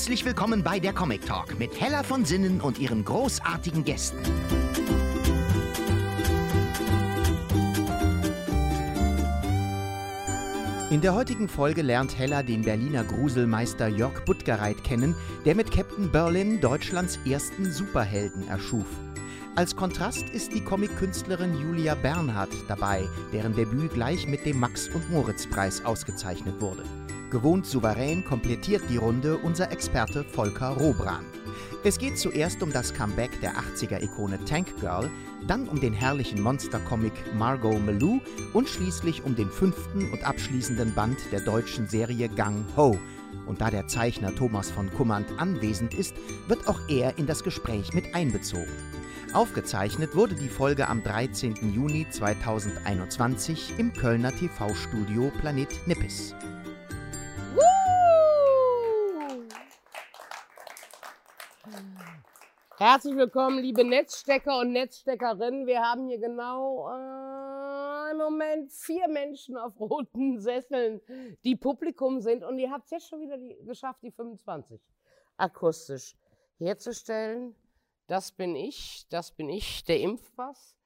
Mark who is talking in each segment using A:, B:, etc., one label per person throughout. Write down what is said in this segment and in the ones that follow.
A: Herzlich willkommen bei der Comic Talk mit Hella von Sinnen und ihren großartigen Gästen. In der heutigen Folge lernt Hella den Berliner Gruselmeister Jörg Buttgereit kennen, der mit Captain Berlin Deutschlands ersten Superhelden erschuf. Als Kontrast ist die Comic-Künstlerin Julia Bernhardt dabei, deren Debüt gleich mit dem Max- und Moritz-Preis ausgezeichnet wurde. Gewohnt souverän komplettiert die Runde unser Experte Volker Robran. Es geht zuerst um das Comeback der 80er-Ikone Tank Girl, dann um den herrlichen Monster-Comic Margot Malou und schließlich um den fünften und abschließenden Band der deutschen Serie Gang Ho. Und da der Zeichner Thomas von Kummand anwesend ist, wird auch er in das Gespräch mit einbezogen. Aufgezeichnet wurde die Folge am 13. Juni 2021 im Kölner TV-Studio Planet Nippes.
B: Herzlich willkommen, liebe Netzstecker und Netzsteckerinnen. Wir haben hier genau äh, im Moment vier Menschen auf roten Sesseln, die Publikum sind. Und ihr habt es jetzt schon wieder die, geschafft, die 25 akustisch herzustellen. Das bin ich, das bin ich, der Impfpass.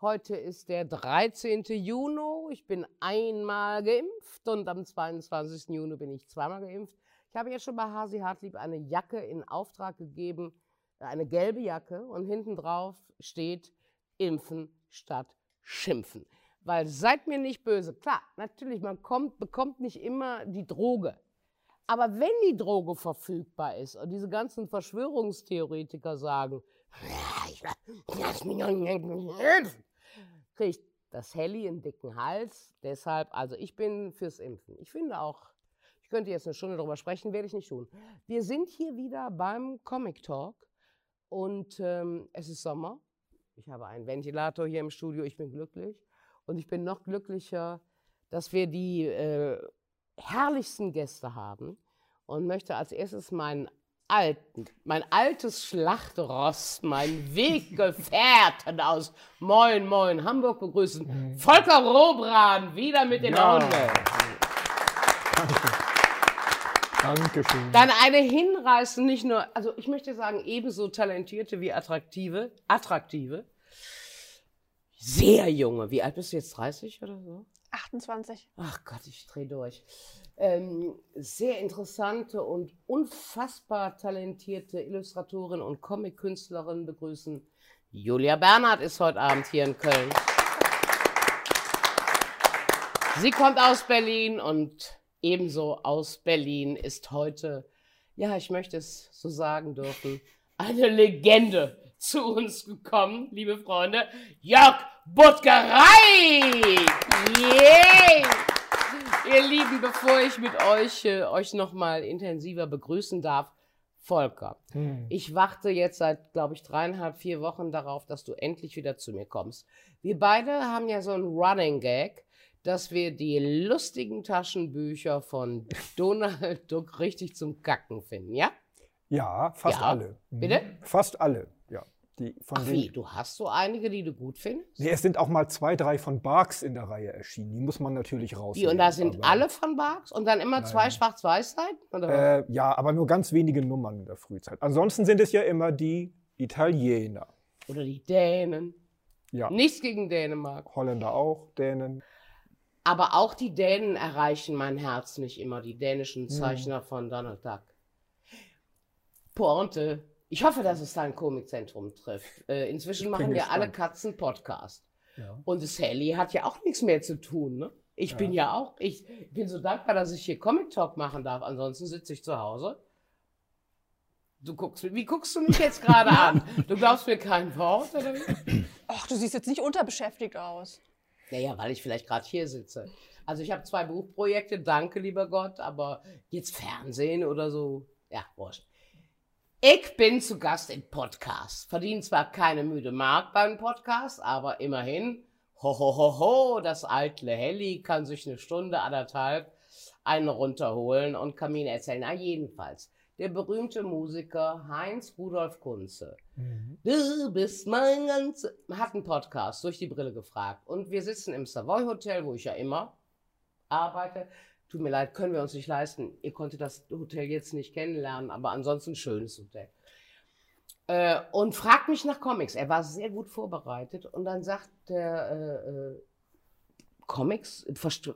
B: Heute ist der 13. Juni. Ich bin einmal geimpft und am 22. Juni bin ich zweimal geimpft. Ich habe jetzt schon bei Hasi Hartlieb eine Jacke in Auftrag gegeben eine gelbe Jacke und hinten drauf steht Impfen statt Schimpfen. Weil seid mir nicht böse, klar, natürlich, man kommt, bekommt nicht immer die Droge. Aber wenn die Droge verfügbar ist und diese ganzen Verschwörungstheoretiker sagen, lass mich nicht kriegt das Helly einen dicken Hals. Deshalb, also ich bin fürs Impfen. Ich finde auch, ich könnte jetzt eine Stunde darüber sprechen, werde ich nicht tun. Wir sind hier wieder beim Comic Talk und ähm, es ist Sommer. Ich habe einen Ventilator hier im Studio. Ich bin glücklich. Und ich bin noch glücklicher, dass wir die äh, herrlichsten Gäste haben. Und möchte als erstes meinen alten, mein altes Schlachtross, mein Weggefährten aus Moin Moin Hamburg begrüßen. Volker Robran wieder mit in der Runde. Dankeschön. Dann eine hinreißende, nicht nur, also ich möchte sagen, ebenso talentierte wie attraktive, attraktive, sehr junge. Wie alt bist du jetzt? 30 oder so?
C: 28.
B: Ach Gott, ich drehe durch. Ähm, sehr interessante und unfassbar talentierte Illustratorin und Comic-Künstlerin begrüßen. Julia Bernhard ist heute Abend hier in Köln. Sie kommt aus Berlin und ebenso aus Berlin ist heute, ja, ich möchte es so sagen dürfen, eine Legende zu uns gekommen, liebe Freunde. Jörg Buttgerei! Yay! Ihr Lieben, bevor ich mit euch äh, euch nochmal intensiver begrüßen darf, Volker, hm. ich warte jetzt seit, glaube ich, dreieinhalb, vier Wochen darauf, dass du endlich wieder zu mir kommst. Wir beide haben ja so einen Running Gag, dass wir die lustigen Taschenbücher von Donald Duck richtig zum Kacken finden, ja?
D: Ja, fast ja. alle.
B: Mhm. Bitte?
D: Fast alle.
B: Die von Ach wie, du hast so einige, die du gut findest?
D: Nee, es sind auch mal zwei, drei von Barks in der Reihe erschienen. Die muss man natürlich rausnehmen.
B: Wie, und da sind alle von Barks? Und dann immer Nein. zwei Schwarz-Weiß-Seiten?
D: Äh, ja, aber nur ganz wenige Nummern in der Frühzeit. Ansonsten sind es ja immer die Italiener.
B: Oder die Dänen.
D: Ja.
B: Nichts gegen Dänemark.
D: Holländer auch, Dänen.
B: Aber auch die Dänen erreichen mein Herz nicht immer, die dänischen hm. Zeichner mhm. von Donald Duck. Pointe. Ich hoffe, dass es da ein Komikzentrum trifft. Äh, inzwischen machen ja alle Katzen Podcast. Ja. Und Sally hat ja auch nichts mehr zu tun. Ne? Ich ja. bin ja auch, ich bin so dankbar, dass ich hier Comic Talk machen darf. Ansonsten sitze ich zu Hause. Du guckst, wie guckst du mich jetzt gerade an? Du glaubst mir kein Wort, oder?
C: Ach, du siehst jetzt nicht unterbeschäftigt aus.
B: Naja, weil ich vielleicht gerade hier sitze. Also ich habe zwei Buchprojekte, danke lieber Gott, aber jetzt Fernsehen oder so, ja, wurscht. Ich bin zu Gast im Podcast. Verdiene zwar keine müde Mark beim Podcast, aber immerhin, ho, ho, ho, ho, das eitle Helly kann sich eine Stunde, anderthalb einen runterholen und kann mir erzählen. Na, jedenfalls der berühmte Musiker Heinz Rudolf Kunze. Mhm. Du bist mein ganz... hat einen Podcast durch die Brille gefragt. Und wir sitzen im Savoy Hotel, wo ich ja immer arbeite. Tut mir leid, können wir uns nicht leisten. Ihr konntet das Hotel jetzt nicht kennenlernen, aber ansonsten schönes Hotel. Äh, und fragt mich nach Comics. Er war sehr gut vorbereitet und dann sagt der äh, äh, Comics,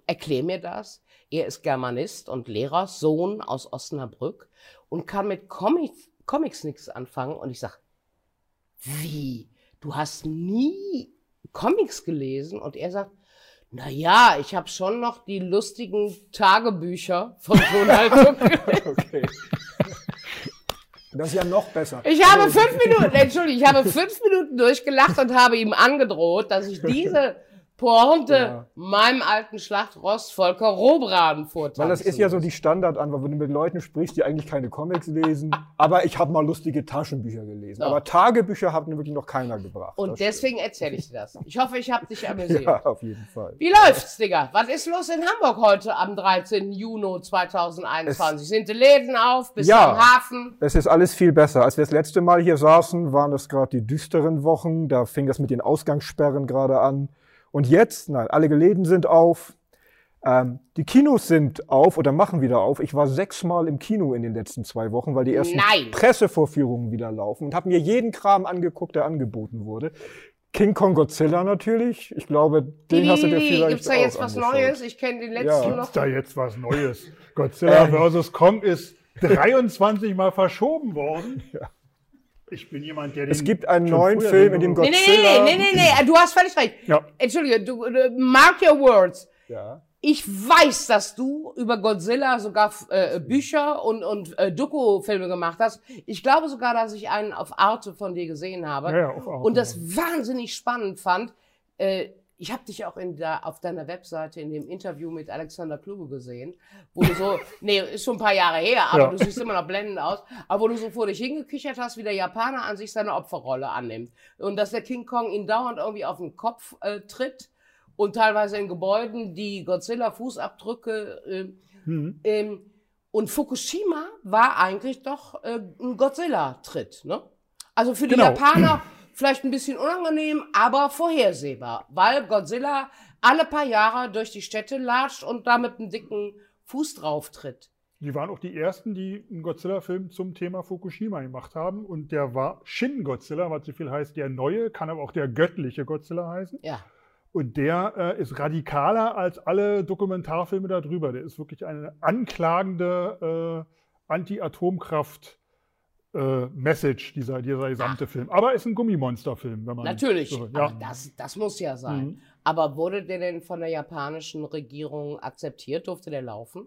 B: erklär mir das. Er ist Germanist und Lehrer, Sohn aus Osnabrück und kann mit Comics, Comics nichts anfangen. Und ich sag, wie? Du hast nie Comics gelesen? Und er sagt, na ja, ich habe schon noch die lustigen Tagebücher von Donald Duck.
D: Okay. Das ist ja noch besser.
B: Ich habe fünf Minuten, Entschuldigung, ich habe fünf Minuten durchgelacht und habe ihm angedroht, dass ich diese Pointe
D: Ja.
B: meinem alten Schlachtrost Volker Robraden vortanzen
D: Weil das ist ja so die Standardantwort, wenn du mit Leuten sprichst, die eigentlich keine Comics lesen. Aber ich habe mal lustige Taschenbücher gelesen.
B: Ja.
D: Aber Tagebücher hat mir wirklich noch keiner gebracht.
B: Und
D: Das
B: deswegen erzähle ich dir das. Ich hoffe, ich habe dich amüsiert.
D: Ja, auf jeden Fall.
B: Wie läuft's, Digga? Was ist los in Hamburg heute am 13. Juni 2021? Sind die Läden auf? Bist
D: Ja.
B: am Hafen?
D: Es ist alles viel besser. Als wir das letzte Mal hier saßen, waren das gerade die düsteren Wochen. Da fing das mit den Ausgangssperren gerade an. Und jetzt, nein, alle Läden sind auf. Ähm, die Kinos sind auf oder machen wieder auf. Ich war sechsmal im Kino in den letzten zwei Wochen, weil die ersten
B: Nein.
D: Pressevorführungen wieder laufen und habe mir jeden Kram angeguckt, der angeboten wurde. King Kong Godzilla natürlich. Ich glaube, den hast du dir vielleicht
B: Gibt's da jetzt was
D: angeschaut.
B: Neues? Ich kenne den letzten
D: Ja.
B: noch.
E: Ist da jetzt was Neues? Godzilla
D: Ähm.
E: vs. Kong ist 23 Mal verschoben worden. Ich bin jemand, der den
D: Es gibt einen neuen Film, in dem
E: wollte.
B: Nee, nee, nee, nee, nee, du hast völlig recht.
E: Ja.
B: Entschuldige, du, du, mark your words.
D: Ja.
B: Ich weiß, dass du über Godzilla sogar äh, Bücher und, und äh, Doku-Filme gemacht hast. Ich glaube sogar, dass ich einen auf Arte von dir gesehen habe.
E: Ja, ja, auf Arte.
B: Und das wahnsinnig spannend fand. Äh, ich habe dich auch in der, auf deiner Webseite in dem Interview mit Alexander Kluge gesehen, wo du so, nee, ist schon ein paar Jahre her, aber
E: Ja.
B: du siehst immer noch blendend aus, aber wo du so vor dich hingekichert hast, wie der Japaner an sich seine Opferrolle annimmt. Und dass der King Kong ihn dauernd irgendwie auf den Kopf äh, tritt und teilweise in Gebäuden die Godzilla-Fußabdrücke äh,
E: Hm.
B: ähm, und Fukushima war eigentlich doch äh, ein Godzilla-Tritt. Ne? Also für die
E: Genau.
B: Japaner vielleicht ein bisschen unangenehm, aber vorhersehbar, weil Godzilla alle paar Jahre durch die Städte latscht und da mit einem dicken Fuß drauf tritt.
E: Die waren auch die ersten, die einen Godzilla-Film zum Thema Fukushima gemacht haben. Und der war Shin Godzilla, was so viel heißt, der neue, kann aber auch der göttliche Godzilla heißen.
B: Ja.
E: Und der äh, ist radikaler als alle Dokumentarfilme darüber. Der ist wirklich eine anklagende äh, Anti-Atomkraft. Äh, Message, dieser, dieser gesamte Film. Aber ist ein Gummimonsterfilm, wenn man.
B: Natürlich,
E: So,
B: aber
E: ja.
B: das, das muss ja sein.
E: Mhm.
B: Aber wurde der denn von der japanischen Regierung akzeptiert? Durfte der laufen?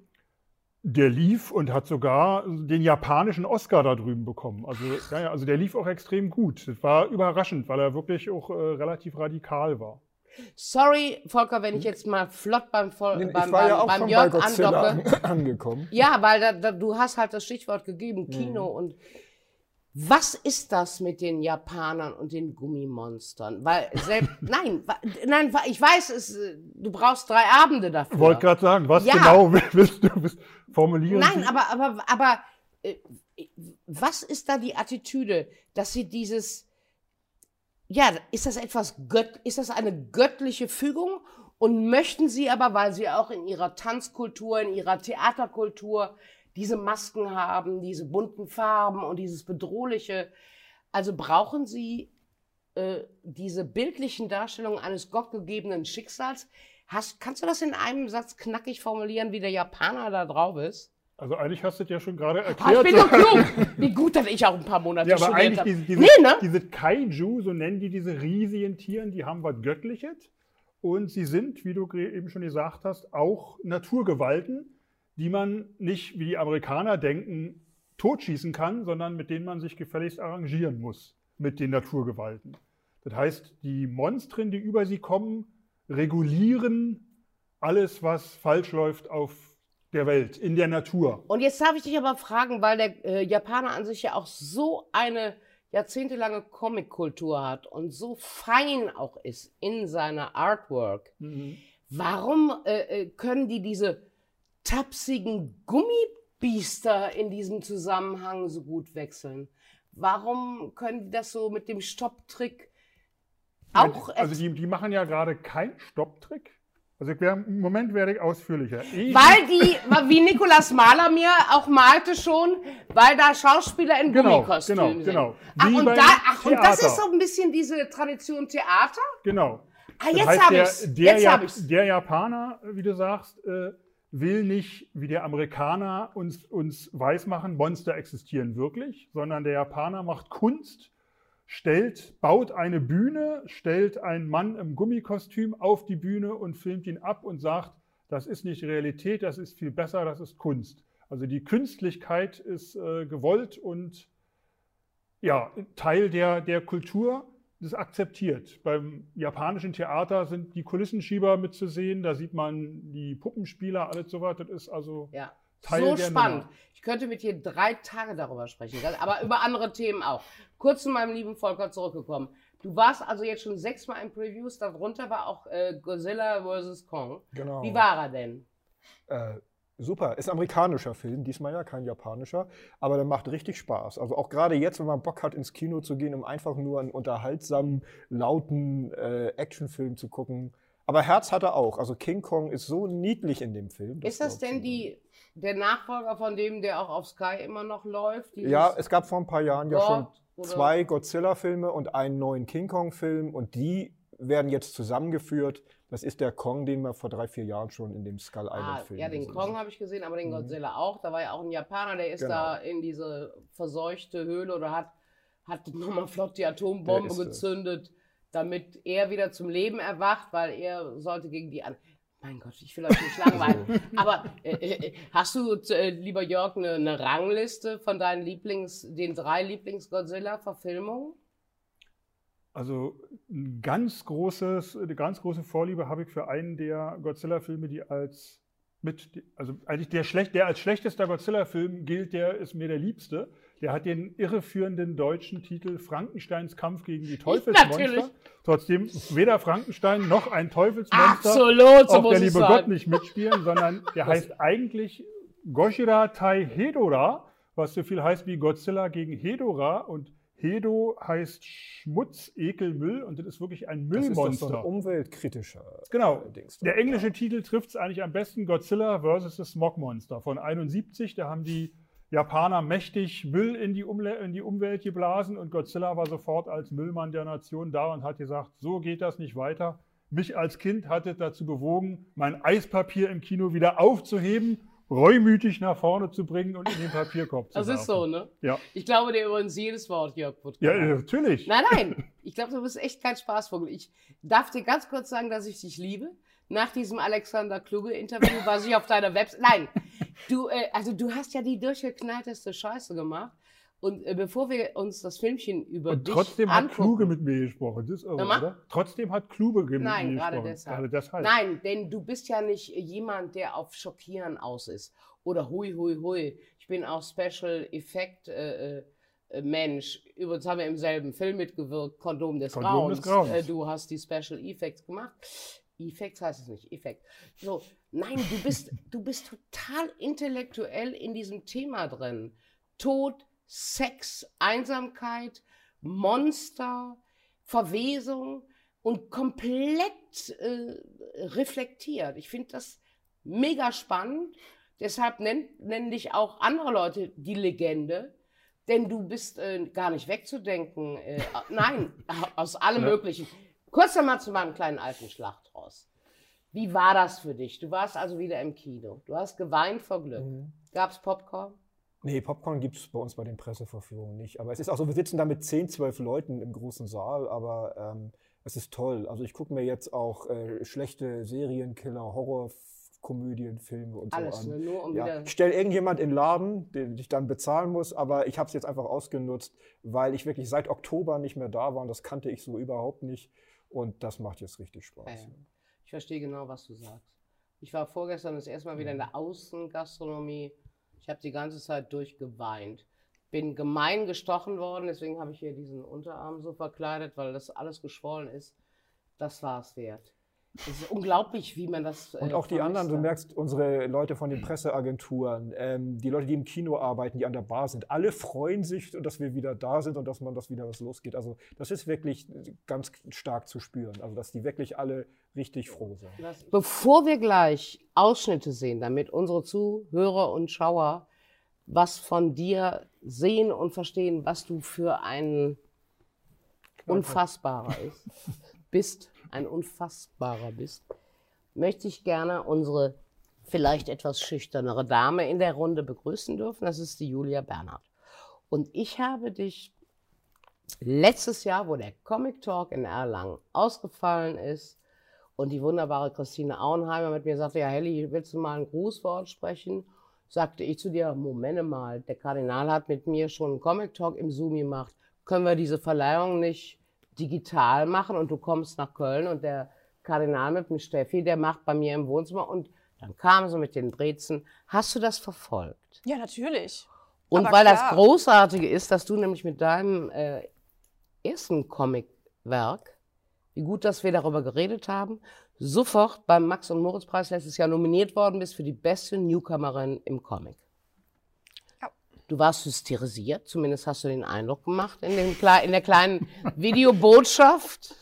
E: Der lief und hat sogar den japanischen Oscar da drüben bekommen. Also, ja, also der lief auch extrem gut. Das war überraschend, weil er wirklich auch äh, relativ radikal war.
B: Sorry, Volker, wenn ich jetzt mal flott beim, Vol
D: Ich
B: beim,
D: war ja
B: beim, beim
D: bei
B: Jörg
D: Godzilla
B: andocke.
D: angekommen.
B: Ja, weil da, da, du hast halt das Stichwort gegeben,
D: Mhm.
B: Kino und was ist das mit den Japanern und den Gummimonstern? Weil selbst, nein, nein, ich weiß, es, äh, du brauchst drei Abende dafür.
E: Ich wollte gerade sagen, was
B: Ja.
E: genau willst du formulieren?
B: Nein, aber, aber, aber äh, was ist da die Attitüde, dass sie dieses, ja, ist das etwas gött, ist das eine göttliche Fügung? Und möchten sie aber, weil sie auch in ihrer Tanzkultur, in ihrer Theaterkultur diese Masken haben, diese bunten Farben und dieses bedrohliche, also brauchen sie äh, diese bildlichen Darstellungen eines gottgegebenen Schicksals? Hast, kannst du das in einem Satz knackig formulieren, wie der Japaner da drauf ist?
E: Also eigentlich hast du es ja schon gerade
B: Ah,
E: erklärt.
B: ich bin doch klug. Wie gut, dass ich auch ein paar Monate
E: Ja, aber eigentlich diese, diese,
B: Nee, ne?
E: diese Kaiju, so nennen die diese riesigen Tieren, die haben was Göttliches. Und sie sind, wie du eben schon gesagt hast, auch Naturgewalten, die man nicht, wie die Amerikaner denken, totschießen kann, sondern mit denen man sich gefälligst arrangieren muss, mit den Naturgewalten. Das heißt, die Monstren, die über sie kommen, regulieren alles, was falsch läuft auf der Welt, in der Natur.
B: Und jetzt darf ich dich aber fragen, weil der äh, Japaner an sich ja auch so eine jahrzehntelange Comic-Kultur hat und so fein auch ist in seiner Artwork. Warum äh, äh, können die diese tapsigen Gummibiester in diesem Zusammenhang so gut wechseln? Warum können die das so mit dem Stopptrick auch
E: also die, die machen ja gerade keinen Stopptrick. Also ich wär, im Moment werde ich ausführlicher. Ich,
B: Weil die, wie Nikolas Mahler mir auch malte schon, weil da Schauspieler in
E: Genau,
B: Gummikostümen
E: genau,
B: sind.
E: genau.
B: Ach,
E: Wie
B: und, da, ach und das ist so ein bisschen diese Tradition Theater?
E: genau.
B: Ah, jetzt habe
E: der,
B: ich's.
E: Der,
B: Jetzt
E: Ja-
B: habe ich's.
E: der Japaner, wie du sagst, äh, will nicht wie der Amerikaner uns, uns weismachen, Monster existieren wirklich, sondern der Japaner macht Kunst, stellt, baut eine Bühne, stellt einen Mann im Gummikostüm auf die Bühne und filmt ihn ab und sagt, das ist nicht Realität, das ist viel besser, das ist Kunst. Also die Künstlichkeit ist äh, gewollt und ja, Teil der, der Kultur, das ist akzeptiert. Beim japanischen Theater sind die Kulissenschieber mitzusehen, da sieht man die Puppenspieler, alles so was. Das ist also
B: Ja.
E: Teil
B: so
E: der
B: spannend.
E: Nummer.
B: Ich könnte mit dir drei Tage darüber sprechen, aber über andere Themen auch. Kurz zu meinem lieben Volker zurückgekommen. Du warst also jetzt schon sechsmal in Previews, darunter war auch äh, Godzilla vs. Kong.
D: Genau.
B: Wie war er denn?
D: Äh, super. Ist amerikanischer Film, diesmal ja kein japanischer, aber der macht richtig Spaß. Also auch gerade jetzt, wenn man Bock hat, ins Kino zu gehen, um einfach nur einen unterhaltsamen, lauten äh, Actionfilm zu gucken. Aber Herz hat er auch. Also King Kong ist so niedlich in dem Film.
B: ist das
D: glaubst du
B: denn die, der Nachfolger von dem, der auch auf Sky immer noch läuft?
D: Ja, es gab vor ein paar Jahren ja schon
B: oder-
D: zwei Godzilla-Filme und einen neuen King Kong-Film und die werden jetzt zusammengeführt. Das ist der Kong, den wir vor drei, vier Jahren schon in dem Skull
B: Ah,
D: Island-Film
B: ja, den Kong habe ich gesehen, aber den
D: Mhm.
B: Godzilla auch. Da war ja auch ein Japaner, der ist
D: Genau.
B: da in diese verseuchte Höhle oder hat, hat nochmal flott die Atombombe gezündet, damit er wieder zum Leben erwacht, weil er sollte gegen die an. Mein Gott, ich will euch nicht langweilen. aber äh, äh, hast du, äh, lieber Jörg, eine, eine Rangliste von deinen Lieblings, den drei Lieblings-Godzilla-Verfilmungen?
E: Also ein ganz großes, eine ganz große Vorliebe habe ich für einen der Godzilla-Filme, die als mit, also eigentlich der, schlecht, der als schlechtester Godzilla-Film gilt, der ist mir der liebste. Der hat den irreführenden deutschen Titel Frankensteins Kampf gegen die Teufelsmonster.
B: Natürlich.
E: Trotzdem weder Frankenstein noch ein Teufelsmonster
B: Absolut, so
E: auch der liebe. Gott nicht mitspielen, sondern der heißt eigentlich Goshira Tai Hedora, was so viel heißt wie Godzilla gegen Hedora. Und Hedo heißt Schmutz, Ekel, Müll und das ist wirklich ein
D: Das ist doch so ein
E: Müllmonster.
D: umweltkritischer
E: Genau.
D: äh, Dings.
E: Der englische Titel trifft es eigentlich am besten: Godzilla vs. the Smog Monster von 71. Da haben die Japaner mächtig Müll in die, Umle in die Umwelt geblasen und Godzilla war sofort als Müllmann der Nation da und hat gesagt: So geht das nicht weiter. Mich als Kind hat es dazu bewogen, mein Eispapier im Kino wieder aufzuheben, reumütig nach vorne zu bringen und in den Papierkorb zu
B: Das
E: werfen.
B: ist so, ne?
E: Ja,
B: Ich glaube dir übrigens jedes Wort, Jörg
E: ja natürlich.
B: Nein, nein. Ich glaube, du bist echt kein Spaßvogel. Ich darf dir ganz kurz sagen, dass ich dich liebe. Nach diesem Alexander Kluge-Interview, was ich auf deiner Website. Nein, du, äh, also du hast ja die durchgeknallteste Scheiße gemacht. Und äh, bevor wir uns das Filmchen über
E: Und
B: dich
E: trotzdem hat
B: angucken,
E: Kluge mit mir gesprochen. Das ist irre, oder? Trotzdem hat Kluge mit
B: Nein,
E: mir
B: gerade
E: gesprochen.
B: deshalb.
E: Gerade deshalb.
B: Nein, denn du bist ja nicht jemand, der auf Schockieren aus ist. Oder hui, hui, hui. Ich bin auch Special Effect äh, äh, Mensch. Übrigens haben wir im selben Film mitgewirkt, Kondom des
E: Kondom
B: Grauens.
E: des Grauens.
B: Äh, du hast die Special Effects gemacht. Effects heißt es nicht, Effekt. So, nein, du bist, du bist total intellektuell in diesem Thema drin. Tod, Sex, Einsamkeit, Monster, Verwesung und komplett äh, reflektiert. Ich finde das mega spannend. Deshalb nenn, nennen dich auch andere Leute die Legende, denn du bist äh, gar nicht wegzudenken. Äh, nein, aus allem
E: Ja.
B: Möglichen. Kurz einmal zu meinem kleinen alten Schlachtross. Wie war das für dich? Du warst also wieder im Kino. Du hast geweint vor Glück.
D: Mhm.
B: Gab's Popcorn?
D: Nee, Popcorn gibt es bei uns bei den Presseverführungen nicht. Aber es ist auch so, wir sitzen da mit 10, 12 Leuten im großen Saal, aber ähm, es ist toll. Also ich gucke mir jetzt auch äh, schlechte Serienkiller, Horrorkomödien, Filme und
B: Alles,
D: so
B: ne?
D: an.
B: nur um
D: Ja, stelle irgendjemand in den Laden, den ich dann bezahlen muss, aber ich habe es jetzt einfach ausgenutzt, weil ich wirklich seit Oktober nicht mehr da war und das kannte ich so überhaupt nicht. Und das macht jetzt richtig Spaß.
B: Ja, ja. Ich verstehe genau, was du sagst. Ich war vorgestern das erste Mal wieder in der Außengastronomie. Ich habe die ganze Zeit durchgeweint. Bin gemein gestochen worden, deswegen habe ich hier diesen Unterarm so verkleidet, weil das alles geschwollen ist. Das war es wert. Es ist unglaublich, wie man das.
D: Und
B: äh,
D: auch die anderen, du merkst, unsere Leute von den Presseagenturen, ähm, die Leute, die im Kino arbeiten, die an der Bar sind, alle freuen sich, dass wir wieder da sind und dass man das wieder was losgeht. Also das ist wirklich ganz stark zu spüren. Also dass die wirklich alle richtig froh sind.
B: Bevor wir gleich Ausschnitte sehen, damit unsere Zuhörer und Schauer was von dir sehen und verstehen, was du für ein Unfassbarer ist, bist, ein Unfassbarer bist, möchte ich gerne unsere vielleicht etwas schüchternere Dame in der Runde begrüßen dürfen. Das ist die Julia Bernhardt. Und ich habe dich letztes Jahr, wo der Comic Talk in Erlangen ausgefallen ist und die wunderbare Christine Auenheimer mit mir sagte, ja Helly, willst du mal ein Grußwort sprechen? Sagte ich zu dir, Moment mal, der Kardinal hat mit mir schon einen Comic Talk im Zoom gemacht. Können wir diese Verleihung nicht digital machen und du kommst nach Köln und der Kardinal mit dem Steffi, der macht bei mir im Wohnzimmer und dann kam sie mit den Brezen. Hast du das verfolgt?
C: Ja, natürlich.
B: Und
C: Aber
B: weil das
C: klar.
B: Großartige ist, dass du nämlich mit deinem äh, ersten Comicwerk, wie gut, dass wir darüber geredet haben, sofort beim Max- und Moritz-Preis letztes Jahr nominiert worden bist für die beste Newcomerin im Comic. Du warst hysterisiert, zumindest hast du den Eindruck gemacht in, dem, in der kleinen Videobotschaft.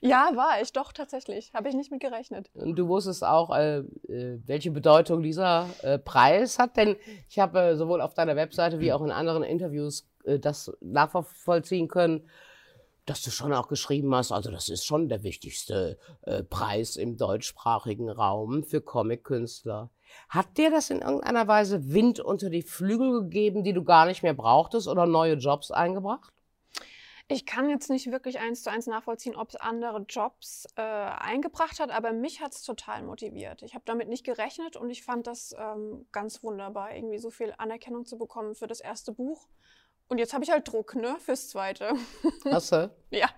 C: Ja, war ich doch tatsächlich. Habe ich nicht mit gerechnet.
B: Und du wusstest auch, äh, äh, welche Bedeutung dieser äh, Preis hat, denn ich habe äh, sowohl auf deiner Webseite wie auch in anderen Interviews äh, das nachvollziehen können, dass du schon auch geschrieben hast, also das ist schon der wichtigste äh, Preis im deutschsprachigen Raum für Comic-Künstler. Hat dir das in irgendeiner Weise Wind unter die Flügel gegeben, die du gar nicht mehr brauchtest oder neue Jobs eingebracht?
C: Ich kann jetzt nicht wirklich eins zu eins nachvollziehen, ob es andere Jobs äh, eingebracht hat, aber mich hat es total motiviert. Ich habe damit nicht gerechnet und ich fand das ähm, ganz wunderbar, irgendwie so viel Anerkennung zu bekommen für das erste Buch. Und jetzt habe ich halt Druck, ne, fürs zweite.
B: Hast du?
C: ja,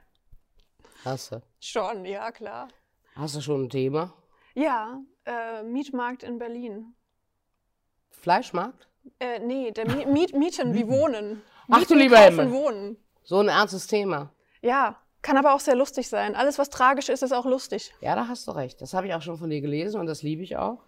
B: Hast du?
C: schon, ja, klar.
B: Hast du schon ein Thema?
C: Ja, äh, Mietmarkt in Berlin.
B: Fleischmarkt?
C: Äh, nee, der Mi Miet Mieten wie Wohnen.
B: Ach du lieber
C: kaufen,
B: Himmel.
C: Wohnen.
B: So ein ernstes Thema.
C: Ja, kann aber auch sehr lustig sein. Alles, was tragisch ist, ist auch lustig.
B: Ja, da hast du recht. Das habe ich auch schon von dir gelesen und das liebe ich auch.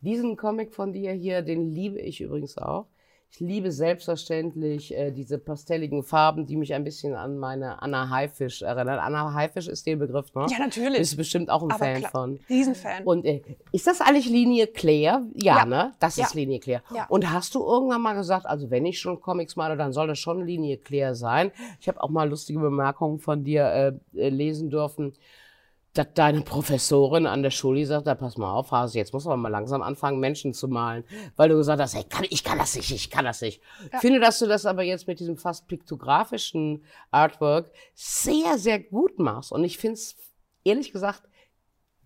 B: Diesen Comic von dir hier, den liebe ich übrigens auch. Ich liebe selbstverständlich äh, diese pastelligen Farben, die mich ein bisschen an meine Anna Haifisch erinnern. Anna Haifisch ist der Begriff, ne?
C: Ja, natürlich.
B: Bist du bestimmt auch ein
C: Aber
B: Fan
C: klar.
B: von.
C: Riesenfan.
B: Und äh, ist das eigentlich Linie Claire? Ja,
C: Ja.
B: ne? Das
C: Ja.
B: ist Linie Claire.
C: Ja.
B: Und hast du irgendwann mal gesagt, also wenn ich schon Comics male, dann soll das schon Linie Claire sein? Ich habe auch mal lustige Bemerkungen von dir äh, äh, lesen dürfen, dass deine Professorin an der Schule sagt, da pass mal auf, Hase, jetzt muss man mal langsam anfangen, Menschen zu malen. Weil du gesagt hast, hey, kann, ich kann das nicht, ich kann das nicht.
C: Ja.
B: Finde, dass du das aber jetzt mit diesem fast piktografischen Artwork sehr, sehr gut machst. Und ich finde es, ehrlich gesagt,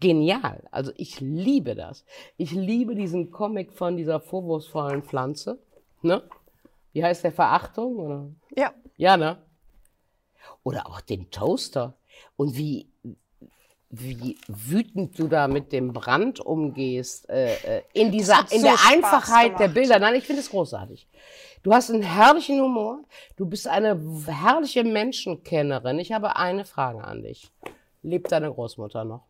B: genial. Also ich liebe das. Ich liebe diesen Comic von dieser vorwurfsvollen Pflanze. Ne? Wie heißt der? Verachtung? Oder?
C: ja,
B: Ja, ne? Oder auch den Toaster. Und wie, wie wütend du da mit dem Brand umgehst, äh, äh, in dieser, in
C: so
B: der
C: Spaß
B: Einfachheit der
C: gemacht.
B: Bilder. Nein, ich finde es großartig. Du hast einen herrlichen Humor. Du bist eine herrliche Menschenkennerin. Ich habe eine Frage an dich. Lebt deine Großmutter noch?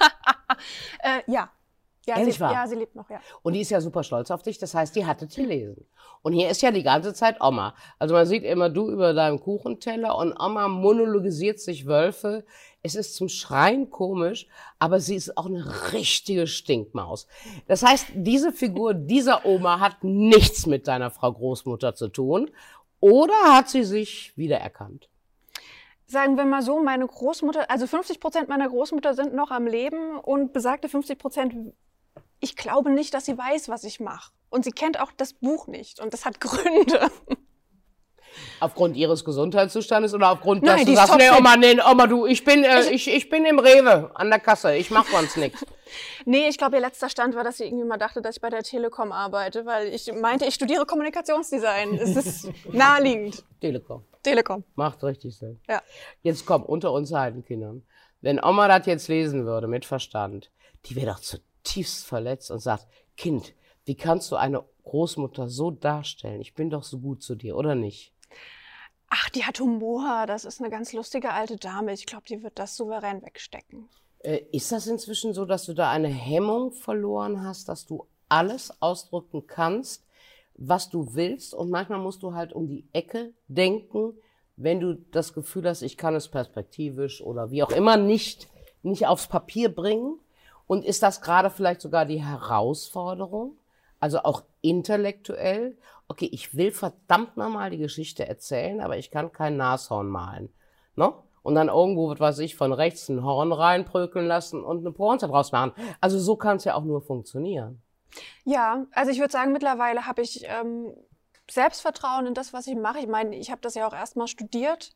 C: äh, ja. Ja
B: Ehrlich
C: sie,
B: wahr?
C: ja, sie lebt noch, ja.
B: Und die ist ja super stolz auf dich. Das heißt, die hatte dich gelesen. Und hier ist ja die ganze Zeit Oma. Also man sieht immer du über deinem Kuchenteller und Oma monologisiert sich Wölfe. Es ist zum Schreien komisch, aber sie ist auch eine richtige Stinkmaus. Das heißt, diese Figur dieser Oma hat nichts mit deiner Frau Großmutter zu tun. Oder hat sie sich wiedererkannt?
C: Sagen wir mal so, meine Großmutter, also 50 Prozent meiner Großmutter sind noch am Leben und besagte 50 Prozent, ich glaube nicht, dass sie weiß, was ich mache. Und sie kennt auch das Buch nicht und das hat Gründe.
B: Aufgrund ihres Gesundheitszustandes oder aufgrund,
C: Nein,
B: dass du sagst, nee. Oma, nee, Oma, du, ich bin, äh, ich, ich bin im Rewe an der Kasse, ich mach sonst nichts.
C: Nee, ich glaube, ihr letzter Stand war, dass sie irgendwie mal dachte, dass ich bei der Telekom arbeite, weil ich meinte, ich studiere Kommunikationsdesign. Es ist naheliegend.
B: Telekom.
C: Telekom.
B: Macht richtig Sinn.
C: Ja.
B: Jetzt komm, unter uns alten Kindern. Wenn Oma das jetzt lesen würde mit Verstand, die wäre doch zutiefst verletzt und sagt, Kind, wie kannst du eine Großmutter so darstellen? Ich bin doch so gut zu dir, oder nicht?
C: Ach, die hat Humor. Das ist eine ganz lustige alte Dame. Ich glaube, die wird das souverän wegstecken.
B: Äh, ist das inzwischen so, dass du da eine Hemmung verloren hast, dass du alles ausdrücken kannst, was du willst und manchmal musst du halt um die Ecke denken, wenn du das Gefühl hast, ich kann es perspektivisch oder wie auch immer nicht, nicht aufs Papier bringen? Und ist das gerade vielleicht sogar die Herausforderung? Also auch intellektuell? Okay, ich will verdammt nochmal die Geschichte erzählen, aber ich kann kein Nashorn malen. Ne? Und dann irgendwo, was weiß ich, von rechts ein Horn reinprökeln lassen und eine Pointe draus machen. Also so kann es ja auch nur funktionieren.
C: Ja, also ich würde sagen, mittlerweile habe ich ähm, Selbstvertrauen in das, was ich mache. Ich meine, ich habe das ja auch erstmal studiert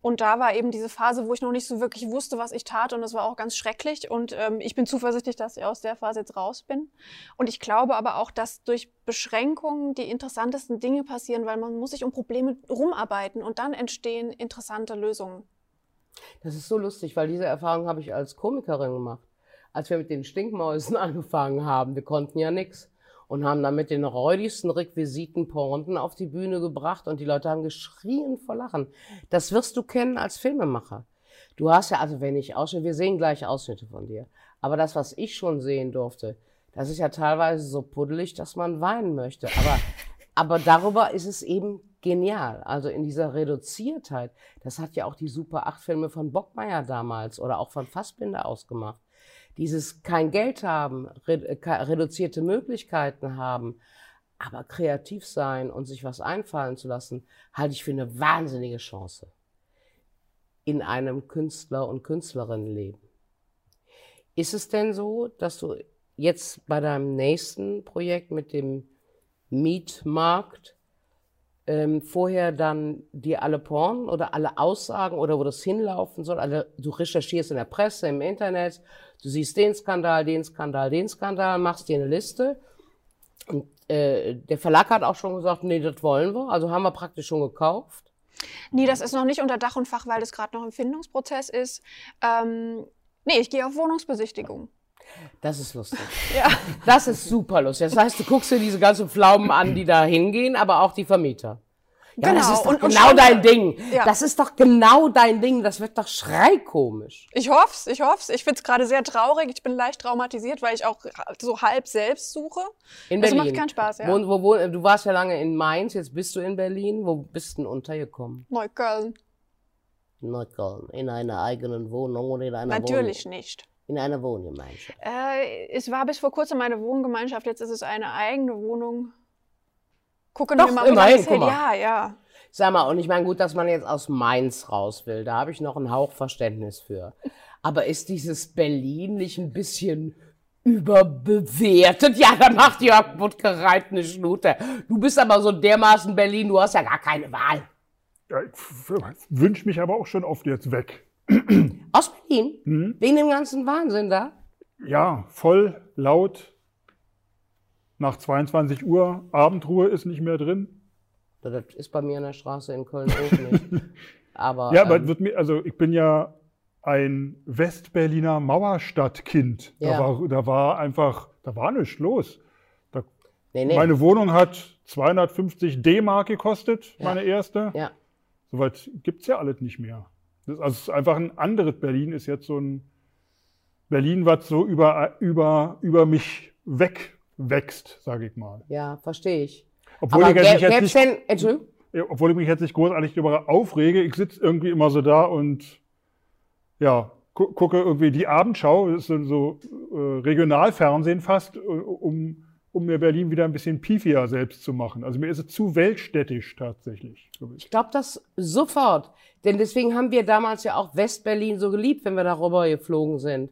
C: und da war eben diese Phase, wo ich noch nicht so wirklich wusste, was ich tat und das war auch ganz schrecklich und ähm, ich bin zuversichtlich, dass ich aus der Phase jetzt raus bin. Und ich glaube aber auch, dass durch Beschränkungen die interessantesten Dinge passieren, weil man muss sich um Probleme rumarbeiten und dann entstehen interessante Lösungen.
B: Das ist so lustig, weil diese Erfahrung habe ich als Komikerin gemacht. Als wir mit den Stinkmäusen angefangen haben, wir konnten ja nichts und haben dann mit den räudigsten Requisiten Pointen auf die Bühne gebracht und die Leute haben geschrien vor Lachen. Das wirst du kennen als Filmemacher. Du hast ja, also wenn ich Ausschnitte, wir sehen gleich Ausschnitte von dir, aber das, was ich schon sehen durfte, das ist ja teilweise so puddelig, dass man weinen möchte. Aber, aber darüber ist es eben genial. Also in dieser Reduziertheit, das hat ja auch die Super 8 Filme von Bockmeier damals oder auch von Fassbinder ausgemacht dieses kein Geld haben, äh, reduzierte Möglichkeiten haben, aber kreativ sein und sich was einfallen zu lassen, halte ich für eine wahnsinnige Chance in einem Künstler- und Künstlerinnenleben. Ist es denn so, dass du jetzt bei deinem nächsten Projekt mit dem Mietmarkt ähm, vorher dann dir alle Porn oder alle Aussagen oder wo das hinlaufen soll, alle, du recherchierst in der Presse, im Internet, Du siehst den Skandal, den Skandal, den Skandal, machst dir eine Liste. Und äh, der Verlag hat auch schon gesagt, nee, das wollen wir. Also haben wir praktisch schon gekauft.
C: Nee, das ist noch nicht unter Dach und Fach, weil das gerade noch im Findungsprozess ist. Ähm, nee, ich gehe auf Wohnungsbesichtigung.
B: Das ist lustig. ja. Das ist super lustig. Das heißt, du guckst dir diese ganzen Pflaumen an, die da hingehen, aber auch die Vermieter. Ja, genau. das ist doch und, genau und dein Ding. Ja. Das ist doch genau dein Ding. Das wird doch schreikomisch.
C: Ich hoff's, ich hoff's. Ich find's gerade sehr traurig. Ich bin leicht traumatisiert, weil ich auch so halb selbst suche.
B: In Berlin.
C: Das macht keinen Spaß, ja.
B: Wo, wo, wo, du warst ja lange in Mainz, jetzt bist du in Berlin. Wo bist du denn untergekommen?
C: Neukölln.
B: Neukölln. In einer eigenen Wohnung oder in einer
C: Natürlich Wohnung? nicht.
B: In einer Wohngemeinschaft?
C: Äh, es war bis vor kurzem eine Wohngemeinschaft, jetzt ist es eine eigene Wohnung.
B: Gucken Doch, wir mal, immerhin, guck
C: mal. Ja, ja.
B: Sag mal, und ich meine, gut, dass man jetzt aus Mainz raus will, da habe ich noch ein Hauchverständnis für. Aber ist dieses Berlin nicht ein bisschen überbewertet? Ja, da macht Jörg Buttgereit eine Schnute. Du bist aber so dermaßen Berlin, du hast ja gar keine Wahl.
E: Ja, ich wünsche mich aber auch schon oft jetzt weg.
B: Aus Berlin? Hm? Wegen dem ganzen Wahnsinn da?
E: Ja, voll, laut, nach 22 Uhr, Abendruhe ist nicht mehr drin.
B: Das ist bei mir in der Straße in Köln auch nicht.
E: Aber, ja, aber ähm, wird mir, also ich bin ja ein Westberliner Mauerstadtkind. Ja. Da, war, da war einfach, da war nichts los. Da, nee, nee. Meine Wohnung hat 250 D-Mark gekostet, ja. meine erste.
B: Ja.
E: Soweit gibt es ja alles nicht mehr. Also es ist einfach ein anderes Berlin, ist jetzt so ein Berlin, was so über, über, über mich weg wächst, sage ich mal.
B: Ja, verstehe ich.
E: Obwohl Aber ich jetzt nicht, denn, Entschuldigung? Obwohl ich mich jetzt nicht großartig darüber aufrege, ich sitze irgendwie immer so da und ja, gu gucke irgendwie die Abendschau, das ist so äh, Regionalfernsehen fast, äh, um, um mir Berlin wieder ein bisschen piefier selbst zu machen. Also mir ist es zu weltstädtisch tatsächlich.
B: Ich glaube das sofort. Denn deswegen haben wir damals ja auch Westberlin so geliebt, wenn wir darüber geflogen sind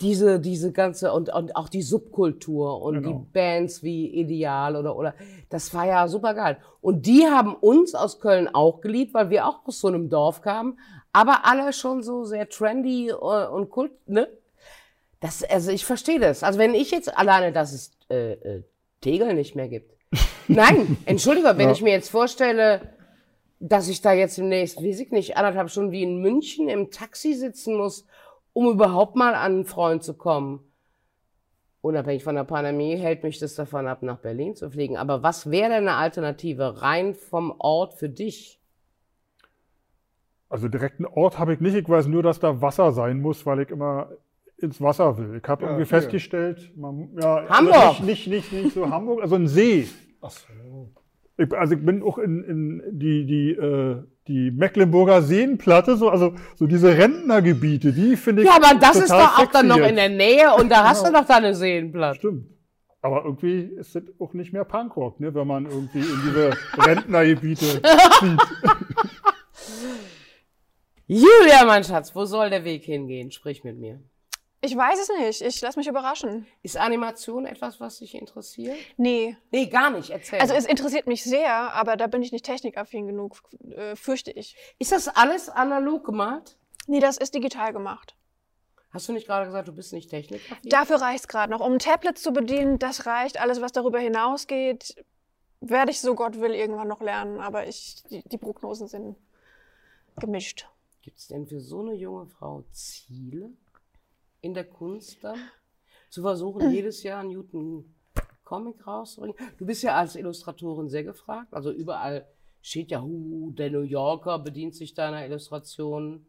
B: diese, diese ganze und, und auch die Subkultur und genau. die Bands wie Ideal oder, oder, das war ja super geil. Und die haben uns aus Köln auch geliebt, weil wir auch aus so einem Dorf kamen, aber alle schon so sehr trendy äh, und kult, ne? Das, also ich verstehe das. Also wenn ich jetzt alleine, dass es äh, äh, Tegel nicht mehr gibt. Nein, entschuldige, wenn ja. ich mir jetzt vorstelle, dass ich da jetzt demnächst, weiß ich nicht, anderthalb Stunden wie in München im Taxi sitzen muss um überhaupt mal an einen Freund zu kommen. Unabhängig von der Pandemie hält mich das davon ab, nach Berlin zu fliegen. Aber was wäre denn eine Alternative rein vom Ort für dich?
E: Also direkt einen Ort habe ich nicht. Ich weiß nur, dass da Wasser sein muss, weil ich immer ins Wasser will. Ich habe
D: Ja,
E: irgendwie
D: hier.
E: festgestellt, man, ja,
B: Hamburg.
E: Also nicht, nicht, nicht, nicht so Hamburg, also ein See.
D: Ach so.
E: Ich, also ich bin auch in, in die, die, äh, die Mecklenburger Seenplatte, so, also so diese Rentnergebiete, die finde ich.
B: Ja, aber das ist doch auch dann noch
E: jetzt.
B: in der Nähe und da hast du doch deine Seenplatte.
E: Stimmt. Aber irgendwie ist es auch nicht mehr Punkrock, ne, wenn man irgendwie in diese Rentnergebiete zieht.
B: Julia, mein Schatz, wo soll der Weg hingehen? Sprich mit mir.
C: Ich weiß es nicht. Ich lasse mich überraschen.
B: Ist Animation etwas, was dich interessiert?
C: Nee.
B: Nee, gar nicht. Erzähl.
C: Also es interessiert mich sehr, aber da bin ich nicht technikaffin genug, äh, fürchte ich.
B: ist das alles analog gemacht?
C: Nee, das ist digital gemacht.
B: Hast du nicht gerade gesagt, du bist nicht technikaffin?
C: Dafür reicht es gerade noch. Um ein Tablet zu bedienen, das reicht. Alles, was darüber hinausgeht, werde ich, so Gott will, irgendwann noch lernen. Aber ich, die, die Prognosen sind gemischt.
B: Gibt es denn für so eine junge Frau Ziele in der Kunst dann? Zu versuchen, jedes Jahr einen Newton Comic rauszubringen? Du bist ja als Illustratorin sehr gefragt. Also überall steht ja, hu, der New Yorker bedient sich deiner Illustrationen.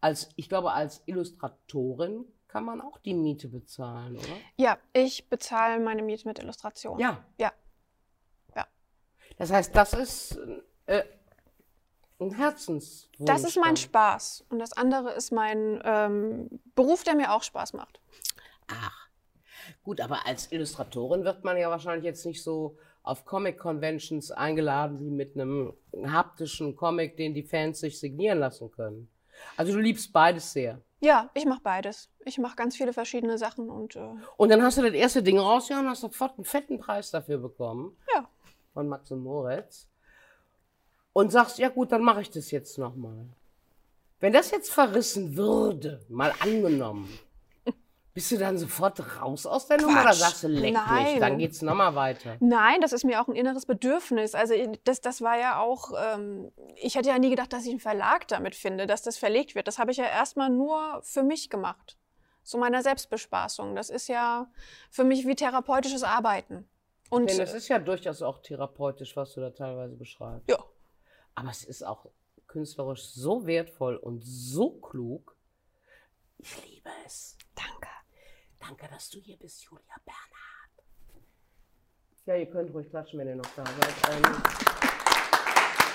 B: Als, ich glaube, als Illustratorin kann man auch die Miete bezahlen, oder?
C: Ja, ich bezahle meine Miete mit Illustration.
B: Ja.
C: Ja. Ja.
B: Das heißt, das ist äh, ein Herzenswunsch.
C: Das ist mein
B: dann.
C: Spaß. Und das andere ist mein ähm, Beruf, der mir auch Spaß macht.
B: Ach, gut, aber als Illustratorin wird man ja wahrscheinlich jetzt nicht so auf Comic-Conventions eingeladen wie mit einem haptischen Comic, den die Fans sich signieren lassen können. Also du liebst beides sehr.
C: Ja, ich mache beides. Ich mache ganz viele verschiedene Sachen und äh,
B: Und dann hast du das erste Ding rausgehauen und hast sofort einen fetten Preis dafür bekommen.
C: Ja.
B: Von Max und Moritz. Und sagst, ja gut, dann mache ich das jetzt nochmal. Wenn das jetzt verrissen würde, mal angenommen, bist du dann sofort raus aus der Nummer oder
C: Quatsch.
B: sagst du, leck mich,
C: Nein.
B: dann geht's nochmal weiter.
C: Nein, das ist mir auch ein inneres Bedürfnis. Also das, das war ja auch, ähm, ich hätte ja nie gedacht, dass ich einen Verlag damit finde, dass das verlegt wird. Das habe ich ja erstmal nur für mich gemacht. So meiner Selbstbespaßung. Das ist ja für mich wie therapeutisches Arbeiten. Und
B: Denn es ist ja durchaus auch therapeutisch, was du da teilweise beschreibst.
C: ja,
B: Aber es ist auch künstlerisch so wertvoll und so klug. Ich liebe es.
C: danke.
B: Danke, dass du hier bist, Julia Bernhard. Ja, ihr könnt ruhig klatschen, wenn ihr noch da seid. Ähm,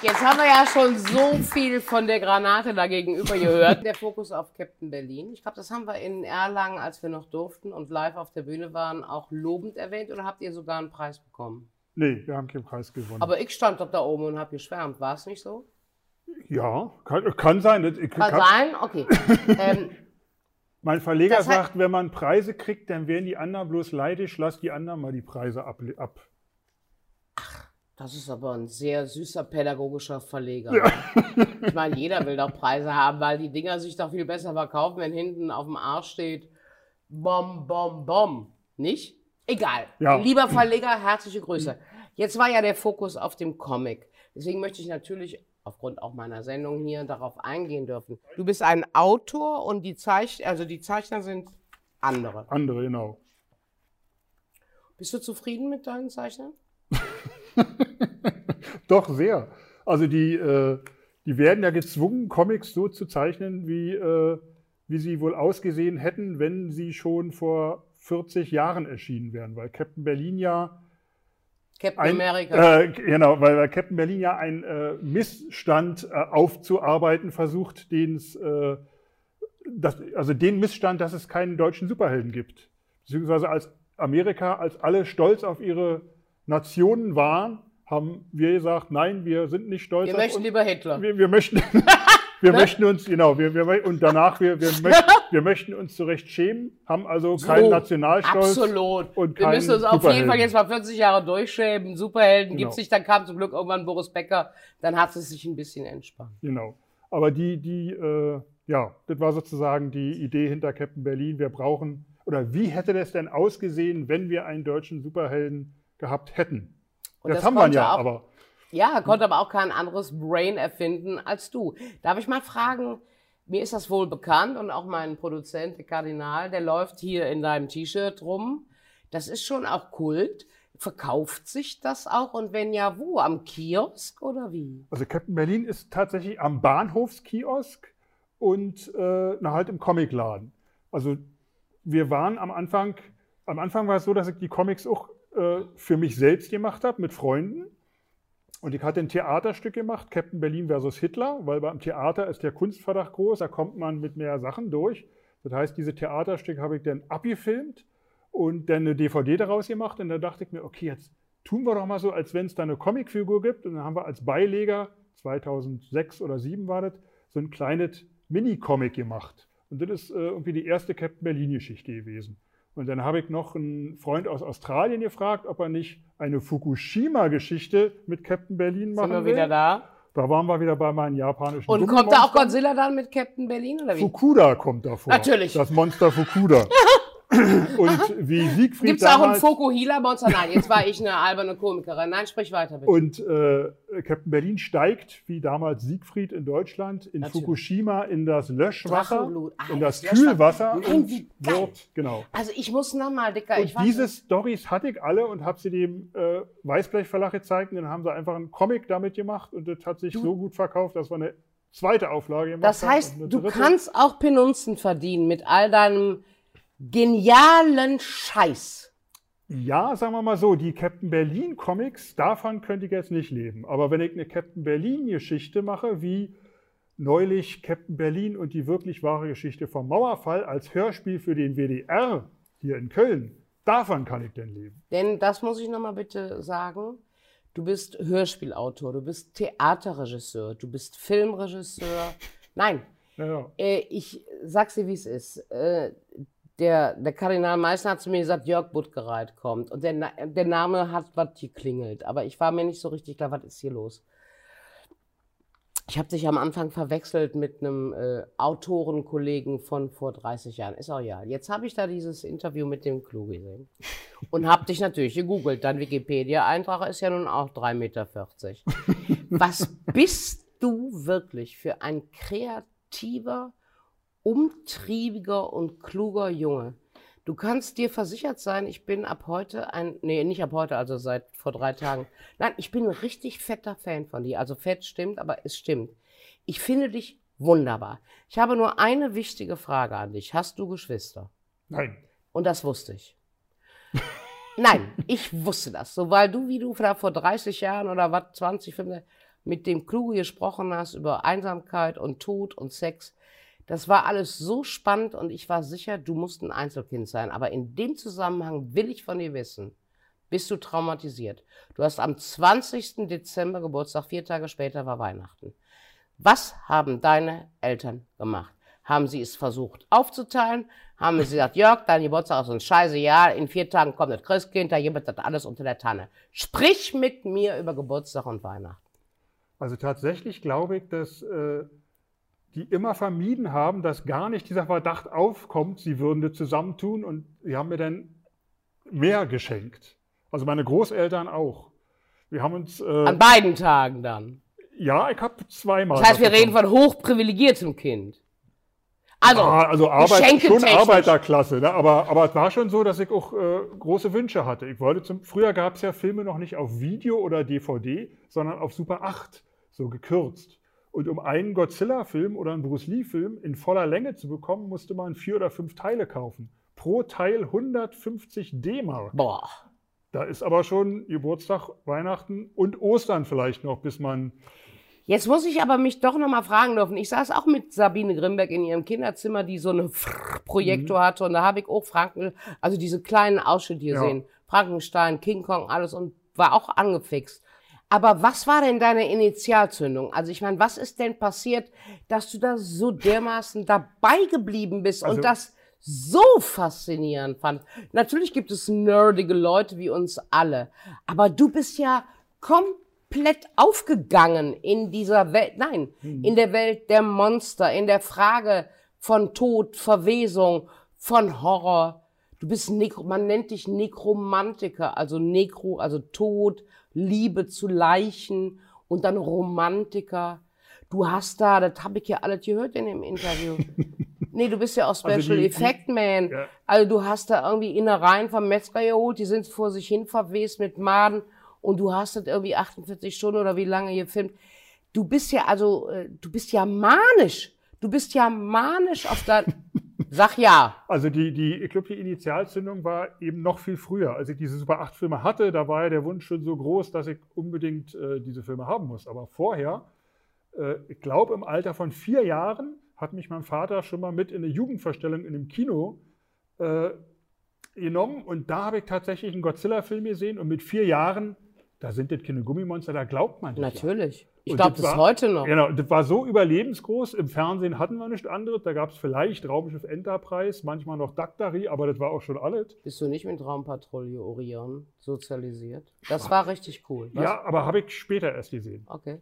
B: jetzt haben wir ja schon so viel von der Granate da gegenüber gehört. Der Fokus auf Captain Berlin. Ich glaube, das haben wir in Erlangen, als wir noch durften und live auf der Bühne waren, auch lobend erwähnt. Oder habt ihr sogar einen Preis bekommen?
E: Nee, wir haben keinen Preis gewonnen.
B: Aber ich stand doch da oben und habe geschwärmt. War es nicht so?
E: ja, kann, kann sein.
B: Kann
E: kann-
B: sein? Okay. ähm,
E: Mein Verleger
B: Das heißt-
E: sagt, wenn man Preise kriegt, dann werden die anderen bloß leidisch, lass die anderen mal die Preise ab. ab.
B: Das ist aber ein sehr süßer pädagogischer Verleger. Ich meine, jeder will doch Preise haben, weil die Dinger sich doch viel besser verkaufen, wenn hinten auf dem Arsch steht Bom, Bom, Bom. Nicht? Egal.
E: Ja.
B: Lieber Verleger, herzliche Grüße. Jetzt war ja der Fokus auf dem Comic. Deswegen möchte ich natürlich aufgrund auch meiner Sendung hier darauf eingehen dürfen. Du bist ein Autor und die Zeichner, also die Zeichner sind andere.
E: Andere, genau.
B: Bist du zufrieden mit deinen Zeichnern?
E: Doch, sehr. Also die, äh, die werden ja gezwungen, Comics so zu zeichnen, wie, äh, wie sie wohl ausgesehen hätten, wenn sie schon vor 40 Jahren erschienen wären. Weil Captain Berlin ja
B: Captain
E: ein,
B: America.
E: äh, genau, weil, weil Captain Berlin ja einen äh, Missstand äh, aufzuarbeiten versucht, den es, äh, also den Missstand, dass es keinen deutschen Superhelden gibt. Beziehungsweise als Amerika, als alle stolz auf ihre Nationen waren, haben wir gesagt, nein, wir sind nicht stolz
B: Wir möchten lieber Hitler.
E: Wir, wir möchten, wir möchten uns, genau, wir, wir, und danach, wir, wir, möchten, wir möchten uns zurecht schämen, haben also keinen
B: So,
E: Nationalstolz.
B: Absolut.
E: und
B: wir müssen uns auf jeden. Fall jetzt mal 40 Jahre durchschämen. Superhelden
E: Genau.
B: gibt's nicht. Dann kam zum Glück irgendwann Boris Becker. Dann hat es sich ein bisschen entspannt.
E: Genau. Aber die, die, äh, ja, das war sozusagen die Idee hinter Captain Berlin. Wir brauchen, oder wie hätte das denn ausgesehen, wenn wir einen deutschen Superhelden gehabt hätten?
B: Und
E: das,
B: das
E: haben wir ja,
B: auch-
E: aber
B: Ja, konnte aber auch kein anderes Brain erfinden als du. Darf ich mal fragen, mir ist das wohl bekannt und auch mein Produzent, der Kardinal, der läuft hier in deinem T-Shirt rum. Das ist schon auch Kult. verkauft sich das auch? Und wenn ja, wo? Am Kiosk oder wie?
E: Also Captain Berlin ist tatsächlich am Bahnhofskiosk und äh, na, halt im Comicladen. Also wir waren am Anfang, am Anfang war es so, dass ich die Comics auch äh, für mich selbst gemacht habe mit Freunden. Und ich hatte ein Theaterstück gemacht, Captain Berlin versus Hitler, weil beim Theater ist der Kunstverdacht groß, da kommt man mit mehr Sachen durch. Das heißt, diese Theaterstück habe ich dann abgefilmt und dann eine DVD daraus gemacht. Und da dachte ich mir, okay, jetzt tun wir doch mal so, als wenn es da eine Comicfigur gibt. Und dann haben wir als Beileger, 2006 oder 2007 war das, so ein kleines Mini-Comic gemacht. Und das ist äh, irgendwie die erste Captain Berlin-Geschichte gewesen. Und dann habe ich noch einen Freund aus Australien gefragt, ob er nicht eine Fukushima-Geschichte mit Captain Berlin machen
B: Sind wir
E: will.
B: wieder da?
E: Da waren wir wieder bei meinen japanischen
B: Und kommt da auch. Godzilla dann mit Captain Berlin oder wie?
E: Fukuda kommt davor.
B: Natürlich.
E: Das Monster Fukuda. und wie Siegfried
B: Gibt es auch einen
E: damals
B: Fokuhila-Monster? Nein, jetzt war ich eine alberne Komikerin. Nein, sprich weiter bitte.
E: und äh, Captain Berlin steigt, wie damals Siegfried in Deutschland, in
B: Natürlich.
E: Fukushima in das Löschwasser.
B: Ah,
E: in das
B: das.
E: Kühlwasser
B: Nein, wie geil.
E: wird, genau.
B: Also ich muss nochmal, Dicker, ich
E: Und
B: weiß
E: diese
B: nicht.
E: Stories hatte ich alle und habe sie dem äh, Weißblech-Verlag gezeigt. Und dann haben sie einfach einen Comic damit gemacht und das hat sich so gut verkauft, dass wir eine zweite Auflage gemacht
B: Das
E: haben.
B: heißt,
E: und eine
B: du kannst auch Penunzen verdienen mit all deinem genialen Scheiß.
E: Ja, sagen wir mal so, die Captain Berlin Comics, davon könnte ich jetzt nicht leben. Aber wenn ich eine Captain Berlin Geschichte mache, wie neulich Captain Berlin und die wirklich wahre Geschichte vom Mauerfall als Hörspiel für den WDR hier in Köln, davon kann ich denn leben.
B: Denn das muss ich nochmal bitte sagen. Du bist Hörspielautor, du bist Theaterregisseur, du bist Filmregisseur. Nein,
E: Ja, ja.
B: äh, ich sag's dir, wie es ist. Der, der Kardinal Meißner hat zu mir gesagt, Jörg Buttgereit kommt. Und der, der Name hat was geklingelt. Aber ich war mir nicht so richtig klar, was ist hier los. Ich habe dich am Anfang verwechselt mit einem äh, Autorenkollegen von vor 30 Jahren. Ist auch ja. Jetzt habe ich da dieses Interview mit dem Clou gesehen. Und habe dich natürlich gegoogelt. Dein Wikipedia-Eintrag ist ja nun auch 3,40 Meter. Was bist du wirklich für ein kreativer, umtriebiger und kluger Junge? Du kannst dir versichert sein, ich bin ab heute ein, nee, nicht ab heute, also seit vor drei Tagen. Nein, ich bin ein richtig fetter Fan von dir. Also fett stimmt, aber es stimmt. Ich finde dich wunderbar. Ich habe nur eine wichtige Frage an dich. Hast du Geschwister?
E: Nein.
B: Und das wusste ich. Nein, ich wusste das. So, weil du, wie du da vor 30 Jahren oder was, 20, 25, mit dem Kluge gesprochen hast über Einsamkeit und Tod und Sex. Das war alles so spannend und ich war sicher, du musst ein Einzelkind sein. Aber in dem Zusammenhang will ich von dir wissen, bist du traumatisiert? Du hast am 20. Dezember Geburtstag, vier Tage später war Weihnachten. Was haben deine Eltern gemacht? Haben sie es versucht aufzuteilen? Haben sie gesagt, Jörg, dein Geburtstag ist ein scheiße Jahr, in vier Tagen kommt das Christkind, da gibt das alles unter der Tanne. Sprich mit mir über Geburtstag und Weihnachten.
E: Also tatsächlich glaube ich, dass äh, die immer vermieden haben, dass gar nicht dieser Verdacht aufkommt, sie würden das zusammentun und sie haben mir dann mehr geschenkt. Also meine Großeltern auch. Wir haben uns, äh,
B: An beiden Tagen dann.
E: ja, ich habe zweimal.
B: Das heißt, wir reden von hochprivilegiertem Kind. Also,
E: Ah, also Arbeit, schon. Arbeiterklasse, ne? aber, aber es war schon so, dass ich auch äh, große Wünsche hatte. Ich wollte zum, früher gab es ja Filme noch nicht auf Video oder DVD, sondern auf Super 8, so gekürzt. Und um einen Godzilla-Film oder einen Bruce Lee-Film in voller Länge zu bekommen, musste man vier oder fünf Teile kaufen. Pro Teil 150 D-Mark.
B: boah.
E: Da ist aber schon Geburtstag, Weihnachten und Ostern vielleicht noch, bis man.
B: Jetzt muss ich aber mich doch noch mal fragen dürfen. Ich saß auch mit Sabine Grimberg in ihrem Kinderzimmer, die so eine Projektor hatte und da habe ich auch Franken, also diese kleinen Ausschnitte
E: Ja.
B: gesehen. Frankenstein, King Kong, alles und war auch angefixt. Aber was war denn deine Initialzündung? Also ich meine, was ist denn passiert, dass du da so dermaßen dabei geblieben bist
E: Also-
B: und das so faszinierend fand? Natürlich gibt es nerdige Leute wie uns alle, aber du bist ja komplett aufgegangen in dieser Welt, nein, in der Welt der Monster, in der Frage von Tod, Verwesung, von Horror. Du bist Nekro, man nennt dich Nekromantiker, also Nekro, also Tod, Liebe zu Leichen und dann Romantiker. Du hast da, das habe ich ja alles gehört in dem Interview. Nee, du bist ja auch Special
E: Also die-
B: Effect Man.
E: Ja.
B: Also du hast da irgendwie Innereien vom Metzger geholt, die sind vor sich hin verwest mit Maden und du hast das irgendwie 48 Stunden oder wie lange gefilmt. Du bist ja also, äh, du bist ja manisch. Du bist ja manisch auf dein... Sag ja.
E: Also die, die, ich glaube, die Initialzündung war eben noch viel früher. Als ich diese Super 8 Filme hatte, da war ja der Wunsch schon so groß, dass ich unbedingt äh, diese Filme haben muss. Aber vorher, äh, ich glaube im Alter von vier Jahren, hat mich mein Vater schon mal mit in eine Jugendvorstellung in einem Kino äh, genommen. Und da habe ich tatsächlich einen Godzilla-Film gesehen. Und mit vier Jahren, da sind das keine Gummimonster, da glaubt man das ja.
B: Natürlich. Ich
E: Und
B: glaube,
E: das
B: das
E: war-
B: heute noch.
E: Genau, das war so überlebensgroß. Im Fernsehen hatten wir nichts anderes. Da gab es vielleicht Raumschiff Enterprise, manchmal noch Daktari, aber das war auch schon alles.
B: Bist du nicht mit Raumpatrouille Orion sozialisiert? Das war richtig cool. Was?
E: Ja, aber habe ich später erst gesehen.
B: Okay.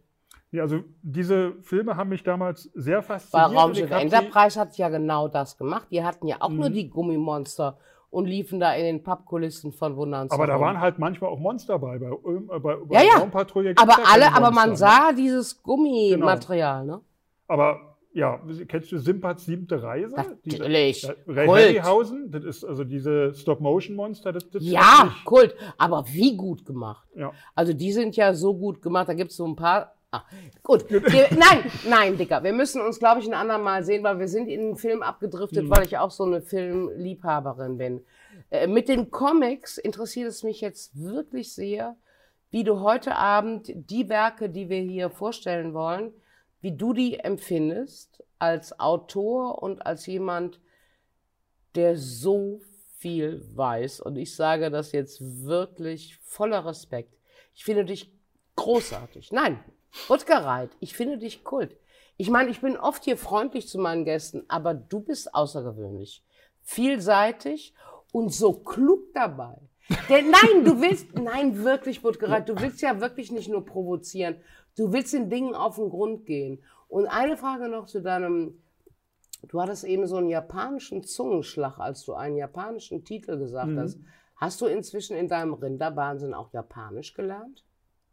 E: Ja, also diese Filme haben mich damals sehr
B: Weil
E: fasziniert. und
B: Raumschiff
E: ich
B: Enterprise hat ja genau das gemacht. Die hatten ja auch nur
E: Mhm.
B: die Gummimonster und liefen da in den Pappkulissen von Wunderns.
E: Aber da waren halt manchmal auch Monster bei. Bei, äh, bei, bei
B: Ja, ja. Aber alle, aber man
E: ne?
B: sah dieses Gummimaterial, ne?
E: Aber ja, kennst du Simpats siebte Reise?
B: Natürlich.
E: Diese- Ray
B: Kult.
E: Harryhausen, das ist also diese Stop-Motion-Monster. Das, das
B: Ja, Kult. Aber wie gut gemacht.
E: Ja.
B: Also die sind ja so gut gemacht. Da gibt es so ein paar. Ah, gut. Wir, nein, nein, Dicker. Wir müssen uns, glaube ich, ein andermal sehen, weil wir sind in den Film abgedriftet,
E: Mhm.
B: weil ich auch so eine Filmliebhaberin bin. Äh, mit den Comics interessiert es mich jetzt wirklich sehr, wie du heute Abend die Werke, die wir hier vorstellen wollen, wie du die empfindest als Autor und als jemand, der so viel weiß. Und ich sage das jetzt wirklich voller Respekt. Ich finde dich großartig. Nein, Rutgereit, ich finde dich kult. Ich meine, ich bin oft hier freundlich zu meinen Gästen, aber du bist außergewöhnlich. Vielseitig und so klug dabei. Denn nein, du willst, nein, wirklich, Buttgereit, du willst ja wirklich nicht nur provozieren. Du willst den Dingen auf den Grund gehen. Und eine Frage noch zu deinem Du hattest eben so einen japanischen Zungenschlag, als du einen japanischen Titel gesagt
E: Mhm.
B: hast. Hast du inzwischen in deinem Rinderwahnsinn auch Japanisch gelernt?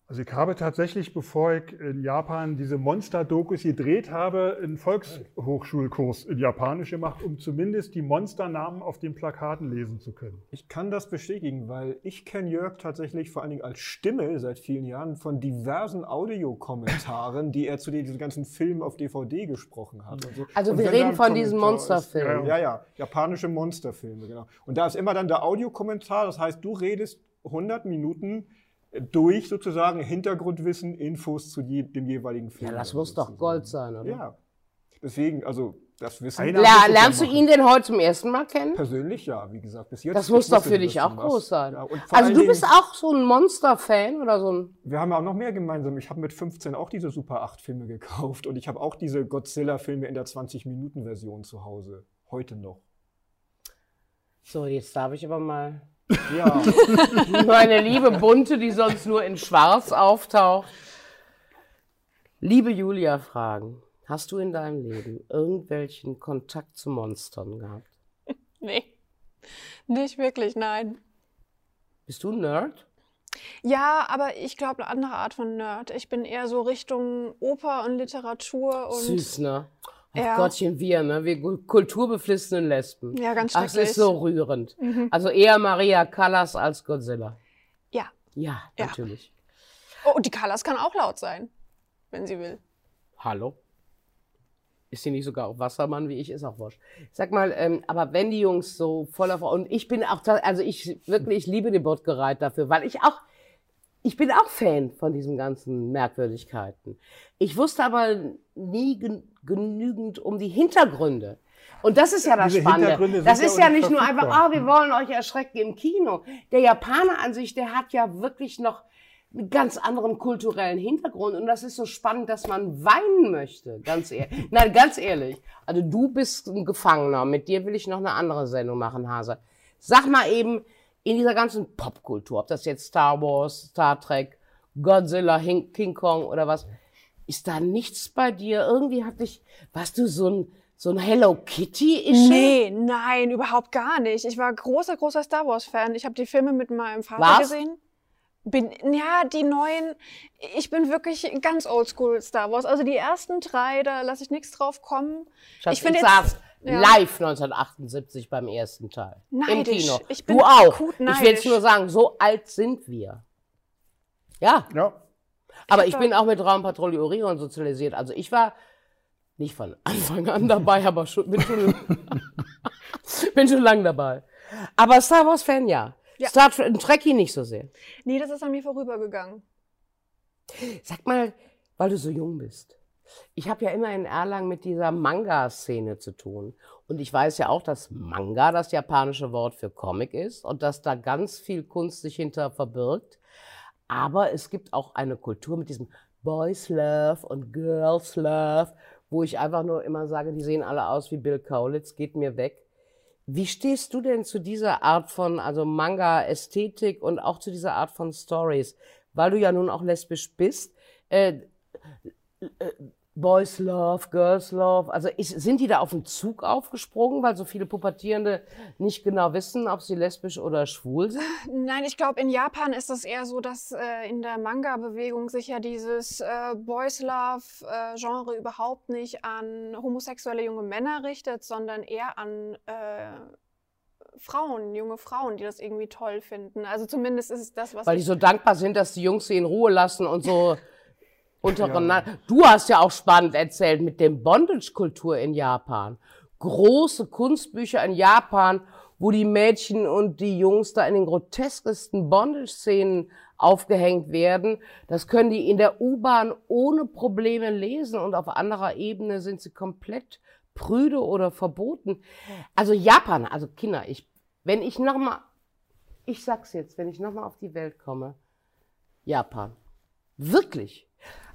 E: Also ich habe tatsächlich, bevor ich in Japan diese Monster-Dokus gedreht habe, einen Volkshochschulkurs in Japanisch gemacht, um zumindest die Monsternamen auf den Plakaten lesen zu können.
D: Ich kann das bestätigen, weil ich kenne Jörg tatsächlich vor allen Dingen als Stimme seit vielen Jahren von diversen Audiokommentaren, die er zu diesen ganzen Filmen auf DVD gesprochen hat. und so.
B: Also
D: Und
B: wir reden von diesen Monsterfilmen.
D: Ja, ja, japanische Monsterfilme, genau. Und da ist immer dann der Audiokommentar, das heißt, du redest 100 Minuten durch sozusagen Hintergrundwissen, Infos zu je, dem jeweiligen Film.
B: Ja, das
D: oder
B: muss doch
D: sozusagen.
B: Gold sein, oder?
D: Ja. Deswegen, also das Wissen.
E: Ja
B: lernst du ihn denn heute zum ersten Mal kennen?
D: Persönlich ja, wie gesagt, bis jetzt.
B: Das muss doch für dich auch
D: was.
B: groß sein.
D: Ja,
B: also du
D: Dingen-
B: bist auch so ein Monster-Fan oder so ein...
D: Wir haben ja auch noch mehr gemeinsam. Ich habe mit 15 auch diese Super 8 Filme gekauft und ich habe auch diese Godzilla-Filme in der 20-Minuten-Version zu Hause. Heute noch.
B: So, jetzt darf ich aber mal
D: Ja,
B: meine liebe Bunte, die sonst nur in Schwarz auftaucht. Liebe Julia fragen, hast du in deinem Leben irgendwelchen Kontakt zu Monstern gehabt?
C: Nee. Nicht wirklich, nein.
B: Bist du ein Nerd?
C: Ja, aber ich glaube, eine andere Art von Nerd. Ich bin eher so Richtung Oper und Literatur und.
B: Süß, ne?
C: Ja.
B: Gottchen, wir, ne? Wir kulturbeflissenen Lesben.
C: Ja, ganz
B: Ach,
C: schrecklich.
B: ist so rührend.
C: Mhm.
B: Also eher Maria Callas als Godzilla.
C: Ja.
B: Ja,
C: Ja.
B: natürlich.
C: Oh, und die Callas kann auch laut sein, wenn sie will.
B: Hallo? Ist sie nicht sogar auch Wassermann wie ich? Ist auch wurscht. Sag mal, ähm, aber wenn die Jungs so voller und ich bin auch, also ich wirklich, ich liebe den Bottgereit dafür, weil ich auch, ich bin auch Fan von diesen ganzen Merkwürdigkeiten. Ich wusste aber nie gen genügend um die Hintergründe. Und das ist ja das
E: Diese
B: Spannende. Das ist ja
E: nicht
B: nur einfach, ah, wir wollen euch erschrecken im Kino. Der Japaner an sich, der hat ja wirklich noch einen ganz anderen kulturellen Hintergrund. Und das ist so spannend, dass man weinen möchte. Ganz ehrlich. Nein, ganz ehrlich. Also du bist ein Gefangener. Mit dir will ich noch eine andere Sendung machen, Hase. Sag mal eben, in dieser ganzen Popkultur, ob das jetzt Star Wars, Star Trek, Godzilla, King Kong oder was, ist da nichts bei dir? Irgendwie hat dich, warst du so ein, so ein Hello Kitty? -Ische?
C: Nee, nein, überhaupt gar nicht. Ich war großer, großer Star Wars-Fan. Ich habe die Filme mit meinem Vater
B: Was?
C: gesehen. Bin, ja, die neuen, ich bin wirklich ganz oldschool Star Wars. Also die ersten drei, da lasse ich nichts drauf kommen.
B: Schatz,
C: ich finde
B: ich
C: jetzt, Ja.
B: Live 1978 beim ersten Teil. Im
C: Neidisch.
B: Kino.
C: Ich bin
B: du auch.
C: akut
B: Ich will jetzt nur sagen, so alt sind wir. Ja,
E: Ja.
B: Aber ich bin auch mit Raumpatrouille Orion sozialisiert. Also ich war nicht von Anfang an dabei, aber schon, bin schon, bin schon lang dabei. Aber Star Wars Fan ja.
C: Ja.
B: Star Trek, Trekkie nicht so sehr.
C: Nee, das ist an mir vorübergegangen.
B: Sag mal, weil du so jung bist. Ich habe ja immer in Erlangen mit dieser Manga-Szene zu tun. Und ich weiß ja auch, dass Manga das japanische Wort für Comic ist und dass da ganz viel Kunst sich hinter verbirgt. Aber es gibt auch eine Kultur mit diesem Boys Love und Girls Love, wo ich einfach nur immer sage, die sehen alle aus wie Bill Kaulitz, geht mir weg. Wie stehst du denn zu dieser Art von, also Manga-Ästhetik und auch zu dieser Art von Stories? Weil du ja nun auch lesbisch bist. Äh, äh, Boys Love, Girls Love, also ist, sind die da auf den Zug aufgesprungen, weil so viele Pubertierende nicht genau wissen, ob sie lesbisch oder schwul sind?
C: Nein, ich glaube, in Japan ist es eher so, dass äh, in der Manga-Bewegung sich ja dieses äh, Boys Love-Genre überhaupt nicht an homosexuelle junge Männer richtet, sondern eher an äh, Frauen, junge Frauen, die das irgendwie toll finden. Also zumindest ist es das, was
B: Weil die so dankbar sind, dass die Jungs sie in Ruhe lassen und so untereinander. Du hast ja auch spannend erzählt mit dem Bondage-Kultur in Japan. Große Kunstbücher in Japan, wo die Mädchen und die Jungs da in den groteskesten Bondage-Szenen aufgehängt werden. Das können die in der U-Bahn ohne Probleme lesen und auf anderer Ebene sind sie komplett prüde oder verboten. Also Japan, also Kinder, ich, wenn ich nochmal, ich sag's jetzt, wenn ich nochmal auf die Welt komme, Japan. Wirklich.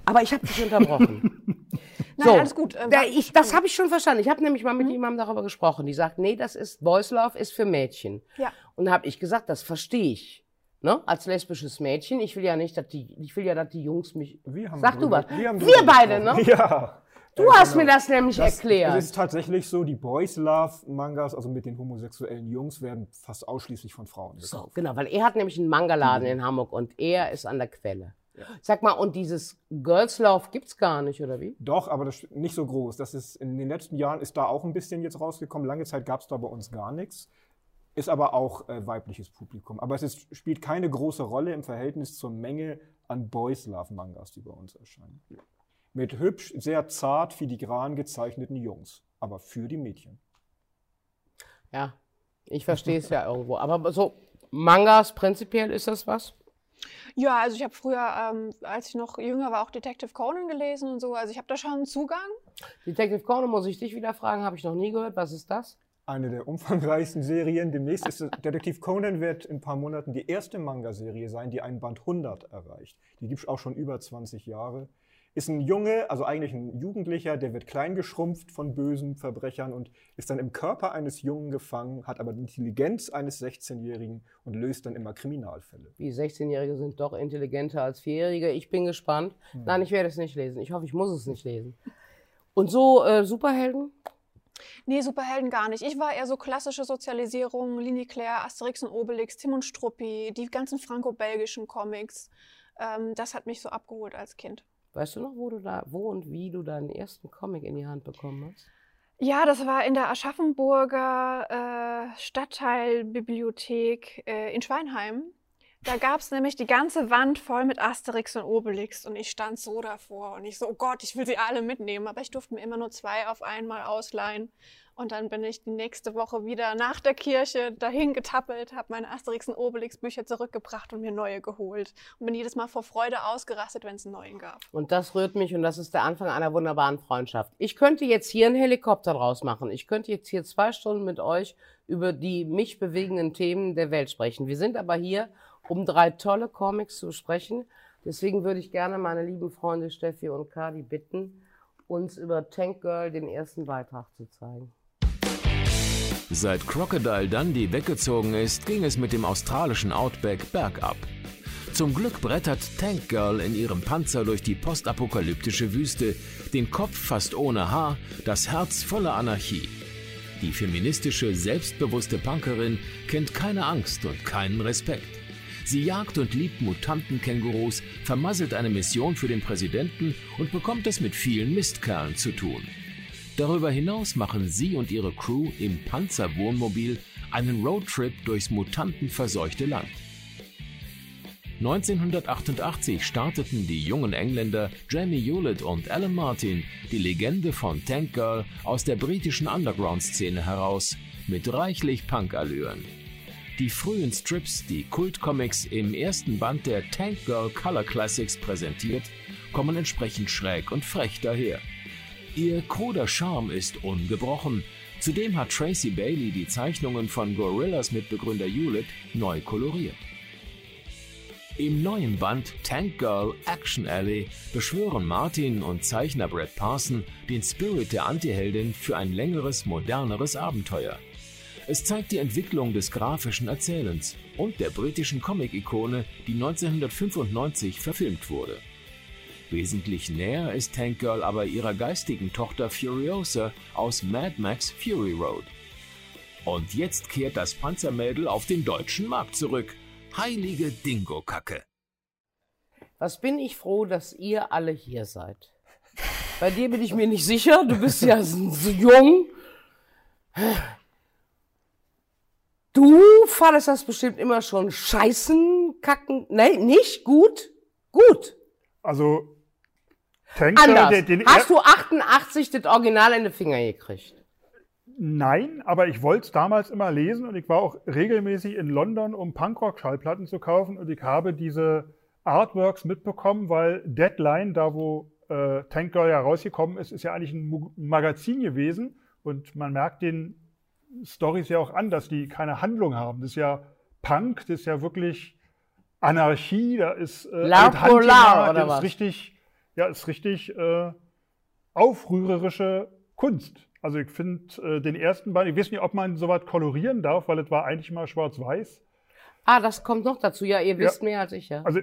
B: Aber ich habe dich unterbrochen.
C: Nein, alles gut. Äh,
B: Da, ich, das habe ich schon verstanden. Ich habe nämlich mal mit jemandem darüber gesprochen. Die sagt, nee, das ist Boys Love ist für Mädchen.
C: Ja.
B: Und da habe ich gesagt, das verstehe ich. Ne? Als lesbisches Mädchen. Ich will ja nicht, dass die, ich will ja, dass die Jungs mich.
D: Wir haben
B: Sag du was.
D: Wir, haben
B: Wir
D: drüber
B: beide, ne?
D: Ja.
B: Du
D: Äh,
B: hast
D: genau.
B: mir das nämlich
D: Das-
B: erklärt.
D: Es ist tatsächlich so, die Boys Love Mangas, also mit den homosexuellen Jungs, werden fast ausschließlich von Frauen
B: So,
D: gekauft.
B: genau, weil er hat nämlich einen Mangaladen
D: Mhm.
B: in Hamburg und er ist an der Quelle. Sag mal, und dieses Girls Love gibt's gar nicht, oder wie?
D: Doch, aber das nicht so groß. Das ist in den letzten Jahren ist da auch ein bisschen jetzt rausgekommen. Lange Zeit gab es da bei uns gar nichts. Ist aber auch äh, weibliches Publikum. Aber es ist, spielt keine große Rolle im Verhältnis zur Menge an Boys Love Mangas, die bei uns erscheinen. Mit hübsch, sehr zart, filigran gezeichneten Jungs. Aber für die Mädchen.
B: Ja, ich verstehe es ja irgendwo. Aber so Mangas prinzipiell ist das was?
C: Ja, also ich habe früher, ähm, als ich noch jünger war, auch Detective Conan gelesen und so. Also ich habe da schon einen Zugang.
B: Detective Conan muss ich dich wieder fragen, habe ich noch nie gehört. Was ist das?
D: Eine der umfangreichsten Serien. Demnächst ist Detektiv Conan wird in ein paar Monaten die erste Manga-Serie sein, die einen Band 100 erreicht. Die gibt es auch schon über 20 Jahre. Ist ein Junge, also eigentlich ein Jugendlicher, der wird klein geschrumpft von bösen Verbrechern und ist dann im Körper eines Jungen gefangen, hat aber die Intelligenz eines 16-Jährigen und löst dann immer Kriminalfälle.
B: Die 16-Jährige sind doch intelligenter als Vierjährige. Ich bin gespannt. Nein, ich werde es nicht lesen. Ich hoffe, ich muss es nicht lesen. Und so äh, Superhelden?
C: Nee, Superhelden gar nicht. Ich war eher so klassische Sozialisierung, Linie Claire, Asterix und Obelix, Tim und Struppi, die ganzen franco-belgischen Comics. Ähm, das hat mich so abgeholt als Kind.
B: Weißt du noch, wo du da, wo und wie du deinen ersten Comic in die Hand bekommen hast?
C: Ja, das war in der Aschaffenburger äh, Stadtteilbibliothek äh, in Schweinheim. Da gab es nämlich die ganze Wand voll mit Asterix und Obelix und ich stand so davor und ich so, oh Gott, ich will sie alle mitnehmen, aber ich durfte mir immer nur zwei auf einmal ausleihen. Und dann bin ich die nächste Woche wieder nach der Kirche dahin getappelt, habe meine Asterix und Obelix Bücher zurückgebracht und mir neue geholt und bin jedes Mal vor Freude ausgerastet, wenn es einen neuen gab.
B: Und das rührt mich und das ist der Anfang einer wunderbaren Freundschaft. Ich könnte jetzt hier einen Helikopter draus machen. Ich könnte jetzt hier zwei Stunden mit euch über die mich bewegenden Themen der Welt sprechen. Wir sind aber hier, um drei tolle Comics zu sprechen. Deswegen würde ich gerne meine lieben Freunde Steffi und Kadi bitten, uns über Tank Girl den ersten Beitrag zu zeigen.
F: Seit Crocodile Dundee weggezogen ist, ging es mit dem australischen Outback bergab. Zum Glück brettert Tank Girl in ihrem Panzer durch die postapokalyptische Wüste, den Kopf fast ohne Haar, das Herz voller Anarchie. Die feministische, selbstbewusste Punkerin kennt keine Angst und keinen Respekt. Sie jagt und liebt Mutantenkängurus, vermasselt eine Mission für den Präsidenten und bekommt es mit vielen Mistkerlen zu tun. Darüber hinaus machen sie und ihre Crew im Panzerwohnmobil einen Roadtrip durchs mutantenverseuchte Land. 1988 starteten die jungen Engländer Jamie Hewlett und Alan Martin die Legende von Tank Girl aus der britischen Underground-Szene heraus mit reichlich Punk-Allüren. Die frühen Strips, die Kultcomics im ersten Band der Tank Girl Color Classics präsentiert, kommen entsprechend schräg und frech daher. Ihr kruder Charme ist ungebrochen. Zudem hat Tracy Bailey die Zeichnungen von Gorillas Mitbegründer Hewlett neu koloriert. Im neuen Band Tank Girl Action Alley beschwören Martin und Zeichner Brad Parson den Spirit der Antiheldin für ein längeres, moderneres Abenteuer. Es zeigt die Entwicklung des grafischen Erzählens und der britischen Comic-Ikone, die 1995 verfilmt wurde. Wesentlich näher ist Tank Girl aber ihrer geistigen Tochter Furiosa aus Mad Max Fury Road. Und jetzt kehrt das Panzermädel auf den deutschen Markt zurück. Heilige Dingo-Kacke.
B: Was bin ich froh, dass ihr alle hier seid. Bei dir bin ich mir nicht sicher. Du bist ja so jung. Du fandest das bestimmt immer schon scheißen, kacken. Nein, nicht gut. Gut.
E: Also, Tank
B: Anders.
E: den, den
B: Hast du 88 das Original in den Finger gekriegt?
E: Nein, aber ich wollte es damals immer lesen und ich war auch regelmäßig in London, um Punkrock-Schallplatten zu kaufen und ich habe diese Artworks mitbekommen, weil Deadline, da wo äh, Tank Girl ja rausgekommen ist, ist ja eigentlich ein Magazin gewesen und man merkt den Stories ja auch an, dass die keine Handlung haben. Das ist ja Punk, das ist ja wirklich Anarchie, da ist äh,
B: La
E: Alt-Handthema,
B: Polar, oder
E: das
B: was?
E: ist richtig, ja, ist richtig äh, aufrührerische Kunst. Also ich finde äh, den ersten Band, ich weiß nicht, ob man sowas kolorieren darf, weil es war eigentlich mal schwarz-weiß.
B: Ah, das kommt noch dazu. Ja, ihr wisst mehr als ich, ja.
E: Also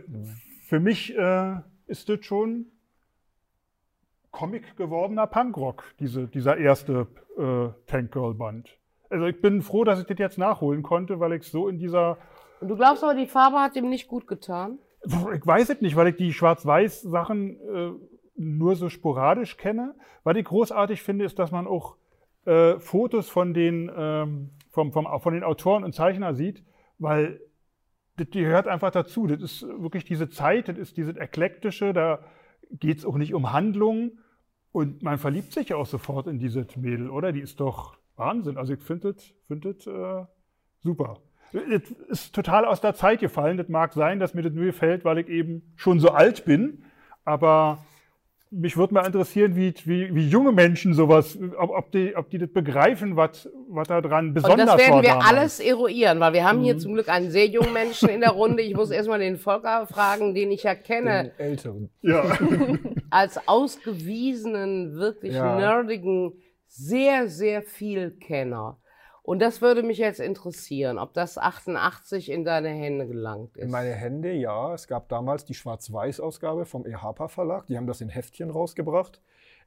E: für mich äh, ist das schon Comic gewordener Punkrock, diese, dieser erste äh, Tank Girl Band. Also ich bin froh, dass ich das jetzt nachholen konnte, weil ich so in dieser,
B: Und du glaubst aber, die Farbe hat ihm nicht gut getan?
E: Ich weiß es nicht, weil ich die Schwarz-Weiß-Sachen äh, nur so sporadisch kenne. Was ich großartig finde, ist, dass man auch äh, Fotos von den, ähm, vom, vom, von den Autoren und Zeichnern sieht, weil das gehört einfach dazu. Das ist wirklich diese Zeit, das ist dieses Eklektische, da geht es auch nicht um Handlungen und man verliebt sich ja auch sofort in dieses Mädel, oder? Die ist doch Wahnsinn. Also ich finde das, find das äh, super. Das ist total aus der Zeit gefallen. Das mag sein, dass mir das nur gefällt, weil ich eben schon so alt bin, aber mich würde mal interessieren, wie, wie, wie junge Menschen sowas, ob, ob, die, ob die das begreifen, was, was da dran
B: Und
E: besonders
B: das werden
E: war
B: wir
E: damals.
B: alles eruieren, weil wir haben
E: Mhm.
B: hier zum Glück einen sehr jungen Menschen in der Runde. Ich muss erstmal den Volker fragen, den ich ja kenne,
D: Den Älteren.
E: Ja.
B: als ausgewiesenen, wirklich
D: Ja.
B: nerdigen, sehr, sehr viel Kenner. Und das würde mich jetzt interessieren, ob das 88 in deine Hände gelangt ist.
D: In meine Hände, ja. Es gab damals die Schwarz-Weiß-Ausgabe vom EHPA Verlag. Die haben das in Heftchen rausgebracht.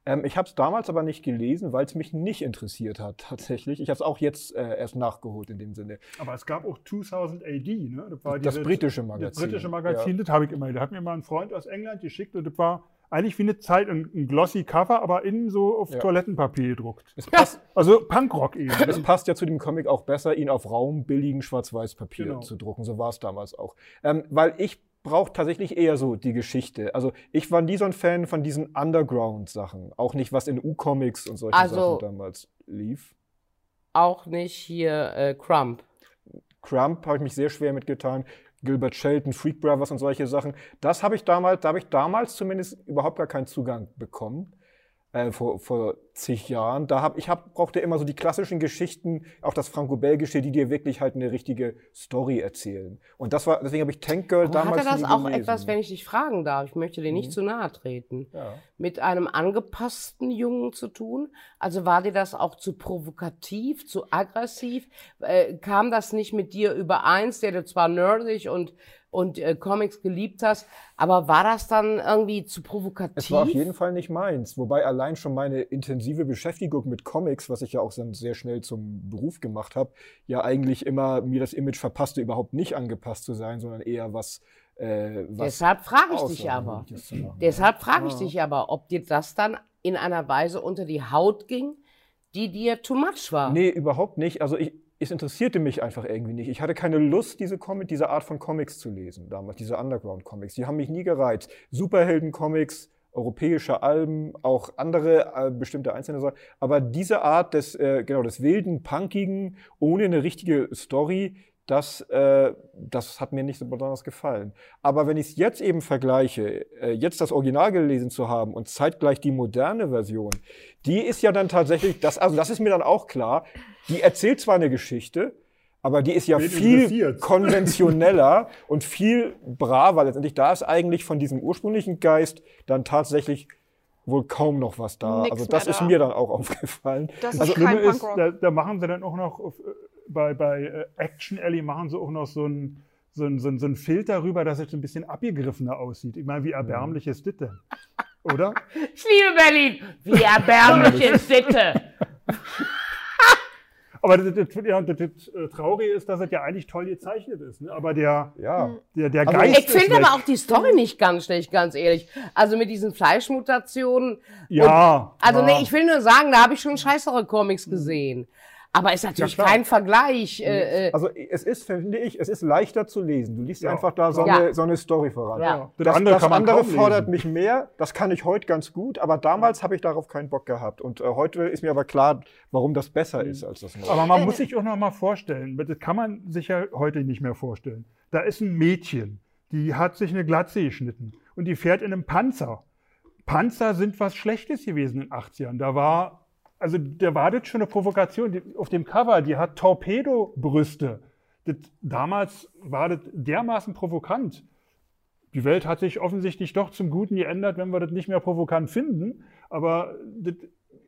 D: Ähm, ich habe es damals aber nicht gelesen, weil es mich nicht interessiert hat, tatsächlich. Ich habe es auch jetzt äh, erst nachgeholt in dem Sinne.
E: Aber es gab auch 2000 AD, ne? Das, war
D: Das
E: dieses-
D: britische
E: Das
D: Magazin.
E: britische Magazin, das habe ich immer. Da hat mir mal ein Freund aus England geschickt und das war eigentlich wie eine Zeit, ein, ein glossy Cover, aber innen so auf
D: Ja.
E: Toilettenpapier gedruckt.
D: Es passt,
E: Also Punkrock eben.
D: es passt ja zu dem Comic auch besser, ihn auf raumbilligen Schwarz-Weiß-Papier
E: Genau.
D: zu drucken. So war es damals auch. Ähm, weil ich brauche tatsächlich eher so die Geschichte. Also ich war nie so ein Fan von diesen Underground-Sachen. Auch nicht, was in U-Comics und solchen
B: Also-
D: Sachen damals lief.
B: Auch nicht hier äh, Crump.
D: Crump habe ich mich sehr schwer mitgetan. Gilbert Shelton, Freak Brothers und solche Sachen. Das habe ich damals, da habe ich damals zumindest überhaupt gar keinen Zugang bekommen. Äh, vor, vor zig Jahren. Da hab, ich hab, brauchte immer so die klassischen Geschichten, auch das Franco-Belgische, die dir wirklich halt eine richtige Story erzählen. Und das war, deswegen habe ich Tank Girl
B: Aber
D: damals
B: hatte das
D: nie
B: auch
D: gelesen.
B: etwas, wenn ich dich fragen darf, ich möchte dir nicht
D: Mhm.
B: zu nahe treten,
D: ja.
B: mit einem angepassten Jungen zu tun? Also war dir das auch zu provokativ, zu aggressiv? Äh, kam das nicht mit dir übereins, der du zwar nerdig und, und äh, Comics geliebt hast, aber war das dann irgendwie zu provokativ?
D: Es war auf jeden Fall nicht meins. Wobei allein schon meine intensive Beschäftigung mit Comics, was ich ja auch dann sehr schnell zum Beruf gemacht habe, ja eigentlich immer mir das Image verpasste, überhaupt nicht angepasst zu sein, sondern eher was äh, was
B: Deshalb frage ich dich aber. Deshalb frage ich
D: Ja.
B: dich aber, ob dir das dann in einer Weise unter die Haut ging, die dir too much war.
D: Nee, überhaupt nicht. Also ich, es interessierte mich einfach irgendwie nicht. Ich hatte keine Lust, diese, Comic, diese Art von Comics zu lesen damals, diese Underground-Comics. Die haben mich nie gereizt. Superhelden-Comics, europäische Alben, auch andere äh, bestimmte einzelne Sachen. Aber diese Art des, äh, genau, des wilden, punkigen, ohne eine richtige Story, das, äh, das hat mir nicht so besonders gefallen. Aber wenn ich es jetzt eben vergleiche, äh, jetzt das Original gelesen zu haben und zeitgleich die moderne Version, die ist ja dann tatsächlich, das, also das ist mir dann auch klar, die erzählt zwar eine Geschichte, aber die ist ja viel konventioneller und viel braver. Letztendlich, da ist eigentlich von diesem ursprünglichen Geist dann tatsächlich wohl kaum noch was da.
C: Nix
D: also das
C: mehr
D: ist
C: da.
D: mir dann auch aufgefallen.
C: Das
E: Also
C: ist kein
E: ist, da, da machen sie dann auch noch auf, äh, bei, bei äh, Action Alley machen sie auch noch so ein so ein, so ein, so ein Filter rüber, dass es ein bisschen abgegriffener aussieht. Ich meine, wie erbärmlich ist das denn? Oder?
B: Ich liebe Berlin. Wie erbärmlich ist Sitte.
E: Aber das, das, ja, das, das äh, Traurige ist, dass es ja eigentlich toll gezeichnet ist. Ne? Aber der,
D: Ja.
E: der, der
D: Also
E: Geist
B: Ich finde aber auch die Story nicht ganz schlecht, ganz ehrlich. Also mit diesen Fleischmutationen.
E: Ja.
B: Also
E: ja.
B: nee, ich will nur sagen, da habe ich schon scheißere Comics gesehen. Aber ist natürlich
E: klar.
B: kein Vergleich. Äh, äh,
D: Also es ist, finde ich, es ist leichter zu lesen. Du liest
E: Ja.
D: einfach da so,
B: Ja.
D: eine, so eine Story voran.
B: Ja.
E: Das,
D: Das,
E: andere
D: das
E: kann man
D: andere fordert mich mehr. Das kann ich heute ganz gut, aber damals habe ich darauf keinen Bock gehabt. Und äh, heute ist mir aber klar, warum das besser ist als das neue.
E: Aber man muss sich auch noch mal vorstellen, das kann man sich ja heute nicht mehr vorstellen. Da ist ein Mädchen, die hat sich eine Glatze geschnitten und die fährt in einem Panzer. Panzer sind was Schlechtes gewesen in den 80ern. Da war, also da war das schon eine Provokation. Auf dem Cover, die hat Torpedobrüste. Das, damals war das dermaßen provokant. Die Welt hat sich offensichtlich doch zum Guten geändert, wenn wir das nicht mehr provokant finden. Aber das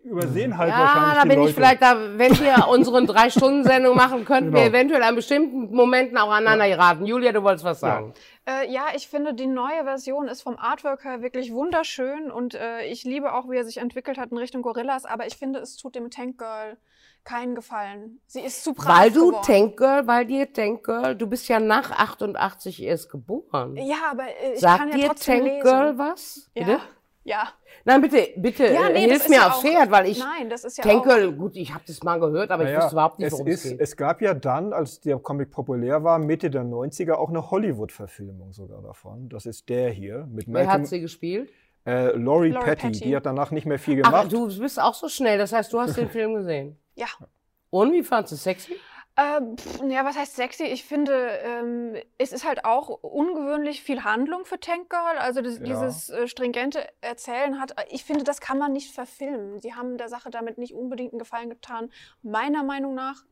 E: übersehen halt
B: ja,
E: wahrscheinlich
B: da
E: die
B: bin
E: Leute.
B: ich vielleicht da, wenn wir unsere Drei-Stunden-Sendung machen, könnten wir
E: Genau.
B: eventuell an bestimmten Momenten auch aneinander geraten. Julia, du wolltest was sagen.
C: Äh, ja, ich finde, die neue Version ist vom Artwork her wirklich wunderschön und äh, ich liebe auch, wie er sich entwickelt hat in Richtung Gorillas, aber ich finde, es tut dem Tank Girl keinen Gefallen. Sie ist zu brav
B: Weil du
C: geworden.
B: Tank Girl, weil dir Tank Girl, du bist ja nach 88 erst geboren.
C: Ja, aber äh, ich
B: Sagt
C: kann ja
B: dir
C: trotzdem
B: Tank
C: lesen.
B: Girl was?
C: Ja.
B: Bitte?
C: Ja.
B: Nein, bitte, bitte,
C: Ja, nee, das
B: hilf
C: ist
B: mir
C: ja
B: aufs Pferd, weil ich
C: Nein, das ist ja
B: Tank
C: auch.
B: Gut, ich habe das mal gehört, aber ich
D: Naja,
B: wusste überhaupt nicht,
D: es,
B: worum es
D: ist,
B: geht.
D: es gab ja dann, als der Comic populär war, Mitte der 90er, auch eine Hollywood-Verfilmung sogar davon. Das ist der hier mit
B: Wer hat
D: Malcolm,
B: sie gespielt?
D: äh, Laurie,
C: Laurie
D: Petty.
C: Petty.
D: Die hat danach nicht mehr viel
B: Ach,
D: gemacht.
B: du bist auch so schnell, das heißt, du hast den Film gesehen.
C: Ja.
B: Und wie fandest du es sexy?
C: Ähm, pff, ja, was heißt sexy? Ich finde, ähm, es ist halt auch ungewöhnlich viel Handlung für Tank Girl. Also das,
D: Ja.
C: dieses äh, stringente Erzählen hat, ich finde, das kann man nicht verfilmen. Sie haben der Sache damit nicht unbedingt einen Gefallen getan, meiner Meinung nach.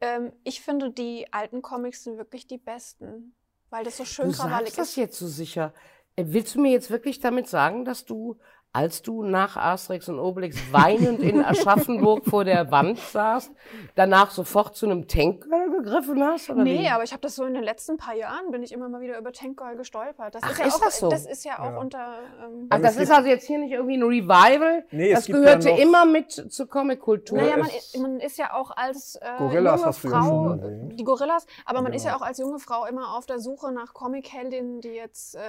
C: Ähm, ich finde, die alten Comics sind wirklich die besten, weil das so schön
B: Du
C: krawallig
B: sagst das
C: ist.
B: jetzt so sicher. Äh, Willst du mir jetzt wirklich damit sagen, dass du, als du nach Asterix und Obelix weinend in Aschaffenburg vor der Wand saßt, danach sofort zu einem Tankgirl gegriffen hast? Oder
C: Nee,
B: wie?
C: aber ich habe das so in den letzten paar Jahren, bin ich immer mal wieder über Tank Girl gestolpert. Das
B: Ach,
C: ist, ja
B: ist
C: auch,
B: das so?
C: Das ist ja auch
D: Ja.
C: unter... Ähm,
B: Ach,
D: Also
B: das
D: es
B: ist also jetzt hier nicht irgendwie ein Revival.
D: Nee, es
B: das
D: gibt ja
B: gehörte
D: noch-
B: immer mit zur Comic-Kultur.
C: Naja, man, man ist ja auch als äh,
D: Gorillas
C: junge
D: hast du ja
C: Frau,
D: schon
C: die Gorillas, aber man ist ja
D: Genau.
C: auch als junge Frau immer auf der Suche nach Comic-Heldinnen, die jetzt äh,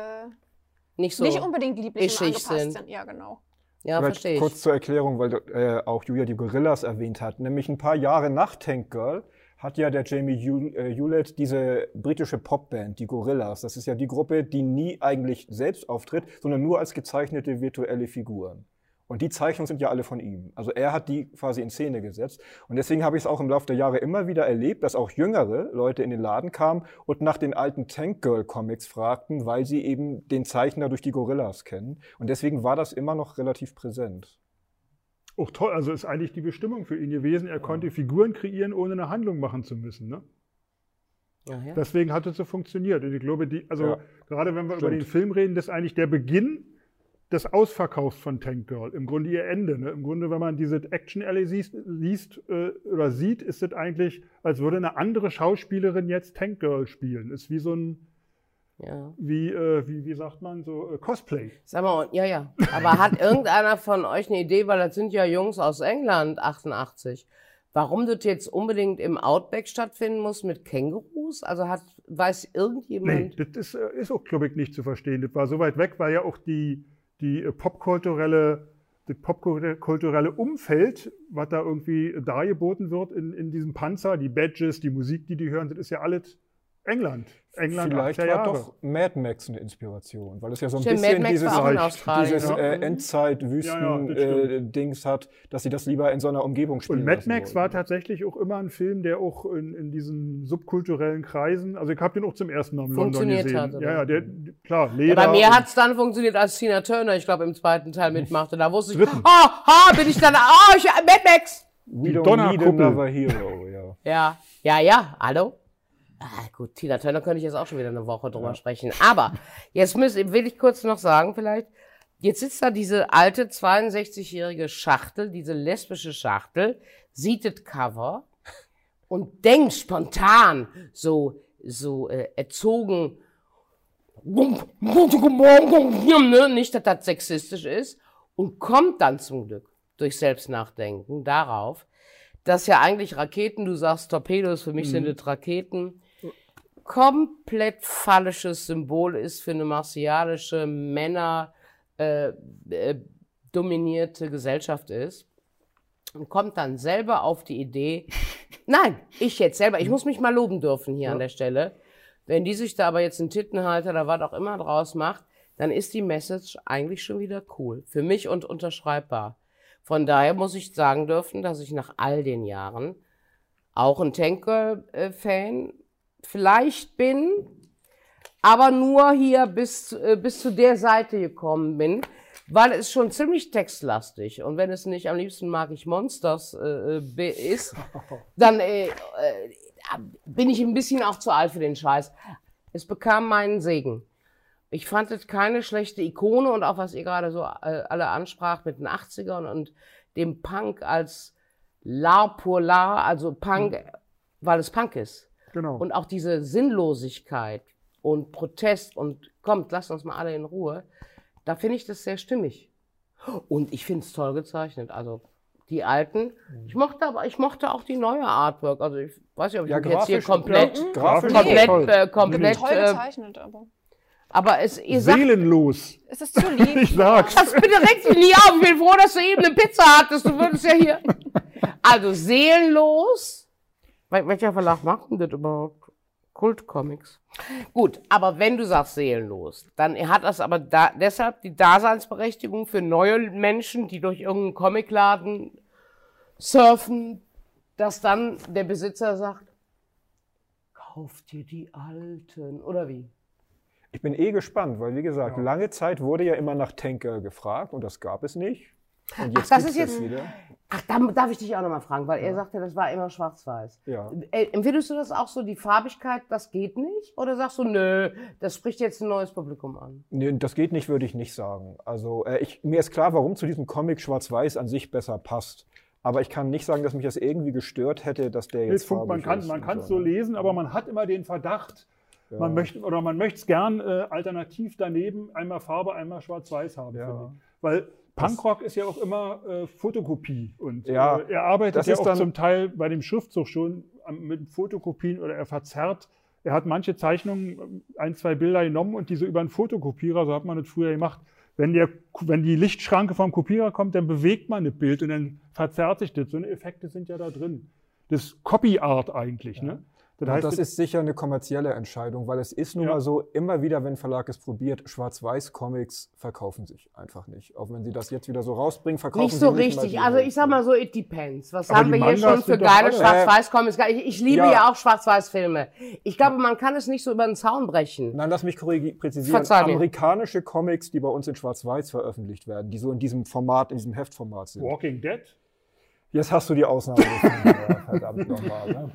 B: nicht so.
C: nicht unbedingt lieblich angepasst
B: sind.
C: sind. Ja, genau.
B: ja,
D: Vielleicht
B: verstehe ich.
D: kurz zur Erklärung, weil äh, auch Julia die Gorillas erwähnt hat. Nämlich ein paar Jahre nach Tank Girl hat ja der Jamie äh, Hewlett diese britische Popband, die Gorillas. Das ist ja die Gruppe, die nie eigentlich selbst auftritt, sondern nur als gezeichnete virtuelle Figuren. Und die Zeichnungen sind ja alle von ihm. Also er hat die quasi in Szene gesetzt. Und deswegen habe ich es auch im Laufe der Jahre immer wieder erlebt, dass auch jüngere Leute in den Laden kamen und nach den alten Tank Girl Comics fragten, weil sie eben den Zeichner durch die Gorillas kennen. Und deswegen war das immer noch relativ präsent.
E: Auch toll, also ist eigentlich die Bestimmung für ihn gewesen. Er konnte Figuren kreieren, ohne eine Handlung machen zu müssen. Ne?
B: Ja, ja.
E: Deswegen hat es so funktioniert. Und ich glaube, die, also
D: Ja.
E: gerade wenn wir über
D: Stimmt.
E: den Film reden, das ist eigentlich der Beginn des Ausverkaufs von Tank Girl. Im Grunde ihr Ende. Ne? Im Grunde, wenn man diese Action Alley siehst, liest äh, oder sieht, ist es eigentlich, als würde eine andere Schauspielerin jetzt Tank Girl spielen. Ist wie so ein,
B: ja.
E: wie, äh, wie, wie sagt man, so äh, Cosplay.
B: Sag mal, ja, ja. Aber hat irgendeiner von euch eine Idee, weil das sind ja Jungs aus England, 88, warum das jetzt unbedingt im Outback stattfinden muss mit Kängurus? Also hat Weiß
E: Nee,
B: irgendjemand?
E: das ist, äh, ist auch, glaube ich, nicht zu verstehen. Das war so weit weg, weil ja auch die, die äh, popkulturelle, das popkulturelle Umfeld, was da irgendwie dargeboten wird in, in diesem Panzer, die Badges, die Musik, die die hören, das ist ja alles England. England
D: Vielleicht
E: 80er
D: war
E: Jahre.
D: doch Mad Max eine Inspiration, weil es ja so ein
B: Stimmt,
D: bisschen
B: Mad Max
D: dieses,
B: war auch in
E: Leicht,
B: Australien.
D: dieses
B: ne?
D: äh,
E: Ja, ja, das
D: Endzeit-Wüsten-Dings hat, dass sie das lieber in so einer Umgebung spielen
E: Und Mad Max war
D: wollten.
E: tatsächlich auch immer ein Film, der auch in, in diesen subkulturellen Kreisen, also ich habe den auch zum ersten Mal in London
B: Funktioniert
E: gesehen.
B: hat,
E: ja, ja, der, klar,
B: Ja,
E: Leder.
B: bei mir hat es dann funktioniert, als Tina Turner, ich glaube, im zweiten Teil mitmachte. Da wusste ich,
E: Dritten.
B: ah, ha, bin ich dann, ah, ich, Mad Max.
D: We
E: Die
D: don't need another hero, ja.
B: Ja, ja, ja, hallo? Ah, gut, Tina Turner könnte ich jetzt auch schon wieder eine Woche drüber sprechen. Aber jetzt muss, will ich kurz noch sagen, vielleicht, jetzt sitzt da diese alte 62-jährige Schachtel, diese lesbische Schachtel, sieht das Cover und denkt spontan, so, so äh, erzogen, ne, nicht, dass das sexistisch ist, und kommt dann zum Glück durch Selbstnachdenken darauf, dass ja eigentlich Raketen, du sagst Torpedos, für mich sind es Raketen, komplett falsches Symbol ist für eine martialische, Männer äh, äh, Gesellschaft ist und kommt dann selber auf die Idee, nein, ich jetzt selber, ich muss mich mal loben dürfen hier an der Stelle. Wenn die sich da aber jetzt einen Tittenhalter oder was auch immer draus macht, dann ist die Message eigentlich schon wieder cool. Für mich und unterschreibbar. Von daher muss ich sagen dürfen, dass ich nach all den Jahren auch ein Tank-Girl-Fan vielleicht bin, aber nur hier bis, äh, bis zu der Seite gekommen bin, weil es schon ziemlich textlastig und wenn es nicht am liebsten mag ich Monsters äh, be- ist, dann äh, äh, bin ich ein bisschen auch zu alt für den Scheiß. Es bekam meinen Segen. Ich fand es keine schlechte Ikone und auch was ihr gerade so äh, alle anspracht mit den 80ern und dem Punk als La pour La, also Punk, weil es Punk ist.
E: Genau.
B: Und auch diese Sinnlosigkeit und Protest und kommt, lasst uns mal alle in Ruhe, da finde ich das sehr stimmig. Und ich finde es toll gezeichnet. Also die alten. Ich mochte aber, ich mochte auch die neue Artwork. Also ich weiß nicht, ob ich
D: Ja,
B: mich jetzt hier
D: grafisch-
B: komplett,
D: grafisch
B: komplett,
D: toll.
B: äh, komplett,
C: Toll
B: äh,
C: gezeichnet, aber.
B: aber es, ihr sagt,
E: Seelenlos.
C: Es ist zu lieb.
E: Ich sag's.
B: das bitte regt dich nie auf. Ich bin froh, dass du eben eine Pizza hattest. Du würdest ja hier. Also seelenlos. Wel- Welcher Verlag macht denn das überhaupt? Kultcomics. Gut, aber wenn du sagst seelenlos, dann hat das aber da, deshalb die Daseinsberechtigung für neue Menschen, die durch irgendeinen Comicladen surfen, dass dann der Besitzer sagt, kauf dir die alten, oder wie?
D: Ich bin eh gespannt, weil wie gesagt,
E: Ja.
D: lange Zeit wurde ja immer nach Tanker gefragt und das gab es nicht. Und
B: Ach,
D: jetzt
B: das
D: gibt's
B: ist jetzt-
D: wieder.
B: Ach, da darf ich dich auch nochmal fragen, weil er sagte, das war immer schwarz-weiß.
D: Ja.
B: Äh, Empfindest du das auch so, die Farbigkeit, das geht nicht? Oder sagst du, nö, das spricht jetzt ein neues Publikum an?
D: Nee, das geht nicht, würde ich nicht sagen. Also äh, ich, mir ist klar, warum zu diesem Comic Schwarz-Weiß an sich besser passt. Aber ich kann nicht sagen, dass mich das irgendwie gestört hätte, dass der jetzt
E: Jetzt Funk, man
D: farbig
E: kann
D: ist
E: man
D: und
E: kann es so
D: ne?
E: lesen, aber man hat immer den Verdacht, man möchte oder man möchte es gern äh, alternativ daneben einmal Farbe, einmal Schwarz-Weiß haben.
D: Ja.
E: Weil Punkrock ist ja auch immer äh, Fotokopie und
D: Ja,
E: äh, er arbeitet ja
D: ist
E: auch
D: dann-
E: zum Teil bei dem Schriftzug schon mit Fotokopien oder er verzerrt. Er hat manche Zeichnungen, äh, ein, zwei Bilder genommen und diese über einen Fotokopierer, so hat man das früher gemacht. Wenn, der, wenn die Lichtschranke vom Kopierer kommt, dann bewegt man das Bild und dann verzerrt sich das. So eine Effekte sind ja da drin. Das ist Copy Art eigentlich. Ne? Das heißt,
D: das ist sicher eine kommerzielle Entscheidung, weil es ist nun
E: Ja.
D: mal so, immer wieder, wenn ein Verlag es probiert, Schwarz-Weiß-Comics verkaufen sich einfach nicht. Auch wenn sie das jetzt wieder so rausbringen, verkaufen
B: Nicht so
D: sie nicht
B: richtig.
D: mal die
B: Also ich sag mal so, it depends. Was
E: Aber
B: haben wir hier schon für geile Schwarz-Weiß-Comics? Ich, ich liebe
D: Ja.
B: ja, auch Schwarz-Weiß-Filme. Ich glaube, man kann es nicht so über den Zaun brechen.
D: Nein, lass mich präzisieren.
B: Verzeih.
D: Amerikanische Comics, die bei uns in Schwarz-Weiß veröffentlicht werden, die so in diesem Format, in diesem Heftformat sind.
E: Walking Dead.
D: Jetzt hast du die Ausnahme gefunden, ja, verdammt nochmal. Ne?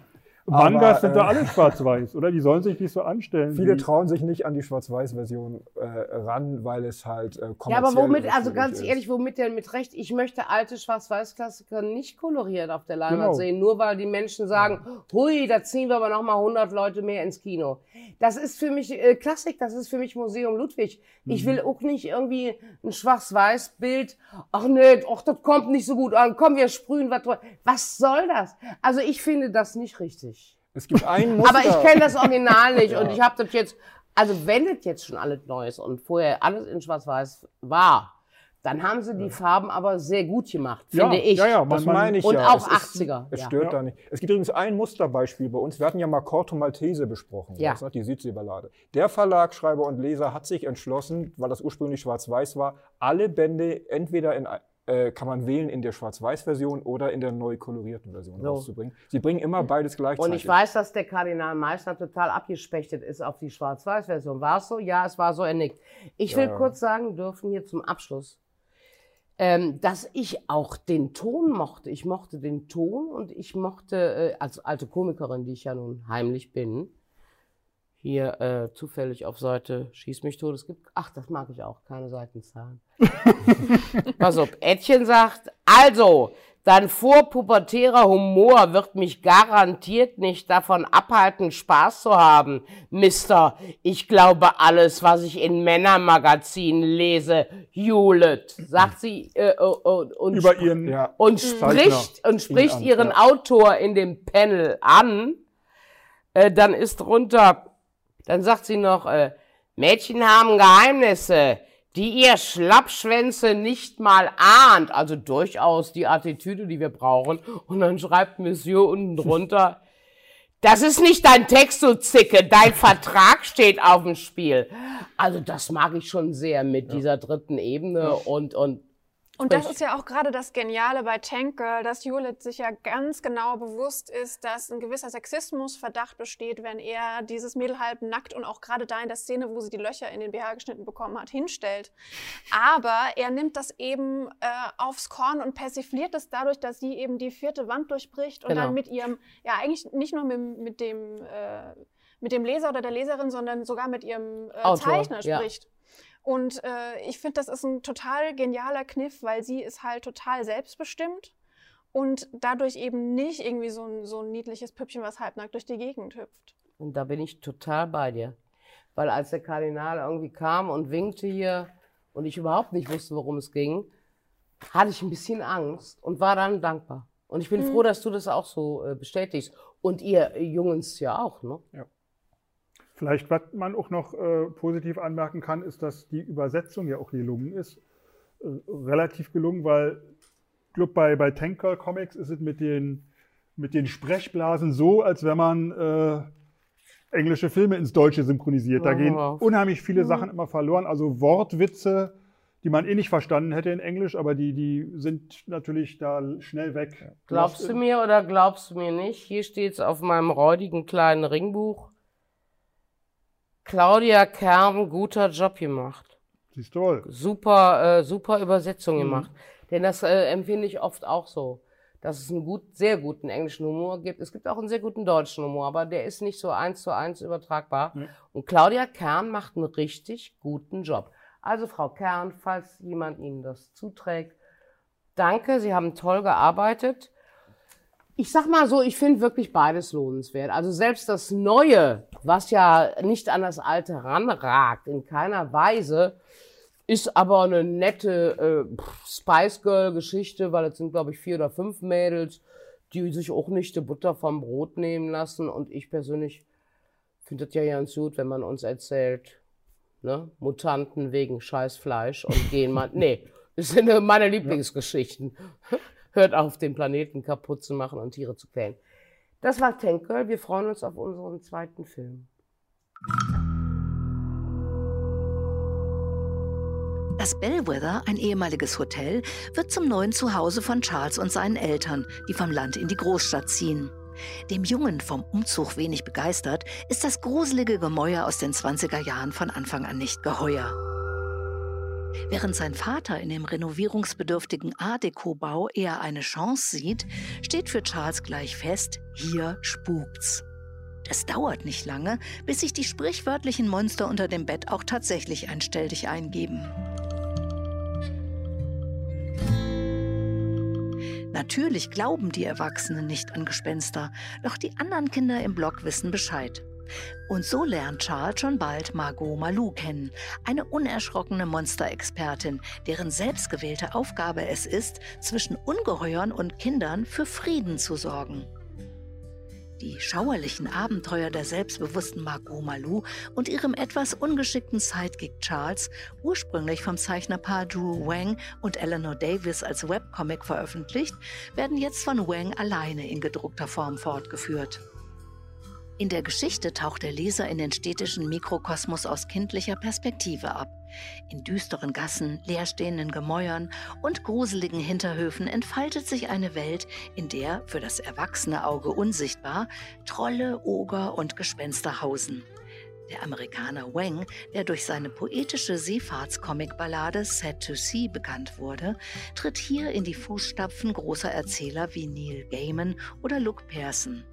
E: Mangas
D: Aber,
E: sind
D: äh,
E: doch alle schwarz-weiß, oder? Die sollen sich nicht so anstellen.
D: Viele
E: wie-
D: trauen sich nicht an die Schwarz-Weiß-Version äh, ran, weil es halt äh,
B: Ja,
D: kommerziell
B: aber womit, also ganz
D: ist.
B: ehrlich, womit denn mit Recht? Ich möchte alte Schwarz-Weiß-Klassiker nicht koloriert auf der Leinwand
E: Genau.
B: sehen, nur weil die Menschen sagen, hui, da ziehen wir aber noch mal 100 Leute mehr ins Kino. Das ist für mich äh, Klassik, das ist für mich Museum Ludwig. Ich
D: Mhm.
B: will auch nicht irgendwie ein Schwarz-Weiß-Bild, ach nee, ach, das kommt nicht so gut an, komm, wir sprühen was drüber. Was soll das? Also ich finde das nicht richtig.
D: Es gibt ein Muster.
B: Aber ich kenne das Original nicht
D: Ja.
B: und ich habe das jetzt, also wenn das jetzt schon alles Neues und vorher alles in Schwarz-Weiß war, dann haben sie die Farben aber sehr gut gemacht,
E: Ja,
B: finde ich.
E: ja, ja,
D: Das
E: man-
D: meine ich
B: Und
D: ja.
B: auch
D: Es ist-
B: 80er,
D: Es
B: ja.
D: stört
E: Ja.
D: da nicht. Es gibt übrigens ein Musterbeispiel bei uns. Wir hatten ja mal Corto Maltese besprochen,
B: Ja.
D: weißt du, die Südseeballade. Der Verlag, Schreiber und Leser hat sich entschlossen, weil das ursprünglich schwarz-weiß war, alle Bände entweder in äh, kann man wählen in der Schwarz-Weiß-Version oder in der neu kolorierten Version
B: So.
D: rauszubringen. Sie bringen immer beides gleichzeitig.
B: Und ich weiß, dass der Kardinal Meißner total abgespechtet ist auf die Schwarz-Weiß-Version. War es so? Ja, es war so, er nickt. Ich will
D: Ja.
B: kurz sagen dürfen hier zum Abschluss, ähm, dass ich auch den Ton mochte. Ich mochte den Ton und ich mochte, äh, als alte Komikerin, die ich ja nun heimlich bin, hier äh, zufällig auf Seite Schieß mich tot. Es gibt, ach, das mag ich auch, keine Seitenzahlen. Pass auf, Ädchen sagt, also, dein vorpubertärer Humor wird mich garantiert nicht davon abhalten, Spaß zu haben, Mister. Ich glaube alles, was ich in Männermagazinen lese, Hewlett, sagt sie äh, äh, und, und
E: Über ihren
D: ja.
B: und spricht und spricht
D: an,
B: ihren
D: ja.
B: Autor in dem Panel an, äh, dann ist drunter, dann sagt sie noch, äh, Mädchen haben Geheimnisse, die ihr Schlappschwänze nicht mal ahnt. Also durchaus die Attitüde, die wir brauchen. Und dann schreibt Monsieur unten drunter, das ist nicht dein Text, du Zicke, dein Vertrag steht auf dem Spiel. Also das mag ich schon sehr mit dieser dritten Ebene und, und
C: Und das ist ja auch gerade das Geniale bei Tank Girl, dass Hewlett sich ja ganz genau bewusst ist, dass ein gewisser Sexismusverdacht besteht, wenn er dieses Mädel halb nackt und auch gerade da in der Szene, wo sie die Löcher in den BH geschnitten bekommen hat, hinstellt. Aber er nimmt das eben äh, aufs Korn und persifliert es dadurch, dass sie eben die vierte Wand durchbricht und
B: Genau.
C: dann mit ihrem, ja eigentlich nicht nur mit, mit dem äh, mit dem Leser oder der Leserin, sondern sogar mit ihrem äh,
B: Autor,
C: Zeichner
B: ja.
C: Und äh, ich finde, das ist ein total genialer Kniff, weil sie ist halt total selbstbestimmt und dadurch eben nicht irgendwie so ein, so ein niedliches Püppchen, was halbnackt durch die Gegend hüpft.
B: Und da bin ich total bei dir. Weil als der Kardinal irgendwie kam und winkte hier und ich überhaupt nicht wusste, worum es ging, hatte ich ein bisschen Angst und war dann dankbar. Und ich bin froh, dass du das auch so äh, bestätigst. Und ihr Jungs ja auch, ne?
E: Vielleicht, was man auch noch äh, positiv anmerken kann, ist, dass die Übersetzung ja auch gelungen ist. Äh, relativ gelungen, weil ich glaube, bei, bei Tank Girl Comics ist es mit den, mit den Sprechblasen so, als wenn man äh, englische Filme ins Deutsche synchronisiert. Da
B: Ja,
E: gehen
B: wow.
E: unheimlich viele Sachen immer verloren. Also Wortwitze, die man eh nicht verstanden hätte in Englisch, aber die, die sind natürlich da schnell weg.
B: Glaubst du mir oder glaubst du mir nicht? Hier steht es auf meinem räudigen kleinen Ringbuch. Claudia Kern, guter Job gemacht.
E: Siehst du wohl.
B: super, äh, super Übersetzung
E: Mhm.
B: gemacht. Denn das äh, empfinde ich oft auch so, dass es einen gut, sehr guten englischen Humor gibt. Es gibt auch einen sehr guten deutschen Humor, aber der ist nicht so eins zu eins übertragbar.
E: Nee.
B: Und Claudia Kern macht einen richtig guten Job. Also Frau Kern, falls jemand Ihnen das zuträgt, danke, Sie haben toll gearbeitet. Ich sag mal so, ich finde wirklich beides lohnenswert. Also selbst das Neue, was ja nicht an das Alte ranragt, in keiner Weise, ist aber eine nette äh, Spice Girl Geschichte, weil es sind, glaube ich, vier oder fünf Mädels, die sich auch nicht die Butter vom Brot nehmen lassen. Und ich persönlich finde das ja ganz gut, wenn man uns erzählt, ne, Mutanten wegen Scheißfleisch und gehen mal. nee, das sind meine Lieblingsgeschichten. Hört auf, den Planeten kaputt zu machen und Tiere zu quälen. Das war Tank Girl. Wir freuen uns auf unseren zweiten Film.
G: Das Bellwether, ein ehemaliges Hotel, wird zum neuen Zuhause von Charles und seinen Eltern, die vom Land in die Großstadt ziehen. Dem Jungen, vom Umzug wenig begeistert, ist das gruselige Gemäuer aus den 20er Jahren von Anfang an nicht geheuer. Während sein Vater in dem renovierungsbedürftigen Art Deco-Bau eher eine Chance sieht, steht für Charles gleich fest, hier spukt's. Es dauert nicht lange, bis sich die sprichwörtlichen Monster unter dem Bett auch tatsächlich einstellig eingeben. Natürlich glauben die Erwachsenen nicht an Gespenster, doch die anderen Kinder im Block wissen Bescheid. Und so lernt Charles schon bald Margot Malou kennen, eine unerschrockene Monsterexpertin, deren selbstgewählte Aufgabe es ist, zwischen Ungeheuern und Kindern für Frieden zu sorgen. Die schauerlichen Abenteuer der selbstbewussten Margot Malou und ihrem etwas ungeschickten Sidekick Charles, ursprünglich vom Zeichnerpaar Drew Wang und Eleanor Davis als Webcomic veröffentlicht, werden jetzt von Wang alleine in gedruckter Form fortgeführt. In der Geschichte taucht der Leser in den städtischen Mikrokosmos aus kindlicher Perspektive ab. In düsteren Gassen, leerstehenden Gemäuern und gruseligen Hinterhöfen entfaltet sich eine Welt, in der, für das erwachsene Auge unsichtbar, Trolle, Oger und Gespenster hausen. Der Amerikaner Wang, der durch seine poetische Seefahrtscomic-Ballade Sad to Sea bekannt wurde, tritt hier in die Fußstapfen großer Erzähler wie Neil Gaiman oder Luke Pearson.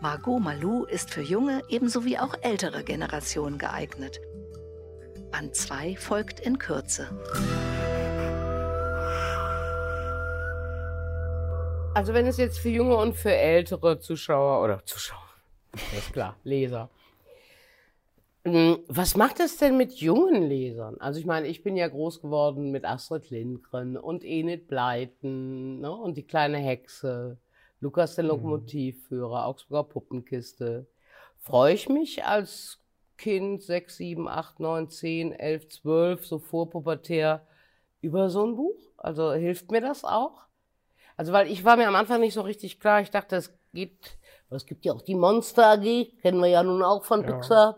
G: Margot Malou ist für junge ebenso wie auch ältere Generationen geeignet. Band 2 folgt in Kürze.
B: Also wenn es jetzt für junge und für ältere Zuschauer oder Zuschauer, ist klar, Leser. Hm, Was macht es denn mit jungen Lesern? Also ich meine, ich bin ja groß geworden mit Astrid Lindgren und Enid Blyton ne? und die kleine Hexe, Lukas der Lokomotivführer, Augsburger Puppenkiste. Freue ich mich als Kind, 6, 7, 8, 9, 10, 11, 12, so vorpubertär, über so ein Buch? Also hilft mir das auch? Also, weil ich war mir am Anfang nicht so richtig klar. Ich dachte, es aber es gibt ja auch die Monster AG, kennen wir ja nun auch von
E: Ja.
B: Pixar.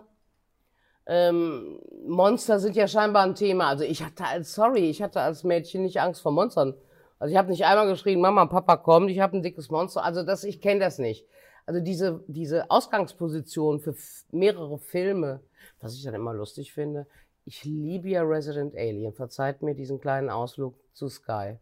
B: Ähm, Monster sind ja scheinbar ein Thema. Also ich hatte als, sorry, ich hatte als Mädchen nicht Angst vor Monstern. Also ich habe nicht einmal geschrien, Mama, Papa, kommt, ich habe ein dickes Monster. Also das, ich kenne das nicht. Also diese, diese Ausgangsposition für mehrere Filme, was ich dann immer lustig finde. Ich liebe ja Resident Alien. Verzeiht mir diesen kleinen Ausflug zu Sky.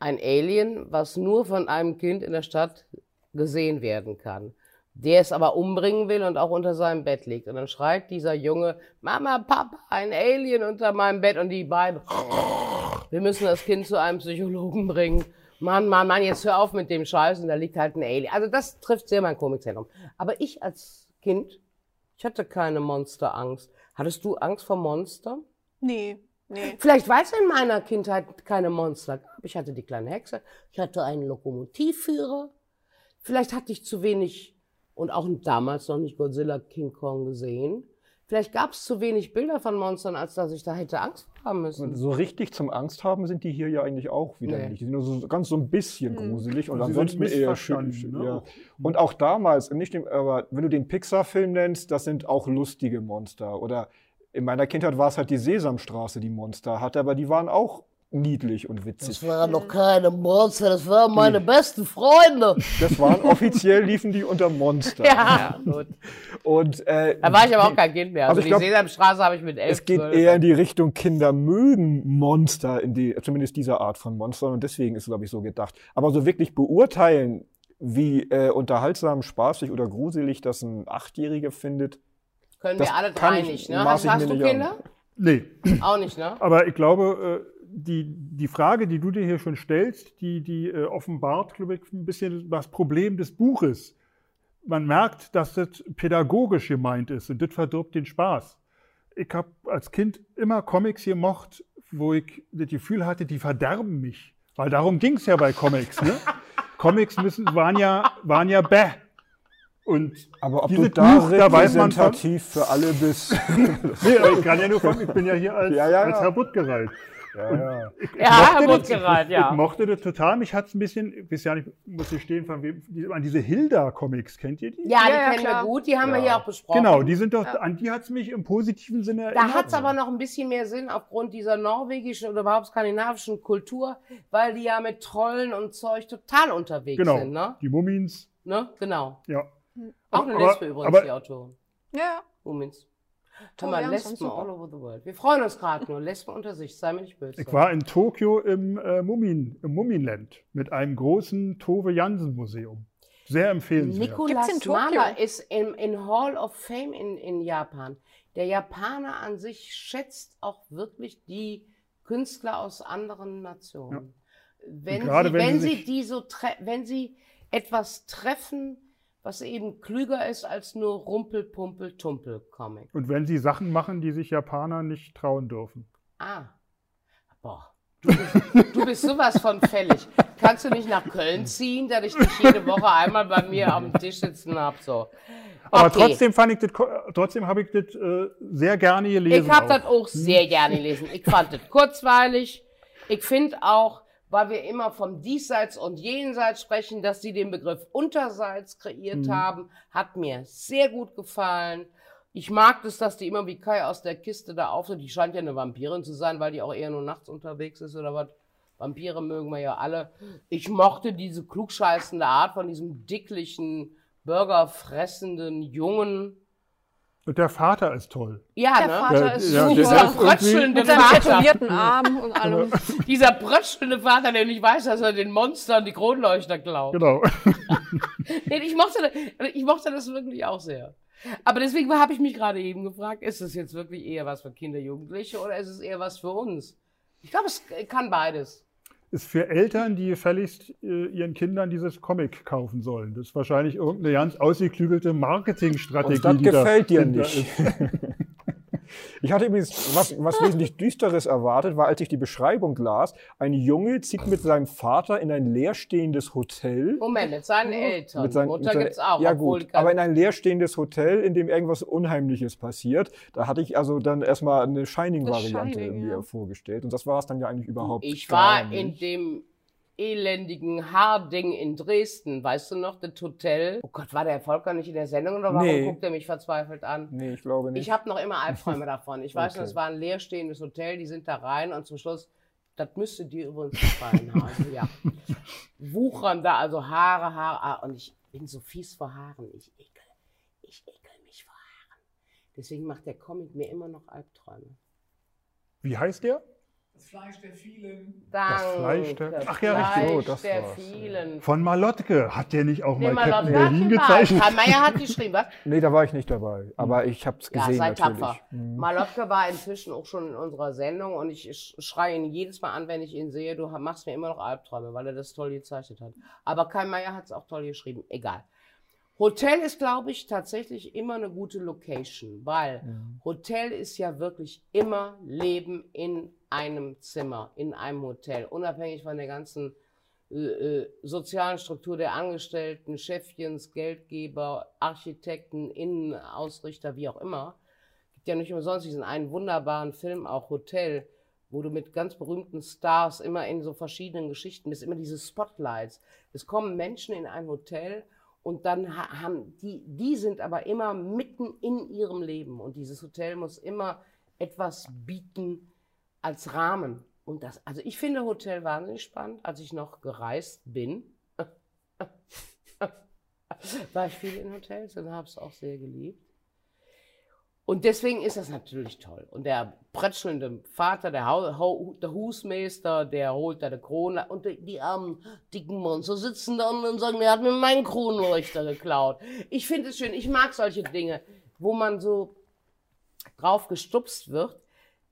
B: Ein Alien, was nur von einem Kind in der Stadt gesehen werden kann. Der es aber umbringen will und auch unter seinem Bett liegt. Und dann schreit dieser Junge, Mama, Papa, ein Alien unter meinem Bett. Und die beiden, wir müssen das Kind zu einem Psychologen bringen. Mann, Mann, Mann, jetzt hör auf mit dem Scheiß. Und da liegt halt ein Alien. Also das trifft sehr mein Komiczentrum. Aber ich als Kind, ich hatte keine Monsterangst. Hattest du Angst vor Monstern?
C: Nee, nee.
B: Vielleicht weil es in meiner Kindheit keine Monster gab. Ich hatte die kleine Hexe, ich hatte einen Lokomotivführer. Vielleicht hatte ich zu wenig und auch damals noch nicht Godzilla King Kong gesehen. Vielleicht gab es zu wenig Bilder von Monstern, als dass ich da hätte Angst haben
D: Und
B: müssen.
D: so richtig zum Angst haben sind die hier ja eigentlich auch wieder
B: Nee.
D: nicht. Die sind nur so ganz so ein bisschen
C: Hm.
D: gruselig und
E: Und
D: ansonsten eher schön.
E: ne?
D: Ja. Und auch damals, nicht dem, aber wenn du den Pixar-Film nennst, das sind auch lustige Monster. Oder in meiner Kindheit war es halt die Sesamstraße, die Monster hatte, aber die waren auch niedlich und witzig.
B: waren doch keine Monster, das waren meine besten Freunde.
D: Das waren offiziell liefen die unter Monster.
B: Ja, gut.
D: Und äh,
B: Da war ich aber auch kein Kind mehr. Also,
D: Also
B: die
D: glaub,
B: Sesamstraße habe ich mit elf,
D: es geht eher in die Richtung Kinder mögen Monster, in die, zumindest diese Art von Monstern. Und deswegen ist es, glaube ich, so gedacht. Aber so wirklich beurteilen, wie äh, unterhaltsam, spaßig oder gruselig das ein Achtjähriger findet,
B: Können
D: das
B: wir alle drei
D: ich-
B: nicht, ne? Hast,
D: ich
B: hast
D: mir
B: du
D: an.
B: Kinder?
E: Nee,
B: Auch nicht, ne?
E: aber ich glaube, äh, die, die Frage, die du dir hier schon stellst, die, die äh, offenbart, glaube ich, ein bisschen das Problem des Buches. Man merkt, dass das pädagogisch gemeint ist und das verdirbt den Spaß. Ich habe als Kind immer Comics gemocht, wo ich das Gefühl hatte, die verderben mich. Weil darum ging es ja bei Comics. Ne? Comics müssen, waren, ja, waren ja bäh. Und
D: aber ob du da
E: Buch, da weiß man
D: repräsentativ für alle bist.
E: nee, aber ich kann ja nur von, ich bin ja hier als,
D: Ja, ja,
E: als
D: ja.
E: Herr Buttgereit.
D: Ja, ja.
B: Ja,
E: mochte
B: gut
E: das-
B: gereiht,
E: Ich
B: ja.
E: mochte das total. Mich hat es ein bisschen, ich weiß ja nicht, muss ich stehen, von wem, an diese Hilda-Comics, kennt ihr die?
B: Ja, die
C: Ja, ja,
B: kennen
C: klar.
B: wir gut, die haben wir
D: Ja.
B: hier auch besprochen.
E: Genau, die sind doch, an die hat es mich im positiven Sinne
B: Da
E: erinnert.
B: hat es aber noch ein bisschen mehr Sinn aufgrund dieser norwegischen oder überhaupt skandinavischen Kultur, weil die ja mit Trollen und Zeug total unterwegs
E: Genau,
B: sind, ne?
E: die Mummins,
B: ne? Genau.
E: ja.
B: Auch eine
E: Aber-
B: Lesbe übrigens,
E: aber-
B: die Autorin.
C: Ja,
B: Mumins. Hör mal,
C: Jansson,
B: Lesben all over the world. Wir freuen uns gerade nur. Lesben unter sich, sei mir nicht böse.
E: Ich war in Tokio im, äh, Mumien, im Mummienland mit einem großen Tove Jansen Museum. Sehr empfehlenswert.
C: Gibt's
B: Nikolas
C: in Tokio?
B: Mahler ist in, in Hall of Fame in, in Japan. Der Japaner an sich schätzt auch wirklich die Künstler aus anderen Nationen. Wenn,
E: Und gerade
B: sie,
E: wenn
B: wenn,
E: sie
B: die so wenn sie etwas treffen, was eben klüger ist als nur Rumpel, Pumpel, Tumpel Comic.
E: Und wenn sie Sachen machen, die sich Japaner nicht trauen dürfen.
B: Ah. Boah. Du bist, du bist sowas von fällig. Kannst du nicht nach Köln ziehen, dass ich dich jede Woche einmal bei mir am Tisch sitzen habe? So.
E: Aber
B: Okay.
E: trotzdem fand ich das, trotzdem habe ich das äh, sehr gerne gelesen.
B: Ich habe das auch sehr gerne gelesen. Ich fand das kurzweilig. Ich finde auch, weil wir immer vom Diesseits und Jenseits sprechen, dass sie den Begriff Unterseits kreiert haben, hat mir sehr gut gefallen. Ich mag das, dass die immer wie Kai aus der Kiste da auftritt. Die scheint ja eine Vampirin zu sein, weil die auch eher nur nachts unterwegs ist oder was. Vampire mögen wir ja alle. Ich mochte diese klugscheißende Art von diesem dicklichen, burgerfressenden Jungen.
E: Und der Vater ist toll.
B: Ja,
C: Der
B: ne?
C: Vater ist
E: ja,
C: super.
E: der- der ist irgendwie-
B: Brötschelnde
C: Mit seinem
B: Vater.
C: tätowierten Arm und allem.
B: Dieser brötschelnde Vater, der nicht weiß, dass er den Monstern die Kronleuchter klaut.
E: Genau.
B: Nee, ich, mochte, das- ich mochte das wirklich auch sehr. Aber deswegen habe ich mich gerade eben gefragt, ist es jetzt wirklich eher was für Kinder, Jugendliche oder ist es eher was für uns? Ich glaube, es kann beides.
E: Ist für Eltern, die gefälligst äh, ihren Kindern dieses Comic kaufen sollen. Das ist wahrscheinlich irgendeine ganz ausgeklügelte Marketingstrategie.
D: Und das
E: die da
D: gefällt dir nicht. Ich hatte übrigens was, was wesentlich Düsteres erwartet, weil als ich die Beschreibung las, ein Junge zieht mit seinem Vater in ein leerstehendes Hotel.
B: Moment, mit seinen Eltern.
D: Mit seinen-
B: Mutter
D: mit seinen-
B: gibt's auch.
D: Ja gut, aber in ein leerstehendes Hotel, in dem irgendwas Unheimliches passiert. Da hatte ich also dann erstmal eine Shining-Variante
C: Shining,
D: mir
C: ja.
D: vorgestellt. Und das war es dann ja eigentlich überhaupt
B: ich war in dem elendigen Haarding in Dresden. Weißt du noch, das Hotel? Oh Gott, war der Volker nicht in der Sendung oder warum
D: Nee.
B: guckt er mich verzweifelt an?
D: Nee, ich glaube nicht.
B: Ich habe noch immer Albträume davon. Ich weiß,
D: Okay.
B: noch, es war ein leerstehendes Hotel, die sind da rein und zum Schluss, das müsste dir übrigens gefallen haben. Ja. Wuchern da, also Haare, Haare, ah, und ich bin so fies vor Haaren. Ich ekel, ich ekel mich vor Haaren. Deswegen macht der Comic mir immer noch Albträume.
E: Wie heißt der?
B: Danke.
E: Fleisch der- Ach ja, richtig.
B: Fleisch
D: Oh, das
B: der
D: war's.
B: vielen.
E: Von Malotke. Hat der nicht auch
B: Nee,
E: mal Captain Berlin gezeichnet?
B: Karl Mayer hat geschrieben, was?
D: nee, da war ich nicht dabei. Aber ich habe es
B: Ja,
D: gesehen
B: sei
D: natürlich.
B: tapfer.
D: Mhm.
B: Malotke war inzwischen auch schon in unserer Sendung und ich sch- schreie ihn jedes Mal an, wenn ich ihn sehe, du machst mir immer noch Albträume, weil er das toll gezeichnet hat. Aber Kai Meier hat es auch toll geschrieben. Egal. Hotel ist, glaube ich, tatsächlich immer eine gute Location, weil Hotel ist ja wirklich immer Leben in einem Zimmer, in einem Hotel, unabhängig von der ganzen äh, äh, sozialen Struktur der Angestellten, Chefchens, Geldgeber, Architekten, Innenausrichter, wie auch immer. Gibt ja nicht umsonst diesen einen wunderbaren Film, auch Hotel, wo du mit ganz berühmten Stars immer in so verschiedenen Geschichten bist, immer diese Spotlights. Es kommen Menschen in ein Hotel und dann ha- haben die, die sind aber immer mitten in ihrem Leben und dieses Hotel muss immer etwas bieten als Rahmen. Und das, also ich finde Hotel wahnsinnig spannend, als ich noch gereist bin. war ich viel in Hotels und habe es auch sehr geliebt. Und deswegen ist das natürlich toll. Und der prätschelnde Vater, der, Hau- der Husmeister, der holt da die Krone. Und die, die armen, dicken Monster sitzen da und sagen, der hat mir meinen Kronleuchter geklaut. Ich finde es schön. Ich mag solche Dinge, wo man so drauf gestupst wird,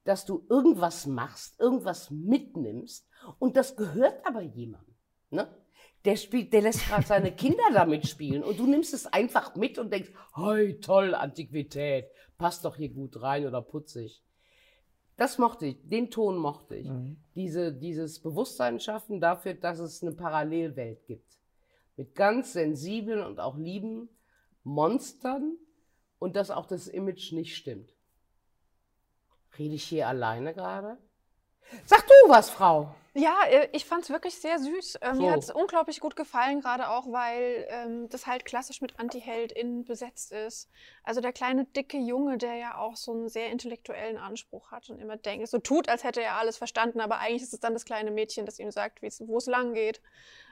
B: dass du irgendwas machst, irgendwas mitnimmst. Und das gehört aber jemandem. Ne? Der spielt, der lässt gerade seine Kinder damit spielen und du nimmst es einfach mit und denkst, hey, toll, Antiquität, passt doch hier gut rein oder putzig. Das mochte ich, den Ton mochte ich. Diese, dieses Bewusstsein schaffen dafür, dass es eine Parallelwelt gibt. Mit ganz sensiblen und auch lieben Monstern und dass auch das Image nicht stimmt. Rede ich hier alleine gerade? Sag du was, Frau.
C: Ja, äh, ich fand es wirklich sehr süß. Mir
B: So.
C: hat es unglaublich gut gefallen, gerade auch, weil ähm, das halt klassisch mit Anti-HeldInnen besetzt ist. Also der kleine, dicke Junge, der ja auch so einen sehr intellektuellen Anspruch hat und immer denkt, so tut, als hätte er alles verstanden, aber eigentlich ist es dann das kleine Mädchen, das ihm sagt, wo es lang geht.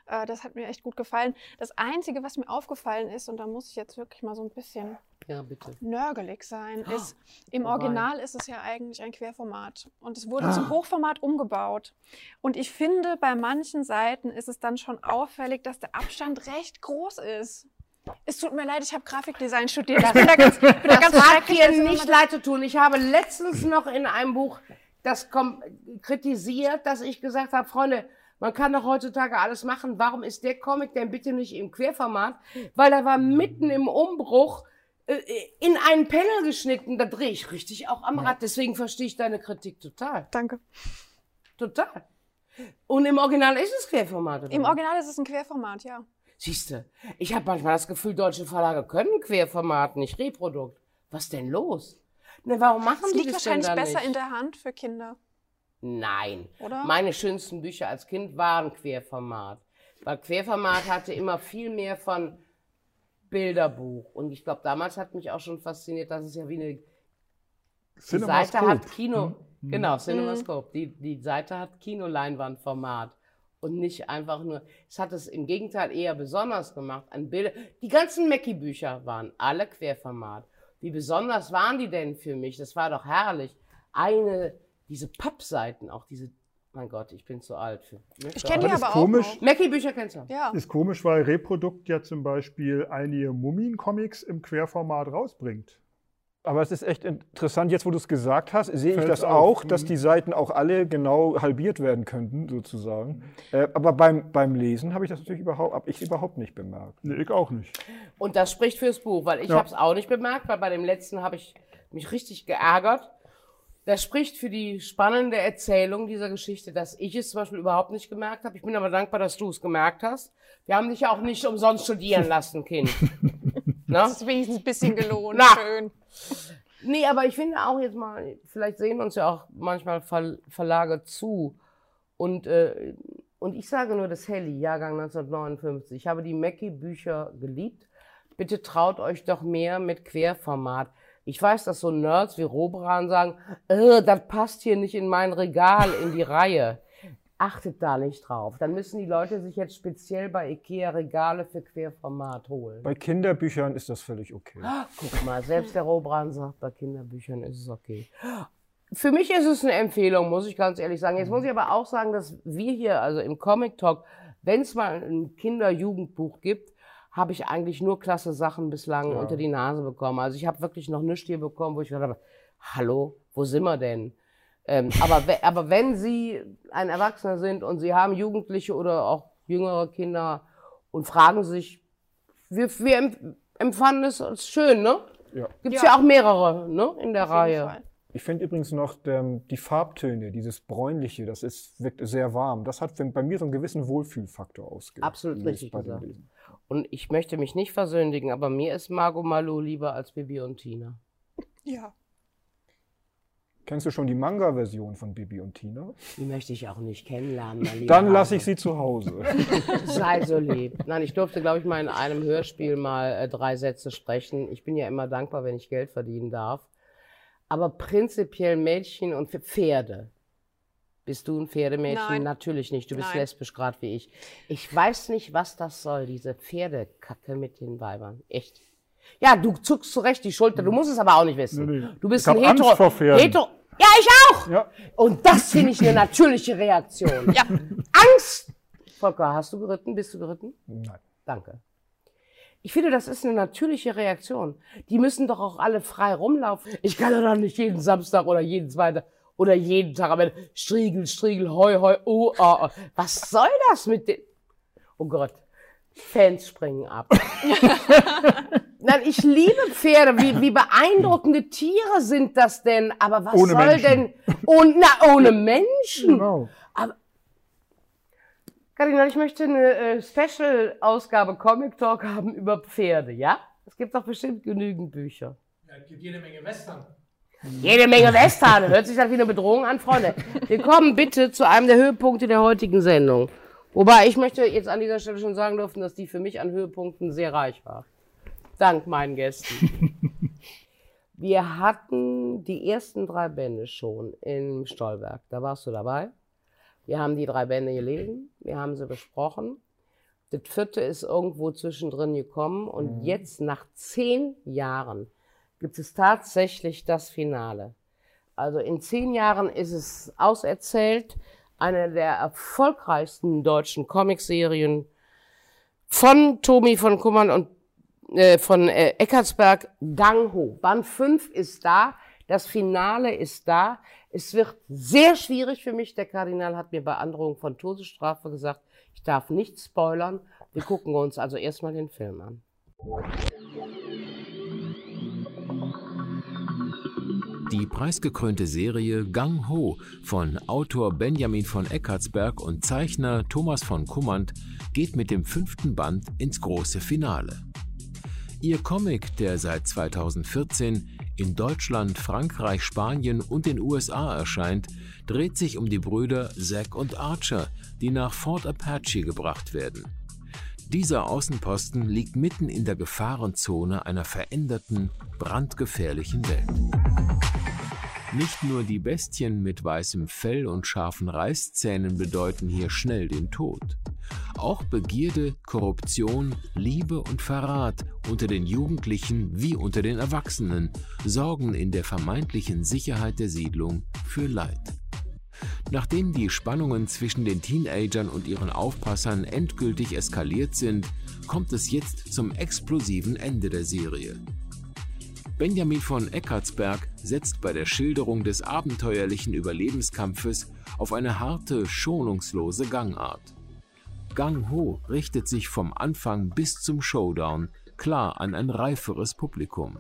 C: Äh, das hat mir echt gut gefallen. Das Einzige, was mir aufgefallen ist, und da muss ich jetzt wirklich mal so ein bisschen
B: Ja,
C: nörgelig sein, ist, im
B: Oh.
C: Original ist es ja eigentlich ein Querformat. Und es wurde zum Hochformat umgebaut. Und ich finde, bei manchen Seiten ist es dann schon auffällig, dass der Abstand recht groß ist. Es tut mir leid, ich habe Grafikdesign studiert. Ich bin da ganz, bin da ganz
B: Das hat dir nicht leid zu tun. Ich habe letztens noch in einem Buch das kritisiert, dass ich gesagt habe, Freunde, man kann doch heutzutage alles machen. Warum ist der Comic denn bitte nicht im Querformat? Weil er war mitten im Umbruch äh, in einen Panel geschnitten. Da drehe ich richtig auch am Rad. Deswegen verstehe ich deine Kritik total.
C: Danke.
B: Total. Und im Original ist es Querformat, oder?
C: Im? Original ist es ein Querformat, ja.
B: Siehste, ich habe manchmal das Gefühl, deutsche Verlage können Querformat, nicht Reprodukt. Was denn los? Ne, warum machen
C: Es
B: die
C: liegt
B: das denn
C: wahrscheinlich
B: dann
C: besser
B: nicht?
C: in der Hand für Kinder,
B: Nein.
C: oder?
B: Meine schönsten Bücher als Kind waren Querformat. Weil Querformat hatte immer viel mehr von Bilderbuch. Und ich glaube, damals hat mich auch schon fasziniert, dass es ja wie eine die Seite
E: Cinemascope.
B: hat Kino.
E: Hm?
B: Genau, Cinemascope. Die, die Seite hat Kinoleinwandformat. Und nicht einfach nur, es hat es im Gegenteil eher besonders gemacht. An Bilder. Die ganzen Mackie-Bücher waren alle Querformat. Wie besonders waren die denn für mich? Das war doch herrlich. Eine, diese Pappseiten, auch diese, mein Gott, ich bin zu alt für.
C: Ich kenne die aber
E: komisch.
C: auch.
B: Mackie-Bücher kennst du?
C: Ja.
E: Ist komisch, weil Reprodukt ja zum Beispiel einige Mumien-Comics im Querformat rausbringt.
D: Aber es ist echt interessant, jetzt wo du es gesagt hast, sehe ich das
E: auf,
D: auch, dass
E: mhm.
D: die Seiten auch alle genau halbiert werden könnten, sozusagen. Äh, aber beim, beim Lesen habe ich das natürlich überhaupt, hab ich überhaupt nicht bemerkt.
E: Nee, ich auch nicht.
B: Und das spricht fürs Buch, weil ich
E: Ja.
B: habe es auch nicht bemerkt, weil bei dem letzten habe ich mich richtig geärgert. Das spricht für die spannende Erzählung dieser Geschichte, dass ich es zum Beispiel überhaupt nicht gemerkt habe. Ich bin aber dankbar, dass du es gemerkt hast. Wir haben dich ja auch nicht umsonst studieren lassen, Kind. Na?
C: Das ist wenigstens ein bisschen gelohnt.
B: Na.
C: Schön.
B: Nee, aber ich finde auch jetzt mal, vielleicht sehen uns ja auch manchmal Ver Verlage zu. Und, äh, und ich sage nur das Helly, Jahrgang 1959. Ich habe die Mackie-Bücher geliebt. Bitte traut euch doch mehr mit Querformat. Ich weiß, dass so Nerds wie Robran sagen, äh, das passt hier nicht in mein Regal, in die Reihe. Achtet da nicht drauf. Dann müssen die Leute sich jetzt speziell bei Ikea Regale für Querformat holen.
D: Bei Kinderbüchern ist das völlig okay.
B: Guck mal, selbst der Robran sagt, bei Kinderbüchern ist es okay. Für mich ist es eine Empfehlung, muss ich ganz ehrlich sagen. Jetzt muss ich aber auch sagen, dass wir hier, also im Comic Talk, wenn es mal ein Kinder-Jugendbuch gibt, habe ich eigentlich nur klasse Sachen bislang unter die Nase bekommen. Also ich habe wirklich noch nichts hier bekommen, wo ich gedacht habe, hallo, wo sind wir denn? Ähm, aber, aber wenn Sie ein Erwachsener sind und Sie haben Jugendliche oder auch jüngere Kinder und fragen sich, wir, wir em- empfanden es als schön, ne?
D: Ja.
B: Gibt es
C: Ja.
B: ja. auch mehrere, ne, in der
C: Auf
B: Reihe.
C: Fall.
D: Ich finde übrigens noch ähm, die Farbtöne, dieses bräunliche, das ist, wirkt sehr warm. Das hat bei mir so einen gewissen Wohlfühlfaktor ausgelöst.
B: Absolut richtig gesagt. Und ich möchte mich nicht versündigen, aber mir ist Margot Malou lieber als Bibi und Tina.
C: Ja.
D: Kennst du schon die Manga-Version von Bibi und Tina?
B: Die möchte ich auch nicht kennenlernen. mein lieber
D: Dann lasse ich sie zu Hause.
B: Sei so lieb. Nein, ich durfte, glaube ich, mal in einem Hörspiel mal äh, drei Sätze sprechen. Ich bin ja immer dankbar, wenn ich Geld verdienen darf. Aber prinzipiell Mädchen und Pf- Pferde. Bist du ein Pferdemädchen?
C: Nein.
B: Natürlich nicht. Du bist
C: Nein.
B: lesbisch gerade wie ich. Ich weiß nicht, was das soll, diese Pferdekacke mit den Weibern. Echt. Ja, du zuckst zurecht die Schulter. Du musst es aber auch nicht wissen.
E: Nee, nee.
B: Du bist
E: Ich
B: ein
E: hab Angst
B: Hetero.
E: vor Pferden.
B: Hetero. Ja, ich auch.
E: Ja.
B: Und das finde ich eine natürliche Reaktion.
C: Ja.
B: Angst! Volker, hast du geritten? Bist du geritten?
D: Nein.
B: Danke. Ich finde, das ist eine natürliche Reaktion. Die müssen doch auch alle frei rumlaufen. Ich kann doch nicht jeden Samstag oder jeden zweiten oder jeden Tag am Ende Striegel, Striegel, Heu, Heu, oh, oh, oh. Was soll das mit den... Oh Gott, Fans springen ab. Nein, ich liebe Pferde. Wie, wie beeindruckende Tiere sind das denn? Aber was
E: Ohne
B: soll
E: Menschen.
B: denn... Und, na, ohne Menschen.
E: Genau.
B: Karina, ich möchte eine äh, Special-Ausgabe Comic Talk haben über Pferde, ja? Es gibt doch bestimmt genügend Bücher.
H: Ja, es gibt jede Menge Western.
B: Jede Menge Western. Hört sich das wie eine Bedrohung an, Freunde. Wir kommen bitte zu einem der Höhepunkte der heutigen Sendung. Wobei ich möchte jetzt an dieser Stelle schon sagen dürfen, dass die für mich an Höhepunkten sehr reich war. Dank meinen Gästen. Wir hatten die ersten drei Bände schon im Stolberg. Da warst du dabei. Wir haben die drei Bände gelesen, wir haben sie besprochen. Das vierte ist irgendwo zwischendrin gekommen und jetzt nach zehn Jahren gibt es tatsächlich das Finale. Also in zehn Jahren ist es auserzählt. Eine der erfolgreichsten deutschen Comicserien von Tomi von Kummern und äh, von äh, Eckartsberg, Gang Ho. Band 5 ist da, das Finale ist da. Es wird sehr schwierig für mich. Der Kardinal hat mir bei Androhung von Todesstrafe gesagt, ich darf nicht spoilern. Wir gucken uns also erstmal den Film an.
F: Die preisgekrönte Serie Gang Ho von Autor Benjamin von Eckartsberg und Zeichner Thomas von Kummand geht mit dem fünften Band ins große Finale. Ihr Comic, der seit 2014 in Deutschland, Frankreich, Spanien und den USA erscheint, dreht sich um die Brüder Zack und Archer, die nach Fort Apache gebracht werden. Dieser Außenposten liegt mitten in der Gefahrenzone einer veränderten, brandgefährlichen Welt. Nicht nur die Bestien mit weißem Fell und scharfen Reißzähnen bedeuten hier schnell den Tod. Auch Begierde, Korruption, Liebe und Verrat unter den Jugendlichen wie unter den Erwachsenen sorgen in der vermeintlichen Sicherheit der Siedlung für Leid. Nachdem die Spannungen zwischen den Teenagern und ihren Aufpassern endgültig eskaliert sind, kommt es jetzt zum explosiven Ende der Serie. Benjamin von Eckartsberg setzt bei der Schilderung des abenteuerlichen Überlebenskampfes auf eine harte, schonungslose Gangart. Gang Ho richtet sich vom Anfang bis zum Showdown klar an ein reiferes Publikum.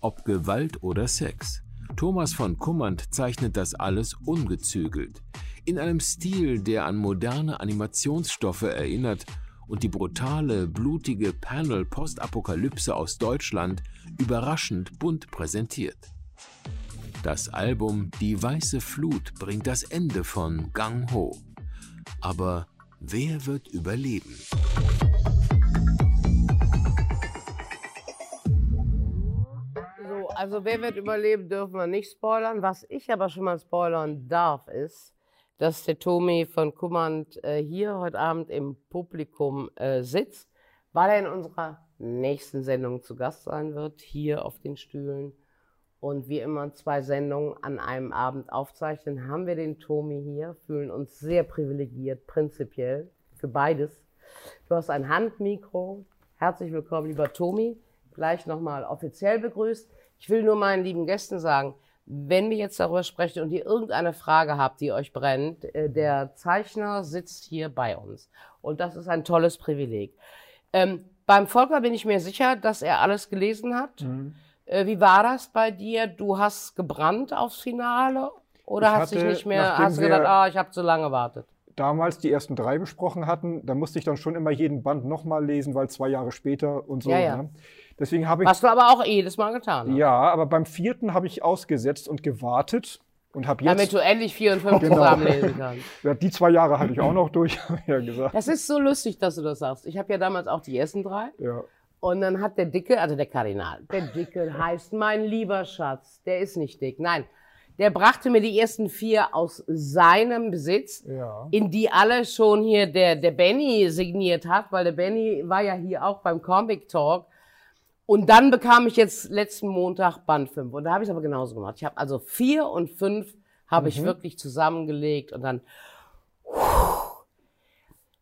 F: Ob Gewalt oder Sex, Thomas von Kummand zeichnet das alles ungezügelt, in einem Stil, der an moderne Animationsstoffe erinnert und die brutale, blutige Panel-Postapokalypse aus Deutschland überraschend bunt präsentiert. Das Album Die Weiße Flut bringt das Ende von Gang Ho. Aber wer wird überleben?
B: Also wer wird überleben, dürfen wir nicht spoilern. Was ich aber schon mal spoilern darf, ist, dass der Tommy von Kummand äh, hier heute Abend im Publikum äh, sitzt, weil er in unserer nächsten Sendung zu Gast sein wird, hier auf den Stühlen. Und wie immer zwei Sendungen an einem Abend aufzeichnen, haben wir den Tommy hier, fühlen uns sehr privilegiert, prinzipiell, für beides. Du hast ein Handmikro. Herzlich willkommen, lieber Tommy. Gleich nochmal offiziell begrüßt. Ich will nur meinen lieben Gästen sagen, wenn wir jetzt darüber sprechen und ihr irgendeine Frage habt, die euch brennt, äh, der Zeichner sitzt hier bei uns. Und das ist ein tolles Privileg. Ähm, beim Volker bin ich mir sicher, dass er alles gelesen hat. Mhm. Äh, wie war das bei dir? Du hast gebrannt aufs Finale oder ich hast dich nicht mehr, hast du gedacht, ah, ich habe zu lange gewartet?
D: damals die ersten drei besprochen hatten, da musste ich dann schon immer jeden Band nochmal lesen, weil zwei Jahre später und so. Ja, ja. Ne?
B: Deswegen habe ich. Hast du aber auch jedes Mal getan.
D: Oder? Ja, aber beim vierten habe ich ausgesetzt und gewartet und habe jetzt.
B: Damit du endlich vier und fünf genau. zusammenlesen kannst.
D: Ja, die zwei Jahre hatte ich auch noch durch, ja gesagt.
B: Das ist so lustig, dass du das sagst. Ich habe ja damals auch die ersten drei.
D: Ja.
B: Und dann hat der Dicke, also der Kardinal, der Dicke heißt mein lieber Schatz, der ist nicht dick. Nein, der brachte mir die ersten vier aus seinem Besitz, ja. in die alle schon hier der, der Benny signiert hat, weil der Benny war ja hier auch beim Comic Talk. Und dann bekam ich jetzt letzten Montag Band 5. Und da habe ich es aber genauso gemacht. Ich habe also vier und fünf habe mhm. ich wirklich zusammengelegt und dann,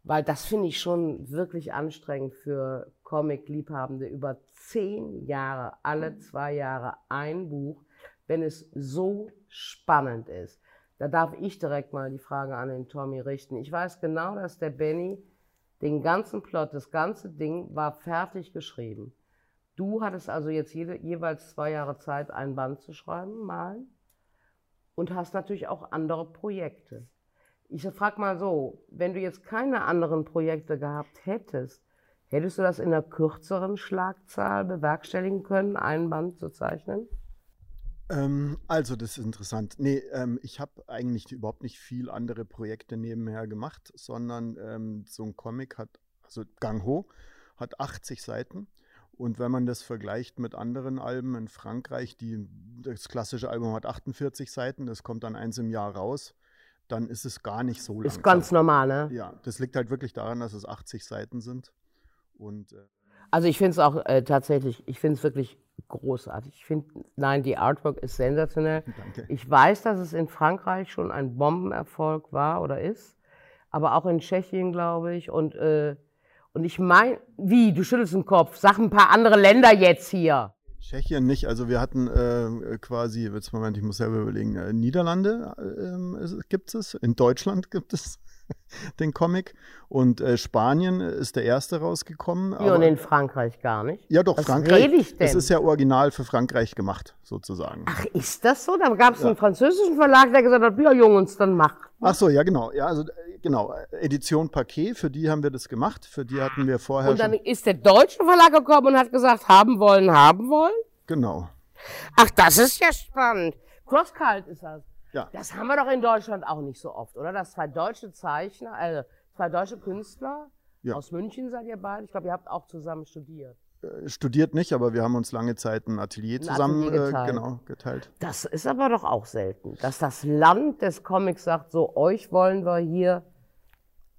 B: weil das finde ich schon wirklich anstrengend für Comic-Liebhabende über zehn Jahre, alle zwei Jahre ein Buch wenn es so spannend ist. Da darf ich direkt mal die Frage an den Tommy richten. Ich weiß genau, dass der Benny den ganzen Plot, das ganze Ding war fertig geschrieben. Du hattest also jetzt jede, jeweils zwei Jahre Zeit, ein Band zu schreiben, malen. Und hast natürlich auch andere Projekte. Ich frage mal so, wenn du jetzt keine anderen Projekte gehabt hättest, hättest du das in einer kürzeren Schlagzahl bewerkstelligen können, ein Band zu zeichnen?
I: Ähm, also, das ist interessant. Nee, ähm, ich habe eigentlich überhaupt nicht viel andere Projekte nebenher gemacht, sondern ähm, so ein Comic hat, also Gang Ho, hat 80 Seiten. Und wenn man das vergleicht mit anderen Alben in Frankreich, die, das klassische Album hat 48 Seiten, das kommt dann eins im Jahr raus, dann ist es gar nicht so lang.
B: Ist ganz normal, ne?
I: Ja, das liegt halt wirklich daran, dass es 80 Seiten sind. Und, äh
B: also ich finde es auch äh, tatsächlich, ich finde es wirklich großartig. Ich finde, nein, die Artwork ist sensationell. Danke. Ich weiß, dass es in Frankreich schon ein Bombenerfolg war oder ist, aber auch in Tschechien, glaube ich. Und, äh, und ich meine, wie, du schüttelst den Kopf, sag ein paar andere Länder jetzt hier.
I: Tschechien nicht, also wir hatten äh, quasi, jetzt Moment, ich muss selber überlegen, äh, Niederlande äh, gibt es, in Deutschland gibt es. den Comic. Und äh, Spanien ist der erste rausgekommen.
B: Ja, und in Frankreich gar nicht.
I: Ja, doch,
B: Was
I: Frankreich.
B: rede ich denn?
I: Es ist ja original für Frankreich gemacht, sozusagen.
B: Ach, ist das so? Da gab es einen französischen Verlag, der gesagt hat, ja, Jungs, dann macht.
I: Ach so, ja, genau. Ja, also äh, genau. Edition Paquet, für die haben wir das gemacht. Für die hatten wir vorher
B: Und dann ist der deutsche Verlag gekommen und hat gesagt, haben wollen, haben wollen.
I: Genau.
B: Ach, das ist ja spannend. Crosscult ist das.
I: Ja.
B: Das haben wir doch in Deutschland auch nicht so oft, oder? Dass zwei deutsche Zeichner, also zwei deutsche Künstler
I: Ja.
B: aus München seid ihr beide. Ich glaube, ihr habt auch zusammen studiert.
I: Äh, Studiert nicht, aber wir haben uns lange Zeit ein Atelier
B: Ein
I: zusammen
B: Atelier
I: äh,
B: geteilt.
I: genau, geteilt.
B: Das ist aber doch auch selten, dass das Land des Comics sagt, so euch wollen wir hier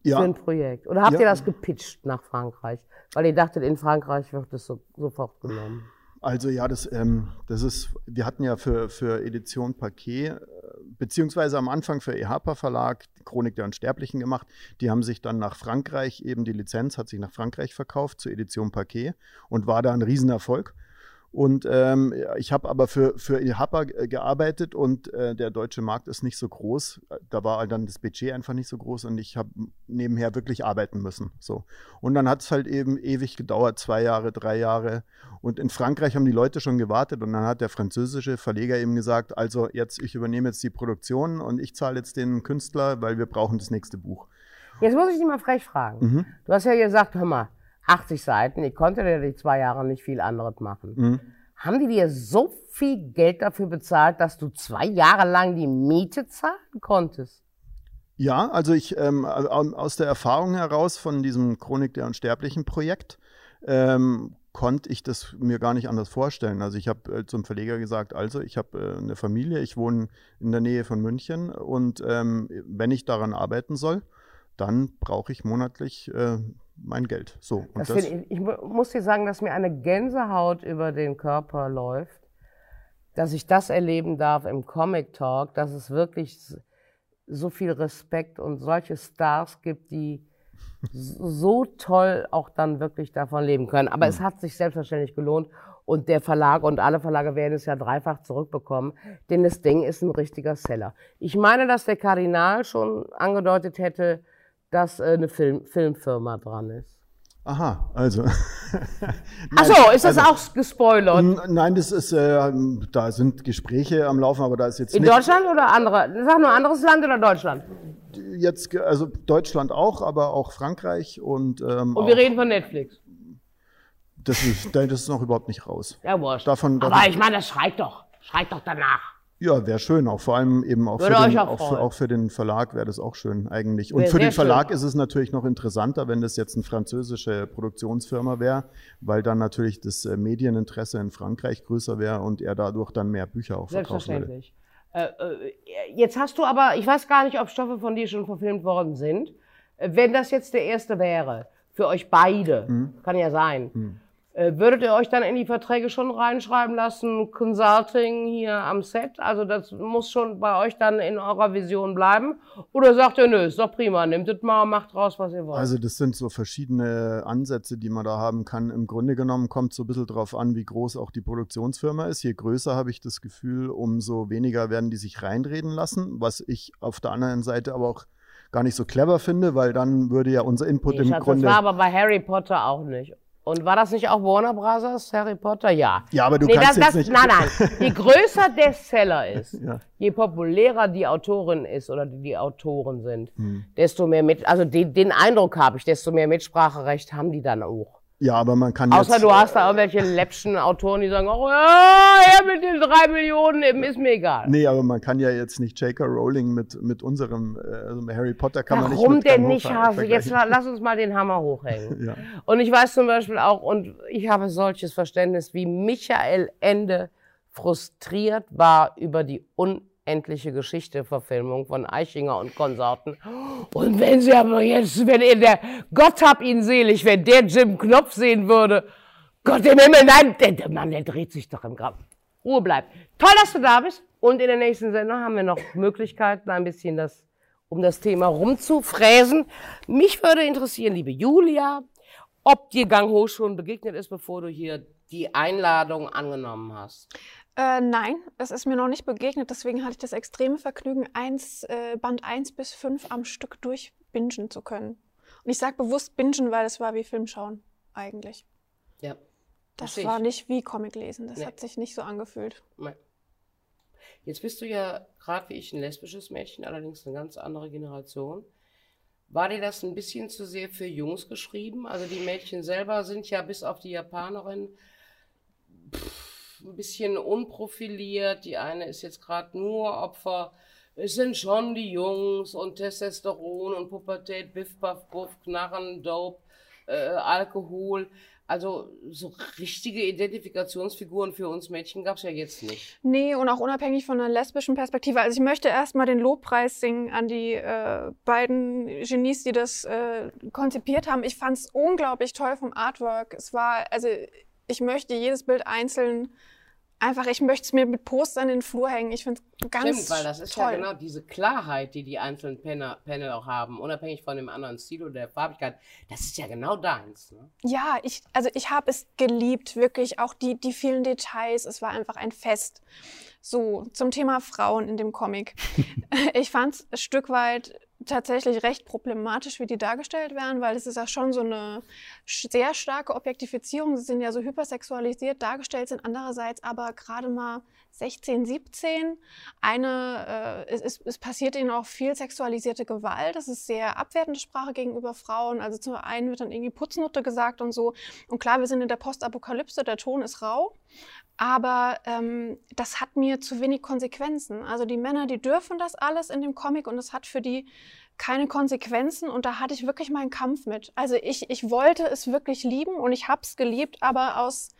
I: Ja.
B: für ein Projekt. Oder habt
I: Ja.
B: ihr das gepitcht nach Frankreich? Weil ihr dachtet, in Frankreich wird das so, sofort genommen.
I: Also ja, das, ähm, das ist, wir hatten ja für, für Edition Paquet, äh, beziehungsweise am Anfang für EHPA Verlag, Chronik der Unsterblichen gemacht. Die haben sich dann nach Frankreich, eben die Lizenz hat sich nach Frankreich verkauft zur Edition Paquet und war da ein Riesenerfolg. Und ähm, ich habe aber für, für EHPA ge- gearbeitet und äh, der deutsche Markt ist nicht so groß. Da war dann das Budget einfach nicht so groß und ich habe nebenher wirklich arbeiten müssen. So. Und dann hat es halt eben ewig gedauert, zwei Jahre, drei Jahre. Und in Frankreich haben die Leute schon gewartet und dann hat der französische Verleger eben gesagt, also jetzt, ich übernehme jetzt die Produktion und ich zahle jetzt den Künstler, weil wir brauchen das nächste Buch.
B: Jetzt muss ich dich mal frech fragen.
I: Mhm.
B: Du hast ja gesagt, hör mal, 80 Seiten, ich konnte ja die zwei Jahre nicht viel anderes machen.
I: Mhm.
B: Haben die dir so viel Geld dafür bezahlt, dass du zwei Jahre lang die Miete zahlen konntest?
I: Ja, also ich ähm, au- aus der Erfahrung heraus von diesem Chronik der Unsterblichen Projekt ähm, konnte ich das mir gar nicht anders vorstellen. Also ich habe äh, zum Verleger gesagt, also ich habe äh, eine Familie, ich wohne in der Nähe von München und ähm, wenn ich daran arbeiten soll, dann brauche ich monatlich äh, mein Geld. So und
B: Das
I: das,
B: ich, ich mu- muss dir sagen, dass mir eine Gänsehaut über den Körper läuft, dass ich das erleben darf im Comic Talk, dass es wirklich so viel Respekt und solche Stars gibt, die so toll auch dann wirklich davon leben können. Aber es hat sich selbstverständlich gelohnt und der Verlag und alle Verlage werden es ja dreifach zurückbekommen, denn das Ding ist ein richtiger Seller. Ich meine, dass der Kardinal schon angedeutet hätte, dass äh, eine Film Filmfirma dran ist.
I: aha, also.
B: Ach so, ist das
I: also-
B: auch gespoilert?
I: Nein, das ist, äh, da sind Gespräche am Laufen, aber da ist jetzt
B: In
I: nicht,
B: Deutschland oder andere? Sag nur anderes Land oder Deutschland?
I: jetzt, also Deutschland auch, aber auch Frankreich und, ähm,
B: Und wir
I: auch,
B: reden von Netflix.
I: das, ist, das ist noch überhaupt nicht raus.
B: Ja, wurscht.
I: Davon,
B: Aber
I: davon
B: ich meine, das schreit doch. Schreit doch danach.
I: Ja, wäre schön, auch vor allem eben auch für,
B: Würde
I: den,
B: auch
I: auch, für, auch für den Verlag wäre das auch schön eigentlich. Und
B: Wär
I: für den
B: sehr schön.
I: Verlag ist es natürlich noch interessanter, wenn das jetzt eine französische Produktionsfirma wäre, weil dann natürlich das äh, Medieninteresse in Frankreich größer wäre und er dadurch dann mehr Bücher auch verkaufen würde.
B: Selbstverständlich. Äh, äh, jetzt hast du aber, ich weiß gar nicht, ob Stoffe von dir schon verfilmt worden sind. Äh, Wenn das jetzt der erste wäre, für euch beide,
I: Mhm.
B: kann ja sein, äh, würdet ihr euch dann in die Verträge schon reinschreiben lassen, Consulting hier am Set? Also das muss schon bei euch dann in eurer Vision bleiben? Oder sagt ihr, nö, ist doch prima, nehmt es mal, macht raus, was ihr wollt?
I: Also das sind so verschiedene Ansätze, die man da haben kann. Im Grunde genommen kommt so ein bisschen drauf an, wie groß auch die Produktionsfirma ist. Je größer habe ich das Gefühl, umso weniger werden die sich reinreden lassen, was ich auf der anderen Seite aber auch gar nicht so clever finde, weil dann würde ja unser Input
B: Nee,
I: im
B: Schatz,
I: Grunde...
B: das war aber bei Harry Potter auch nicht. Und war das nicht auch Warner Brothers, Harry Potter? Ja.
I: Ja, aber du
B: nee,
I: kannst
B: das,
I: jetzt
B: das,
I: nicht-
B: Nein, nein. Je größer der Seller ist,
I: Ja.
B: je populärer die Autorin ist oder die, die Autoren sind,
I: Hm.
B: desto mehr mit, also den, den Eindruck habe ich, desto mehr Mitspracherecht haben die dann auch.
I: Ja, aber man kann
B: Außer
I: jetzt...
B: du hast da irgendwelche läppschen Autoren, die sagen, oh ja, ja, mit den drei Millionen, eben, ist mir egal.
I: Nee, aber man kann ja jetzt nicht J.K. Rowling mit, mit unserem äh, also Harry Potter kann man nicht
B: Warum
I: mit
B: denn nicht, Hase? Jetzt
I: vergleichen.
B: la- lass uns mal den Hammer hochhängen.
I: Ja.
B: Und ich weiß zum Beispiel auch, und ich habe solches Verständnis, wie Michael Ende frustriert war über die unendliche Geschichte-Verfilmung von Eichinger und Konsorten. Und wenn sie aber jetzt, wenn er der, Gott hab ihn selig, wenn der Jim Knopf sehen würde, Gott im Himmel, nein, der, der Mann, der dreht sich doch im Grab. Ruhe bleibt. Toll, dass du da bist. Und in der nächsten Sendung haben wir noch Möglichkeiten, ein bisschen das, um das Thema rumzufräsen. Mich würde interessieren, liebe Julia, ob dir Gang Ho schon begegnet ist, bevor du hier die Einladung angenommen hast.
C: Äh, nein, es ist mir noch nicht begegnet, deswegen hatte ich das extreme Vergnügen, eins, äh, Band 1 bis 5 am Stück durch bingen zu können. Und ich sage bewusst bingen, weil es war wie Film schauen, eigentlich.
B: Ja.
C: Das
B: Versteh
C: war
B: ich.
C: nicht wie Comic lesen. Das
B: Nee.
C: hat sich nicht so angefühlt.
B: Nein. Jetzt bist du ja gerade wie ich ein lesbisches Mädchen, allerdings eine ganz andere Generation. War dir das ein bisschen zu sehr für Jungs geschrieben? Also die Mädchen selber sind ja bis auf die Japanerin pff, ein bisschen unprofiliert. Die eine ist jetzt gerade nur Opfer. Es sind schon die Jungs und Testosteron und Pubertät, Biff, Buff, Buff, Knarren, Dope, äh, Alkohol. Also so richtige Identifikationsfiguren für uns Mädchen gab es ja jetzt nicht.
C: Nee, und auch unabhängig von einer lesbischen Perspektive. Also ich möchte erstmal den Lobpreis singen an die äh, beiden Genies, die das äh, konzipiert haben. Ich fand es unglaublich toll vom Artwork. Es war, also ich möchte jedes Bild einzeln einfach, ich möchte es mir mit Postern in den Flur hängen. Ich finde es ganz
B: Stimmt, weil das ist
C: toll.
B: ja genau diese Klarheit, die die einzelnen Panel, Panel auch haben, unabhängig von dem anderen Stil oder der Farbigkeit. Das ist ja genau deins. Ne?
C: Ja, ich, also ich habe es geliebt, wirklich auch die, die vielen Details. Es war einfach ein Fest. So, zum Thema Frauen in dem Comic. ich fand es ein Stück weit tatsächlich recht problematisch, wie die dargestellt werden, weil es ist ja schon so eine sehr starke Objektifizierung. Sie sind ja so hypersexualisiert dargestellt, sind andererseits aber gerade mal 16, 17. Eine, äh, es, es, es passiert ihnen auch viel sexualisierte Gewalt. Das ist sehr abwertende Sprache gegenüber Frauen. Also zum einen wird dann irgendwie Putznutte gesagt und so. Und klar, wir sind in der Postapokalypse, der Ton ist rau. Aber ähm, das hat mir zu wenig Konsequenzen. Also die Männer, die dürfen das alles in dem Comic und es hat für die keine Konsequenzen und da hatte ich wirklich meinen Kampf mit. Also ich, ich wollte es wirklich lieben und ich habe es geliebt, aber aus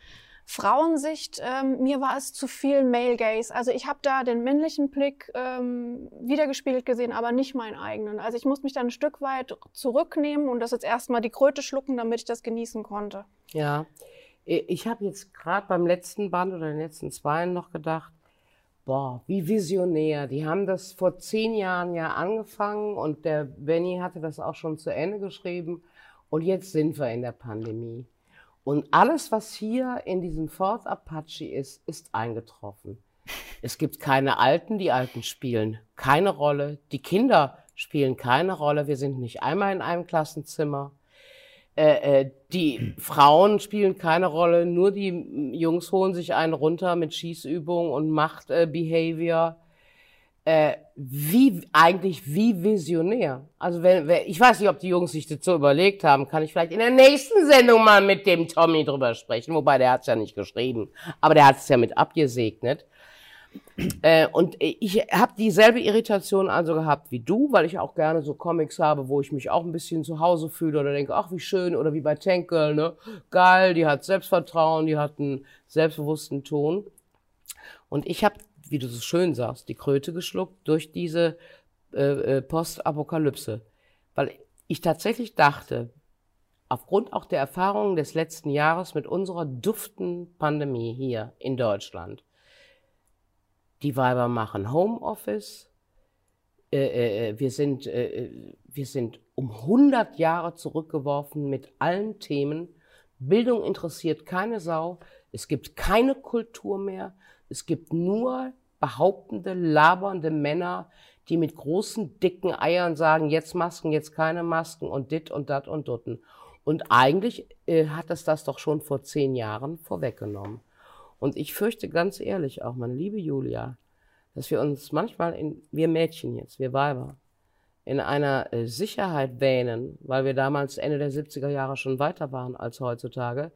C: Frauensicht, ähm, mir war es zu viel Male Gaze. Also ich habe da den männlichen Blick ähm, wiedergespiegelt gesehen, aber nicht meinen eigenen. Also ich muss mich da ein Stück weit zurücknehmen und das jetzt erstmal die Kröte schlucken, damit ich das genießen konnte.
B: Ja, ich habe jetzt gerade beim letzten Band oder den letzten zweien noch gedacht, boah, wie visionär. Die haben das vor zehn Jahren ja angefangen und der Benny hatte das auch schon zu Ende geschrieben und jetzt sind wir in der Pandemie. Und alles, was hier in diesem Fort Apache ist, ist eingetroffen. Es gibt keine Alten, die Alten spielen keine Rolle. Die Kinder spielen keine Rolle. Wir sind nicht einmal in einem Klassenzimmer. Äh, äh, die Frauen spielen keine Rolle, nur die Jungs holen sich einen runter mit Schießübungen und Machtbehavior. Äh, äh, wie eigentlich wie visionär. Also wenn, wenn ich weiß nicht, ob die Jungs sich das so überlegt haben, kann ich vielleicht in der nächsten Sendung mal mit dem Tommy drüber sprechen, wobei der hat's ja nicht geschrieben, aber der hat's ja mit abgesegnet. Äh, und ich habe dieselbe Irritation also gehabt wie du, weil ich auch gerne so Comics habe, wo ich mich auch ein bisschen zu Hause fühle oder denke, ach wie schön, oder wie bei Tank Girl, ne? Geil, die hat Selbstvertrauen, die hat einen selbstbewussten Ton. Und ich habe, wie du so schön sagst, die Kröte geschluckt durch diese äh, äh, Postapokalypse. Weil ich tatsächlich dachte, aufgrund auch der Erfahrungen des letzten Jahres mit unserer duften Pandemie hier in Deutschland, die Weiber machen Homeoffice. Äh, äh, wir, sind, äh, wir sind um 100 Jahre zurückgeworfen mit allen Themen. Bildung interessiert keine Sau. Es gibt keine Kultur mehr. Es gibt nur behauptende, labernde Männer, die mit großen, dicken Eiern sagen, jetzt Masken, jetzt keine Masken und dit und dat und dutten. Und eigentlich äh, hat es das doch schon vor zehn Jahren vorweggenommen. Und ich fürchte ganz ehrlich auch, meine liebe Julia, dass wir uns manchmal, in, wir Mädchen jetzt, wir Weiber, in einer äh, Sicherheit wähnen, weil wir damals Ende der 70er Jahre schon weiter waren als heutzutage.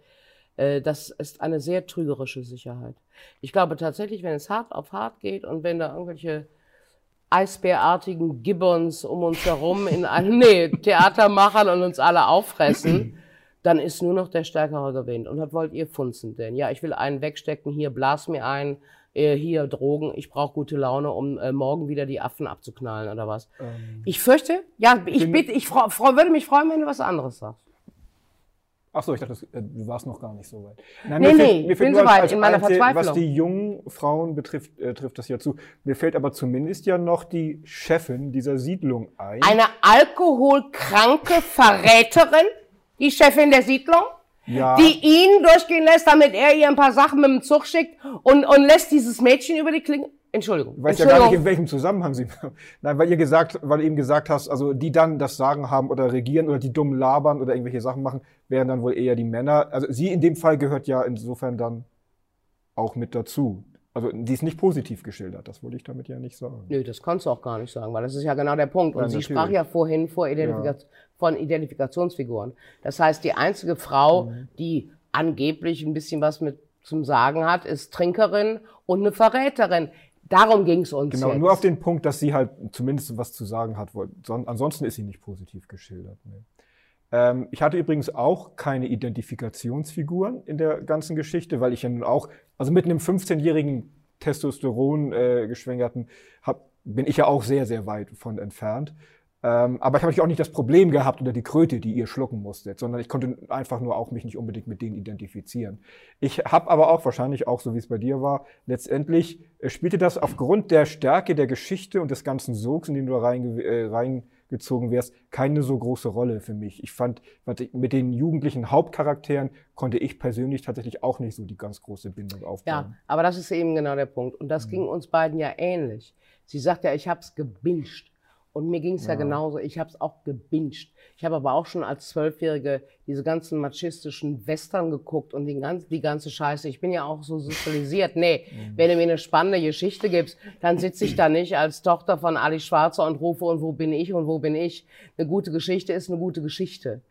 B: Äh, das ist eine sehr trügerische Sicherheit. Ich glaube tatsächlich, wenn es hart auf hart geht und wenn da irgendwelche eisbärartigen Gibbons um uns herum in einem nee, Theater machen und uns alle auffressen, dann ist nur noch der Stärkere gewinnt. Und was wollt ihr funzen denn? Ja, ich will einen wegstecken, hier blas mir ein, äh, hier Drogen, ich brauche gute Laune, um äh, morgen wieder die Affen abzuknallen oder was.
D: Ähm,
B: Ich fürchte, ja, ich
D: bin-
B: bitte, ich freu, freu, würde mich freuen, wenn du was anderes sagst.
D: Ach so, ich dachte, das, äh, du warst noch gar nicht so weit. Nein,
B: Nee,
D: mir fällt-
B: nee,
D: mir
B: ich
D: fällt
B: bin
D: nur
B: so
D: als-
B: weit
D: als
B: in meiner
D: Einzel-
B: Verzweiflung.
D: Was die jungen Frauen betrifft, äh, trifft das ja zu. Mir fällt aber zumindest ja noch die Chefin dieser Siedlung ein.
B: Eine alkoholkranke Verräterin, die Chefin der Siedlung,
D: ja,
B: die ihn durchgehen lässt, damit er ihr ein paar Sachen mit dem Zug schickt und, und lässt dieses Mädchen über die Klinge. Entschuldigung.
D: Ich weiß ja gar nicht, in welchem Zusammenhang sie. Nein, weil ihr gesagt, weil du eben gesagt hast, also die dann das Sagen haben oder regieren oder die dumm labern oder irgendwelche Sachen machen, wären dann wohl eher die Männer. Also sie in dem Fall gehört ja insofern dann auch mit dazu. Also die ist nicht positiv geschildert, das wollte ich damit ja nicht sagen.
B: Nö, das kannst du auch gar nicht sagen, weil das ist ja genau der Punkt. Und
D: Ja,
B: sie sprach ja vorhin vor Identifika von Identifikationsfiguren. Das heißt, die einzige Frau,
D: Mhm.
B: die angeblich ein bisschen was mit zum Sagen hat, ist Trinkerin und eine Verräterin. Darum ging es uns
D: Genau,
B: jetzt.
D: nur auf den Punkt, dass sie halt zumindest was zu sagen hat. Ansonsten ist sie nicht positiv geschildert. Nee. Ähm, ich hatte übrigens auch keine Identifikationsfiguren in der ganzen Geschichte, weil ich ja nun auch, also mit einem 15-jährigen Testosteron äh, bin ich ja auch sehr, sehr weit von entfernt. Ähm, aber ich habe auch nicht das Problem gehabt oder die Kröte, die ihr schlucken musstet, sondern ich konnte einfach nur auch mich nicht unbedingt mit denen identifizieren. Ich habe aber auch wahrscheinlich auch, so wie es bei dir war, letztendlich äh, spielte das aufgrund der Stärke der Geschichte und des ganzen Sogs, in den du reinge äh, reingezogen wärst, keine so große Rolle für mich. Ich fand, mit den jugendlichen Hauptcharakteren konnte ich persönlich tatsächlich auch nicht so die ganz große Bindung aufbauen.
B: Ja, aber das ist eben genau der Punkt. Und
D: Mhm.
B: das ging uns beiden ja ähnlich. Sie sagt ja, ich habe es gebinged. Und mir ging es ja.
D: Ja.
B: genauso. Ich habe es auch gebinged. Ich habe aber auch schon als Zwölfjährige diese ganzen machistischen Western geguckt und die ganze, die ganze Scheiße. Ich bin ja auch so sozialisiert. Nee,
D: Mhm.
B: wenn du mir eine spannende Geschichte gibst, dann sitze ich da nicht als Tochter von Ali Schwarzer und rufe, und wo bin ich und wo bin ich? Eine gute Geschichte ist eine gute Geschichte.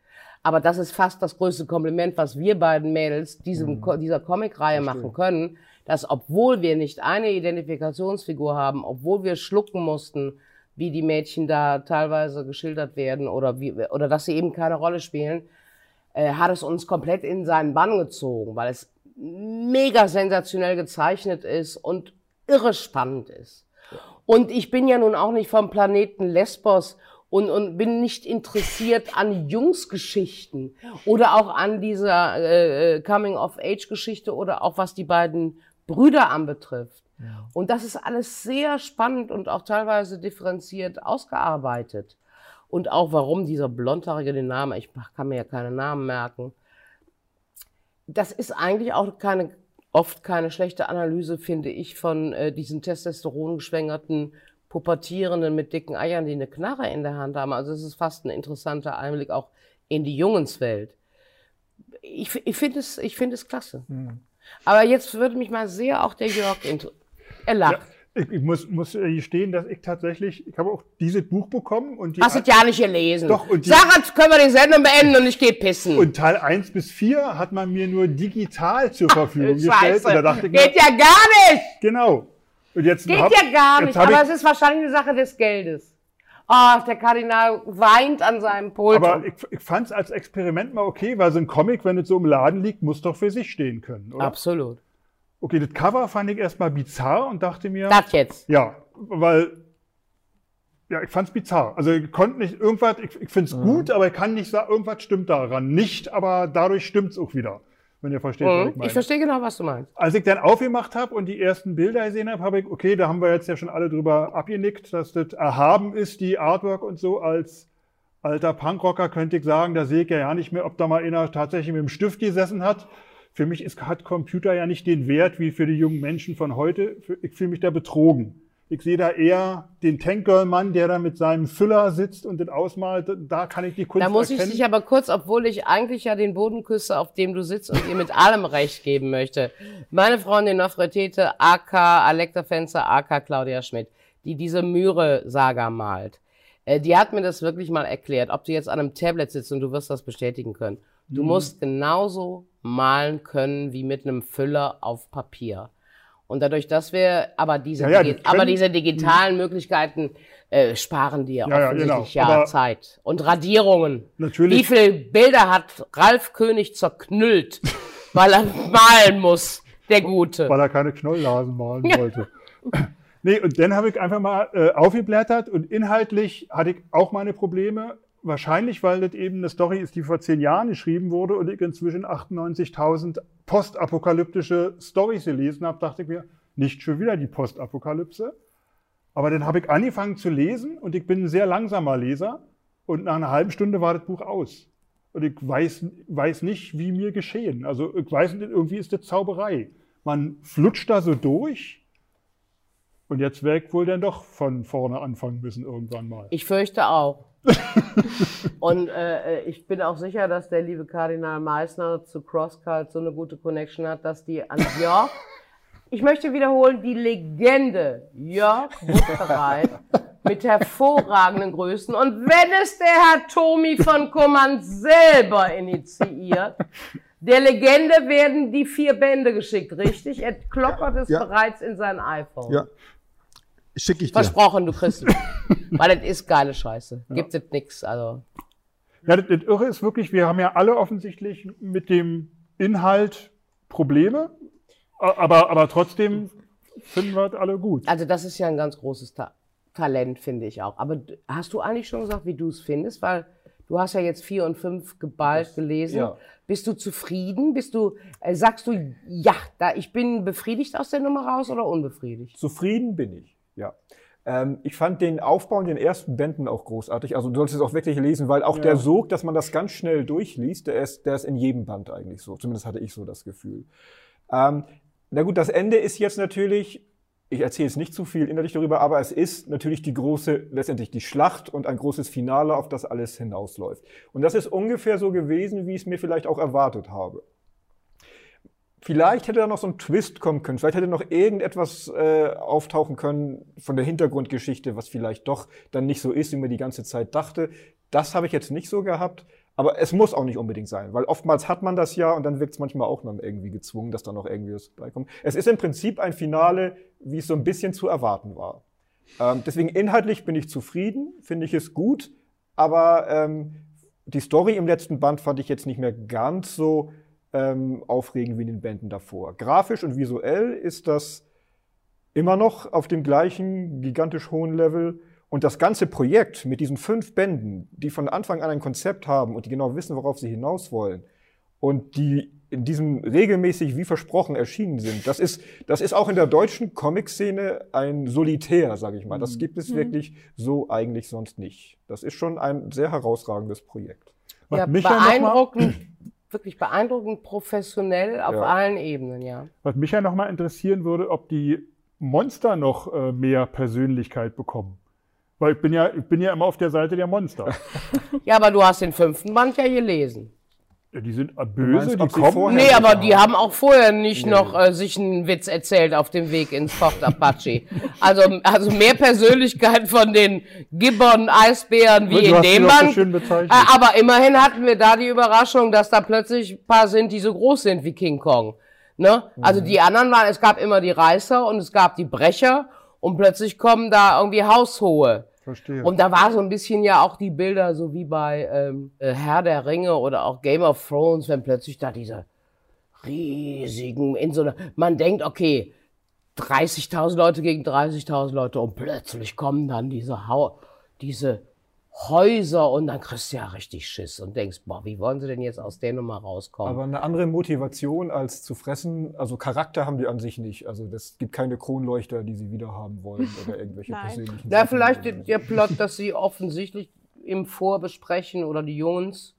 B: Aber das ist fast das größte Kompliment, was wir beiden Mädels diesem, Ko- dieser Comicreihe machen können, dass obwohl wir nicht eine Identifikationsfigur haben, obwohl wir schlucken mussten, wie die Mädchen da teilweise geschildert werden oder wie, oder dass sie eben keine Rolle spielen, äh, hat es uns komplett in seinen Bann gezogen, weil es mega sensationell gezeichnet ist und irre spannend ist. Und ich bin ja nun auch nicht vom Planeten Lesbos und, und bin nicht interessiert an Jungsgeschichten oder auch an dieser äh, Coming-of-Age-Geschichte oder auch was die beiden Brüder anbetrifft. Und das ist alles sehr spannend und auch teilweise differenziert ausgearbeitet. Und auch warum dieser blondhaarige den Namen, ich kann mir ja keine Namen merken. Das ist eigentlich auch keine, oft keine schlechte Analyse, finde ich, von äh, diesen testosterongeschwängerten Pubertierenden mit dicken Eiern, die eine Knarre in der Hand haben. Also es ist fast ein interessanter Einblick auch in die Jungenswelt. Ich, ich finde es, ich finde es klasse. Aber jetzt würde mich mal sehr auch der Jörg interessieren. Er lacht.
E: Ich, ich muss, muss äh, gestehen, dass ich tatsächlich, ich habe auch dieses Buch bekommen und die
B: Hast du es ja nicht gelesen.
E: Doch, und die-
B: Sag, jetzt können wir die Sendung beenden und ich gehe pissen.
E: und Teil 1 bis 4 hat man mir nur digital zur Verfügung gestellt.
B: Scheiße.
E: Und da dachte ich mir,
B: Geht ja gar nicht.
E: genau. Und jetzt
B: Geht
E: hab-
B: ja gar nicht. Aber es ist wahrscheinlich eine Sache des Geldes. Ach, der Kardinal weint an seinem Pult.
E: aber ich, ich fand es als Experiment mal okay, weil so ein Comic, wenn es so im Laden liegt, muss doch für sich stehen können, oder?
B: Absolut.
E: Okay, das Cover fand ich erstmal bizarr und dachte mir,
B: Das jetzt.
E: ja, weil, ja, ich fand es bizarr. Also ich konnte nicht irgendwas, ich, ich finde es gut, aber ich kann nicht sagen, irgendwas stimmt daran. Nicht, aber dadurch stimmt es auch wieder, wenn ihr versteht, was ich
B: Mhm.
E: meine.
B: Ich verstehe genau, was du meinst.
E: Als ich dann aufgemacht habe und die ersten Bilder gesehen habe, habe ich, okay, da haben wir jetzt ja schon alle drüber abgenickt, dass das erhaben ist, die Artwork und so. Als alter Punkrocker könnte ich sagen, da sehe ich ja, ja nicht mehr, ob da mal einer tatsächlich mit dem Stift gesessen hat. Für mich ist, hat Computer ja nicht den Wert wie für die jungen Menschen von heute. Ich fühle mich da betrogen. Ich sehe da eher den Tankgirl-Mann, der da mit seinem Füller sitzt und das ausmalt. Da kann ich die Kunst
B: Da muss ich
E: erkennen.
B: dich aber kurz, obwohl ich eigentlich ja den Boden küsse, auf dem du sitzt und ihr mit allem Recht geben möchte. Meine Freundin Nofretete, AK Alekta Fenster, AK Claudia Schmidt, die diese Myre-Saga malt, äh, die hat mir das wirklich mal erklärt. Ob du jetzt an einem Tablet sitzt und du wirst das bestätigen können. Du
E: Mhm.
B: musst genauso malen können wie mit einem Füller auf Papier. Und dadurch, dass wir aber diese,
E: Ja, ja, die
B: aber diese digitalen Möglichkeiten äh, sparen dir
E: Ja, ja,
B: offensichtlich
E: genau.
B: ja
E: Aber-
B: Zeit. Und Radierungen.
E: Natürlich.
B: Wie viele Bilder hat Ralf König zerknüllt, weil er malen muss, der Gute.
E: weil er keine Knolllasen malen wollte. nee, und dann habe ich einfach mal äh, aufgeblättert und inhaltlich hatte ich auch meine Probleme. Wahrscheinlich, weil das eben eine Story ist, die vor zehn Jahren geschrieben wurde und ich inzwischen 98.000 postapokalyptische Stories gelesen habe, dachte ich mir, nicht schon wieder die Postapokalypse. Aber dann habe ich angefangen zu lesen und ich bin ein sehr langsamer Leser und nach einer halben Stunde war das Buch aus. Und ich weiß, weiß nicht, wie mir geschehen. Also ich weiß nicht, irgendwie ist das Zauberei. Man flutscht da so durch Und jetzt werde ich wohl dann doch von vorne anfangen müssen irgendwann mal.
B: Ich fürchte auch. und äh, ich bin auch sicher, dass der liebe Kardinal Meissner zu Crosscut so eine gute Connection hat, dass die an Jörg, ich möchte wiederholen, die Legende Jörg Wuttereit mit hervorragenden Größen. Und wenn es der Herr Tomi von Kummern selber initiiert, der Legende werden die vier Bände geschickt, richtig? Er kloppert es
I: Ja.
B: bereits in sein iPhone.
I: Ja. Schicke ich dir.
B: Versprochen, du kriegst. Weil das ist geile Scheiße. Gibt es nix. Also.
E: Ja, das, das Irre ist wirklich, wir haben ja alle offensichtlich mit dem Inhalt Probleme, aber, aber trotzdem finden wir es alle gut.
B: also das ist ja ein ganz großes Ta Talent, finde ich auch. Aber hast du eigentlich schon gesagt, wie du es findest? Weil du hast ja jetzt vier und fünf geballt gelesen.
D: ja.
B: Bist du zufrieden? Bist du, äh, sagst du, ja, da, ich bin befriedigt aus der Nummer raus oder unbefriedigt?
D: Zufrieden bin ich, ja. Ähm, ich fand den Aufbau in den ersten Bänden auch großartig. Also du solltest es auch wirklich lesen, weil auch
E: Ja.
D: der Sog, dass man das ganz schnell durchliest, der ist, der ist in jedem Band eigentlich so. Zumindest hatte ich so das Gefühl. Ähm, na gut, das Ende ist jetzt natürlich, ich erzähle jetzt nicht zu viel innerlich darüber, aber es ist natürlich die große, letztendlich die Schlacht und ein großes Finale, auf das alles hinausläuft. Und das ist ungefähr so gewesen, wie ich es mir vielleicht auch erwartet habe. Vielleicht hätte da noch so ein Twist kommen können. Vielleicht hätte noch irgendetwas äh, auftauchen können von der Hintergrundgeschichte, was vielleicht doch dann nicht so ist, wie man die ganze Zeit dachte. Das habe ich jetzt nicht so gehabt. Aber es muss auch nicht unbedingt sein, weil oftmals hat man das ja und dann wirkt es manchmal auch dann irgendwie gezwungen, dass da noch irgendwie was beikommt. Es ist im Prinzip ein Finale, wie es so ein bisschen zu erwarten war. Ähm, deswegen inhaltlich bin ich zufrieden, finde ich es gut, aber ähm, die Story im letzten Band fand ich jetzt nicht mehr ganz so ähm, aufregend wie in den Bänden davor. Grafisch und visuell ist das immer noch auf dem gleichen gigantisch hohen Level. Und das ganze Projekt mit diesen fünf Bänden, die von Anfang an ein Konzept haben und die genau wissen, worauf sie hinaus wollen und die in diesem regelmäßig wie versprochen erschienen sind, das ist, das ist auch in der deutschen Comic-Szene ein Solitär, sage ich mal. Das gibt es wirklich so eigentlich sonst nicht. Das ist schon ein sehr herausragendes Projekt.
B: Ja, beeindruckend, wirklich beeindruckend professionell auf
D: Ja.
B: allen Ebenen, ja.
E: Was mich ja noch mal interessieren würde, ob die Monster noch äh, mehr Persönlichkeit bekommen. Weil ich bin ja, ich bin ja immer auf der Seite der Monster.
B: Ja, aber du hast den fünften Band ja gelesen.
E: Ja, die sind äh,
D: meinst,
E: böse, die
D: ob sie
E: kommen.
D: vorher-
B: Nee, aber die haben auch vorher nicht noch äh, sich einen Witz erzählt auf dem Weg ins Fort Apache. Also, also mehr Persönlichkeit von den Gibbon Eisbären wie
E: Du
B: in dem
E: bezeichnet.
B: Äh, aber immerhin hatten wir da die Überraschung, dass da plötzlich ein paar sind, die so groß sind wie King Kong. Ne? Also
E: Mhm.
B: die anderen waren, es gab immer die Reißer und es gab die Brecher und plötzlich kommen da irgendwie Haushohe.
E: Verstehe.
B: Und da war so ein bisschen ja auch die Bilder, so wie bei ähm, äh, Herr der Ringe oder auch Game of Thrones, wenn plötzlich da diese riesigen, in so einer, man denkt, okay, 30.000 Leute gegen 30.000 Leute und plötzlich kommen dann diese, Hau diese Häuser und dann kriegst du ja richtig Schiss und denkst, boah, wie wollen sie denn jetzt aus der Nummer rauskommen?
D: Aber eine andere Motivation als zu fressen, also Charakter haben die an sich nicht. Also es gibt keine Kronleuchter, die sie wieder haben wollen oder irgendwelche
C: Nein.
D: persönlichen.
B: Ja, vielleicht der, der Plot, dass sie offensichtlich im Vorbesprechen oder die Jungs,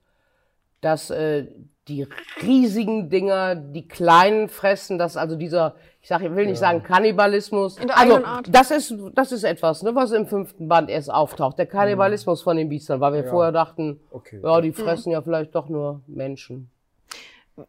B: dass äh, die riesigen Dinger die kleinen fressen, dass also dieser, ich sag, ich will nicht sagen Kannibalismus.
C: In der
B: also,
C: eigenen Art.
B: Das ist, das ist etwas, ne, was im fünften Band erst auftaucht. Der Kannibalismus von den Biestern, weil wir
D: Ja.
B: vorher dachten,
D: Okay.
B: ja, die fressen ja vielleicht doch nur Menschen.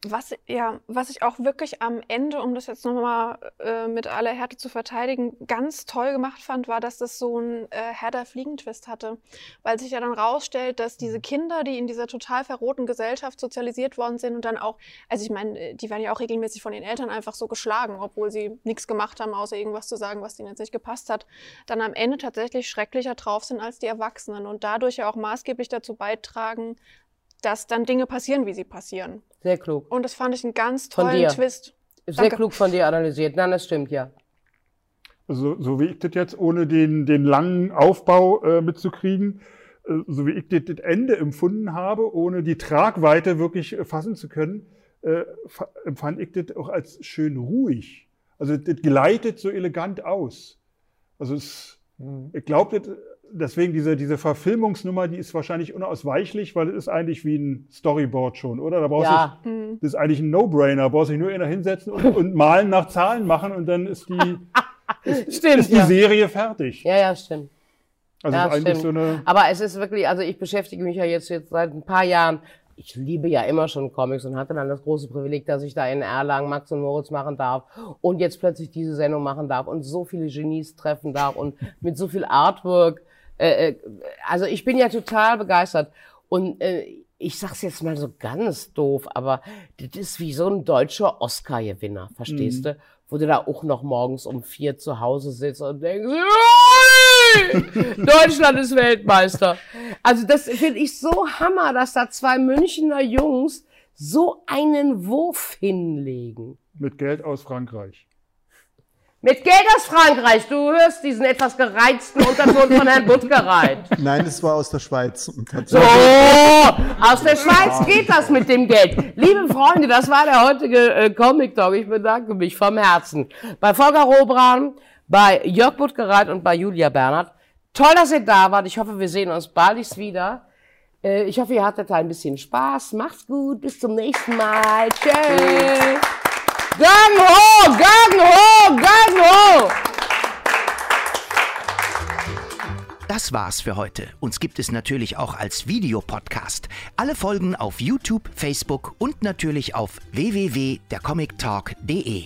C: Was, ja, was ich auch wirklich am Ende, um das jetzt nochmal äh, mit aller Härte zu verteidigen, ganz toll gemacht fand, war, dass das so ein äh, Herr der Fliegentwist hatte. Weil sich ja dann rausstellt, dass diese Kinder, die in dieser total verrohten Gesellschaft sozialisiert worden sind und dann auch, also ich meine, äh, die werden ja auch regelmäßig von den Eltern einfach so geschlagen, obwohl sie nichts gemacht haben, außer irgendwas zu sagen, was denen jetzt nicht gepasst hat, dann am Ende tatsächlich schrecklicher drauf sind als die Erwachsenen und dadurch ja auch maßgeblich dazu beitragen, dass dann Dinge passieren, wie sie passieren.
B: Sehr klug.
C: Und das fand ich einen ganz
B: Von
C: tollen
B: dir.
C: Twist.
B: Sehr
C: Danke.
B: klug von dir analysiert. Nein, das stimmt, ja.
E: Also, so wie ich das jetzt, ohne den, den langen Aufbau äh, mitzukriegen, äh, so wie ich das, das Ende empfunden habe, ohne die Tragweite wirklich äh, fassen zu können, äh, fa- empfand ich das auch als schön ruhig. Also das gleitet so elegant aus. Also es, ich glaube, deswegen diese, diese Verfilmungsnummer, die ist wahrscheinlich unausweichlich, weil es ist eigentlich wie ein Storyboard schon, oder? Da brauchst
B: Ja,
E: du
C: Mhm.
E: das ist eigentlich ein No-Brainer. Brauchst dich nur einer hinsetzen und, und malen nach Zahlen machen und dann ist die,
B: stimmt.
E: ist die
B: ja.
E: Serie fertig.
B: ja, ja, stimmt.
E: Also
B: ja,
E: ist
B: stimmt.
E: so eine.
B: Aber es ist wirklich, also ich beschäftige mich ja jetzt, jetzt seit ein paar Jahren. Ich liebe ja immer schon Comics und hatte dann das große Privileg, dass ich da in Erlangen Max und Moritz machen darf und jetzt plötzlich diese Sendung machen darf und so viele Genies treffen darf und mit so viel Artwork. Äh, äh, also ich bin ja total begeistert und äh, ich sag's jetzt mal so ganz doof, aber das ist wie so ein deutscher Oscar-Gewinner, verstehst du? Wo du da auch noch morgens um vier zu Hause sitzt und denkst, "Ui, Deutschland ist Weltmeister. Also das finde ich so hammer, dass da zwei Münchner Jungs so einen Wurf hinlegen.
E: Mit Geld aus Frankreich.
B: Mit Geld aus Frankreich. Du hörst diesen etwas gereizten Unterton von Herrn Buttgereit.
I: Nein, es war aus der Schweiz.
B: So, aus der Schweiz geht das mit dem Geld. Liebe Freunde, das war der heutige äh, Comic Talk. Ich bedanke mich vom Herzen. Bei Volker Robran, bei Jörg Buttgereit und bei Julia Bernhard. Toll, dass ihr da wart. Ich hoffe, wir sehen uns baldigst wieder. Äh, ich hoffe, ihr hattet ein bisschen Spaß. Macht's gut. Bis zum nächsten Mal. Tschüss. Gang ho! Gang ho! Ho!
A: Das war's für heute. Uns gibt es natürlich auch als Videopodcast. Alle Folgen auf YouTube, Facebook und natürlich auf www.dercomictalk.de.